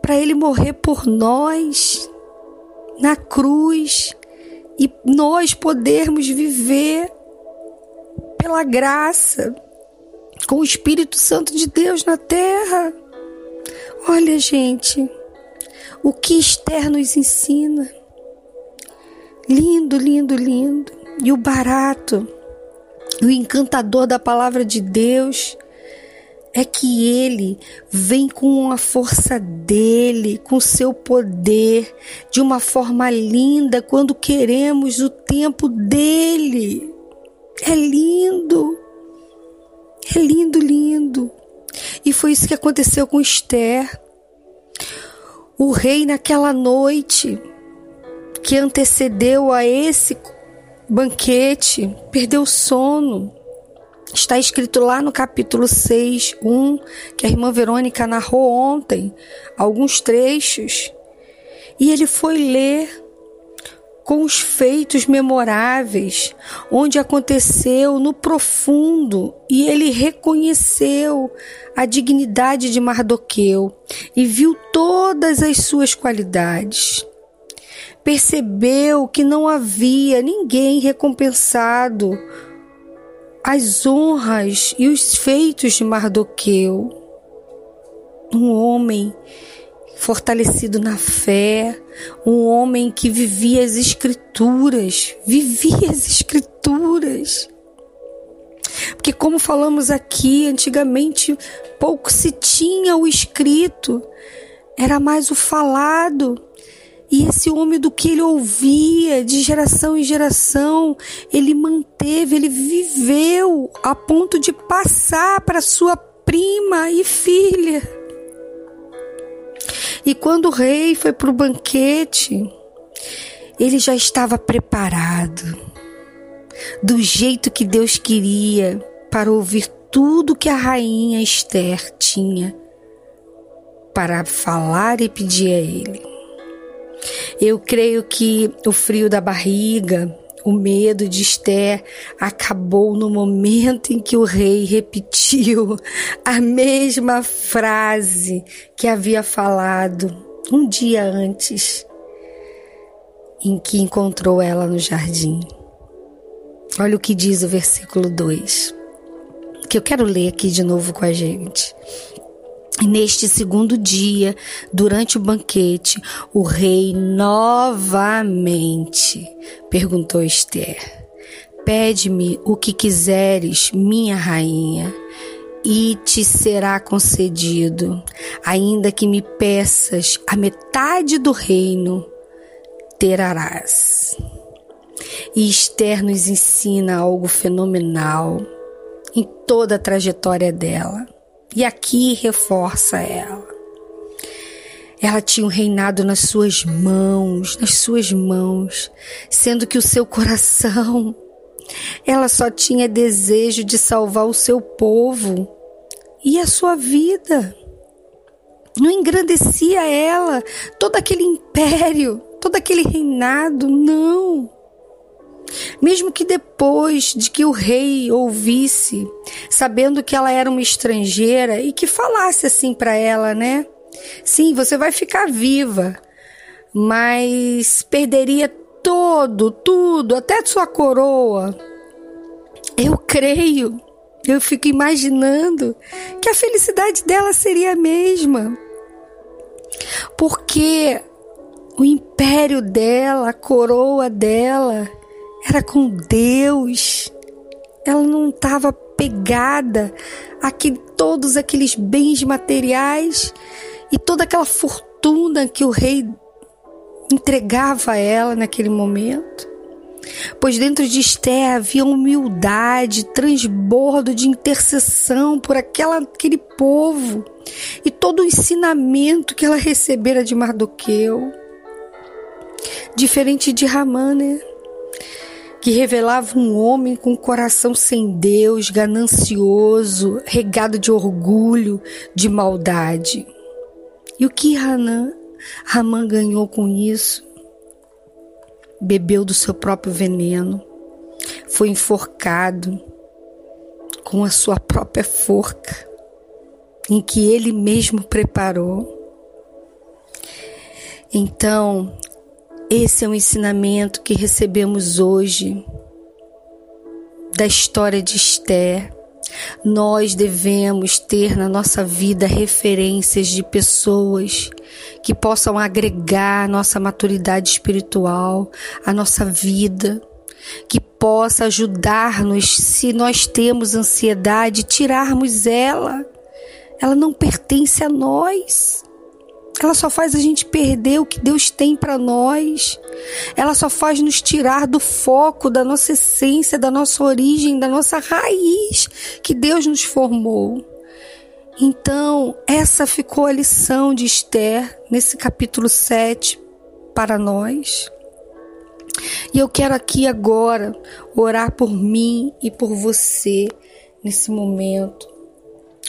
Speaker 1: para ele morrer por nós na cruz e nós podermos viver pela graça com o Espírito Santo de Deus na terra. Olha, gente, o que Esther nos ensina Lindo, lindo, lindo. E o barato, o encantador da palavra de Deus é que ele vem com a força dele, com seu poder, de uma forma linda quando queremos o tempo dele. É lindo. É lindo, lindo. E foi isso que aconteceu com Esther. O rei naquela noite que antecedeu a esse banquete perdeu o sono. Está escrito lá no capítulo 6, 1, que a irmã Verônica narrou ontem, alguns trechos. E ele foi ler com os feitos memoráveis, onde aconteceu no profundo, e ele reconheceu a dignidade de Mardoqueu e viu todas as suas qualidades percebeu que não havia ninguém recompensado as honras e os feitos de Mardoqueu. Um homem fortalecido na fé, um homem que vivia as escrituras, vivia as escrituras. Porque como falamos aqui, antigamente pouco se tinha o escrito, era mais o falado. E esse homem, do que ele ouvia de geração em geração, ele manteve, ele viveu a ponto de passar para sua prima e filha. E quando o rei foi para o banquete, ele já estava preparado, do jeito que Deus queria, para ouvir tudo que a rainha Esther tinha para falar e pedir a ele. Eu creio que o frio da barriga, o medo de Esther acabou no momento em que o rei repetiu a mesma frase que havia falado um dia antes, em que encontrou ela no jardim. Olha o que diz o versículo 2, que eu quero ler aqui de novo com a gente. Neste segundo dia, durante o banquete, o rei novamente perguntou a Esther: Pede-me o que quiseres, minha rainha, e te será concedido, ainda que me peças a metade do reino, terás. E Esther nos ensina algo fenomenal em toda a trajetória dela. E aqui reforça ela. Ela tinha um reinado nas suas mãos, nas suas mãos, sendo que o seu coração, ela só tinha desejo de salvar o seu povo e a sua vida. Não engrandecia ela todo aquele império, todo aquele reinado, não. Mesmo que depois de que o rei ouvisse, sabendo que ela era uma estrangeira e que falasse assim para ela, né? Sim, você vai ficar viva, mas perderia todo, tudo, até sua coroa. Eu creio, eu fico imaginando que a felicidade dela seria a mesma. Porque o império dela, a coroa dela, era com Deus. Ela não estava pegada a que, todos aqueles bens materiais e toda aquela fortuna que o rei entregava a ela naquele momento. Pois dentro de Esther havia humildade, transbordo de intercessão por aquela, aquele povo e todo o ensinamento que ela recebera de Mardoqueu. Diferente de Ramã, né? Que revelava um homem com coração sem Deus, ganancioso, regado de orgulho, de maldade. E o que Hanan, Ramã ganhou com isso? Bebeu do seu próprio veneno, foi enforcado com a sua própria forca, em que ele mesmo preparou. Então, esse é um ensinamento que recebemos hoje da história de Esther. Nós devemos ter na nossa vida referências de pessoas que possam agregar a nossa maturidade espiritual, a nossa vida, que possa ajudar-nos se nós temos ansiedade, tirarmos ela. Ela não pertence a nós. Ela só faz a gente perder o que Deus tem para nós. Ela só faz nos tirar do foco da nossa essência, da nossa origem, da nossa raiz que Deus nos formou. Então, essa ficou a lição de Esther nesse capítulo 7 para nós. E eu quero aqui agora orar por mim e por você nesse momento.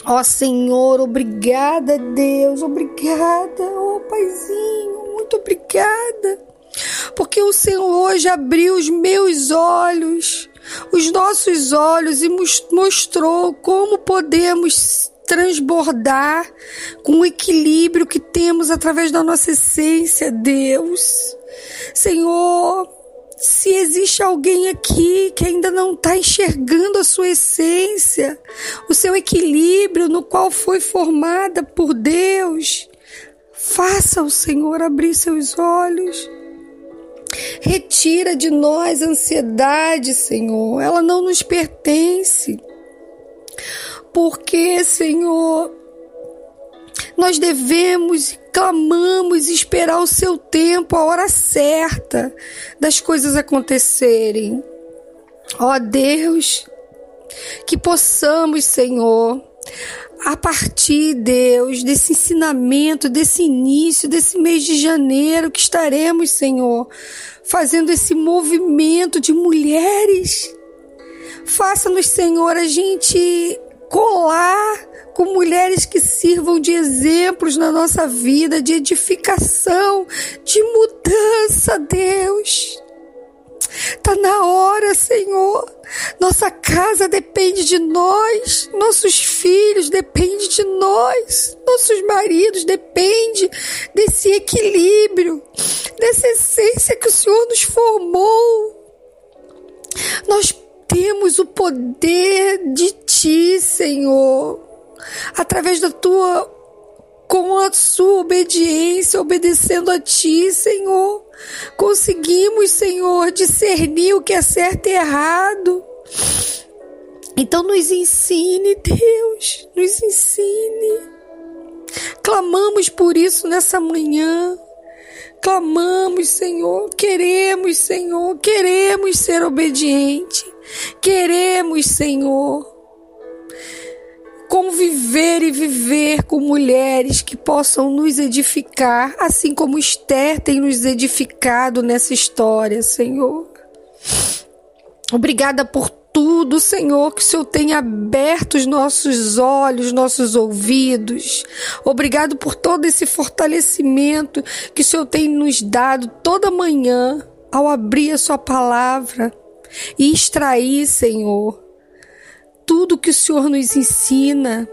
Speaker 1: Ó oh, Senhor, obrigada, Deus, obrigada, ó oh, Paizinho, muito obrigada. Porque o Senhor hoje abriu os meus olhos, os nossos olhos e mostrou como podemos transbordar com o equilíbrio que temos através da nossa essência, Deus. Senhor, se existe alguém aqui que ainda não está enxergando a sua essência, o seu equilíbrio no qual foi formada por Deus, faça o Senhor abrir seus olhos. Retira de nós a ansiedade, Senhor, ela não nos pertence. Porque, Senhor, nós devemos e clamamos esperar o seu tempo, a hora certa das coisas acontecerem. Ó Deus, que possamos, Senhor, a partir, Deus, desse ensinamento, desse início, desse mês de janeiro que estaremos, Senhor, fazendo esse movimento de mulheres. Faça-nos, Senhor, a gente colar com mulheres que sirvam de exemplos na nossa vida, de edificação, de mudança, Deus. Tá na hora, Senhor. Nossa casa depende de nós, nossos filhos dependem de nós, nossos maridos dependem desse equilíbrio, dessa essência que o Senhor nos formou. Nós temos o poder de Ti, Senhor, através da Tua com a sua obediência, obedecendo a Ti, Senhor. Conseguimos, Senhor, discernir o que é certo e errado. Então nos ensine, Deus, nos ensine. Clamamos por isso nessa manhã. Clamamos, Senhor, queremos, Senhor, queremos ser obediente. Queremos, Senhor, conviver e viver com mulheres que possam nos edificar, assim como Esther tem nos edificado nessa história, Senhor. Obrigada por tudo, Senhor, que o Senhor tenha aberto os nossos olhos, nossos ouvidos. Obrigado por todo esse fortalecimento que o Senhor tem nos dado toda manhã ao abrir a Sua palavra e extrair, Senhor, tudo que o Senhor nos ensina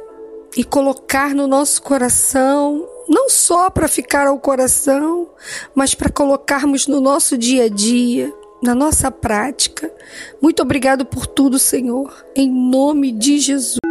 Speaker 1: e colocar no nosso coração, não só para ficar ao coração, mas para colocarmos no nosso dia a dia, na nossa prática. Muito obrigado por tudo, Senhor, em nome de Jesus.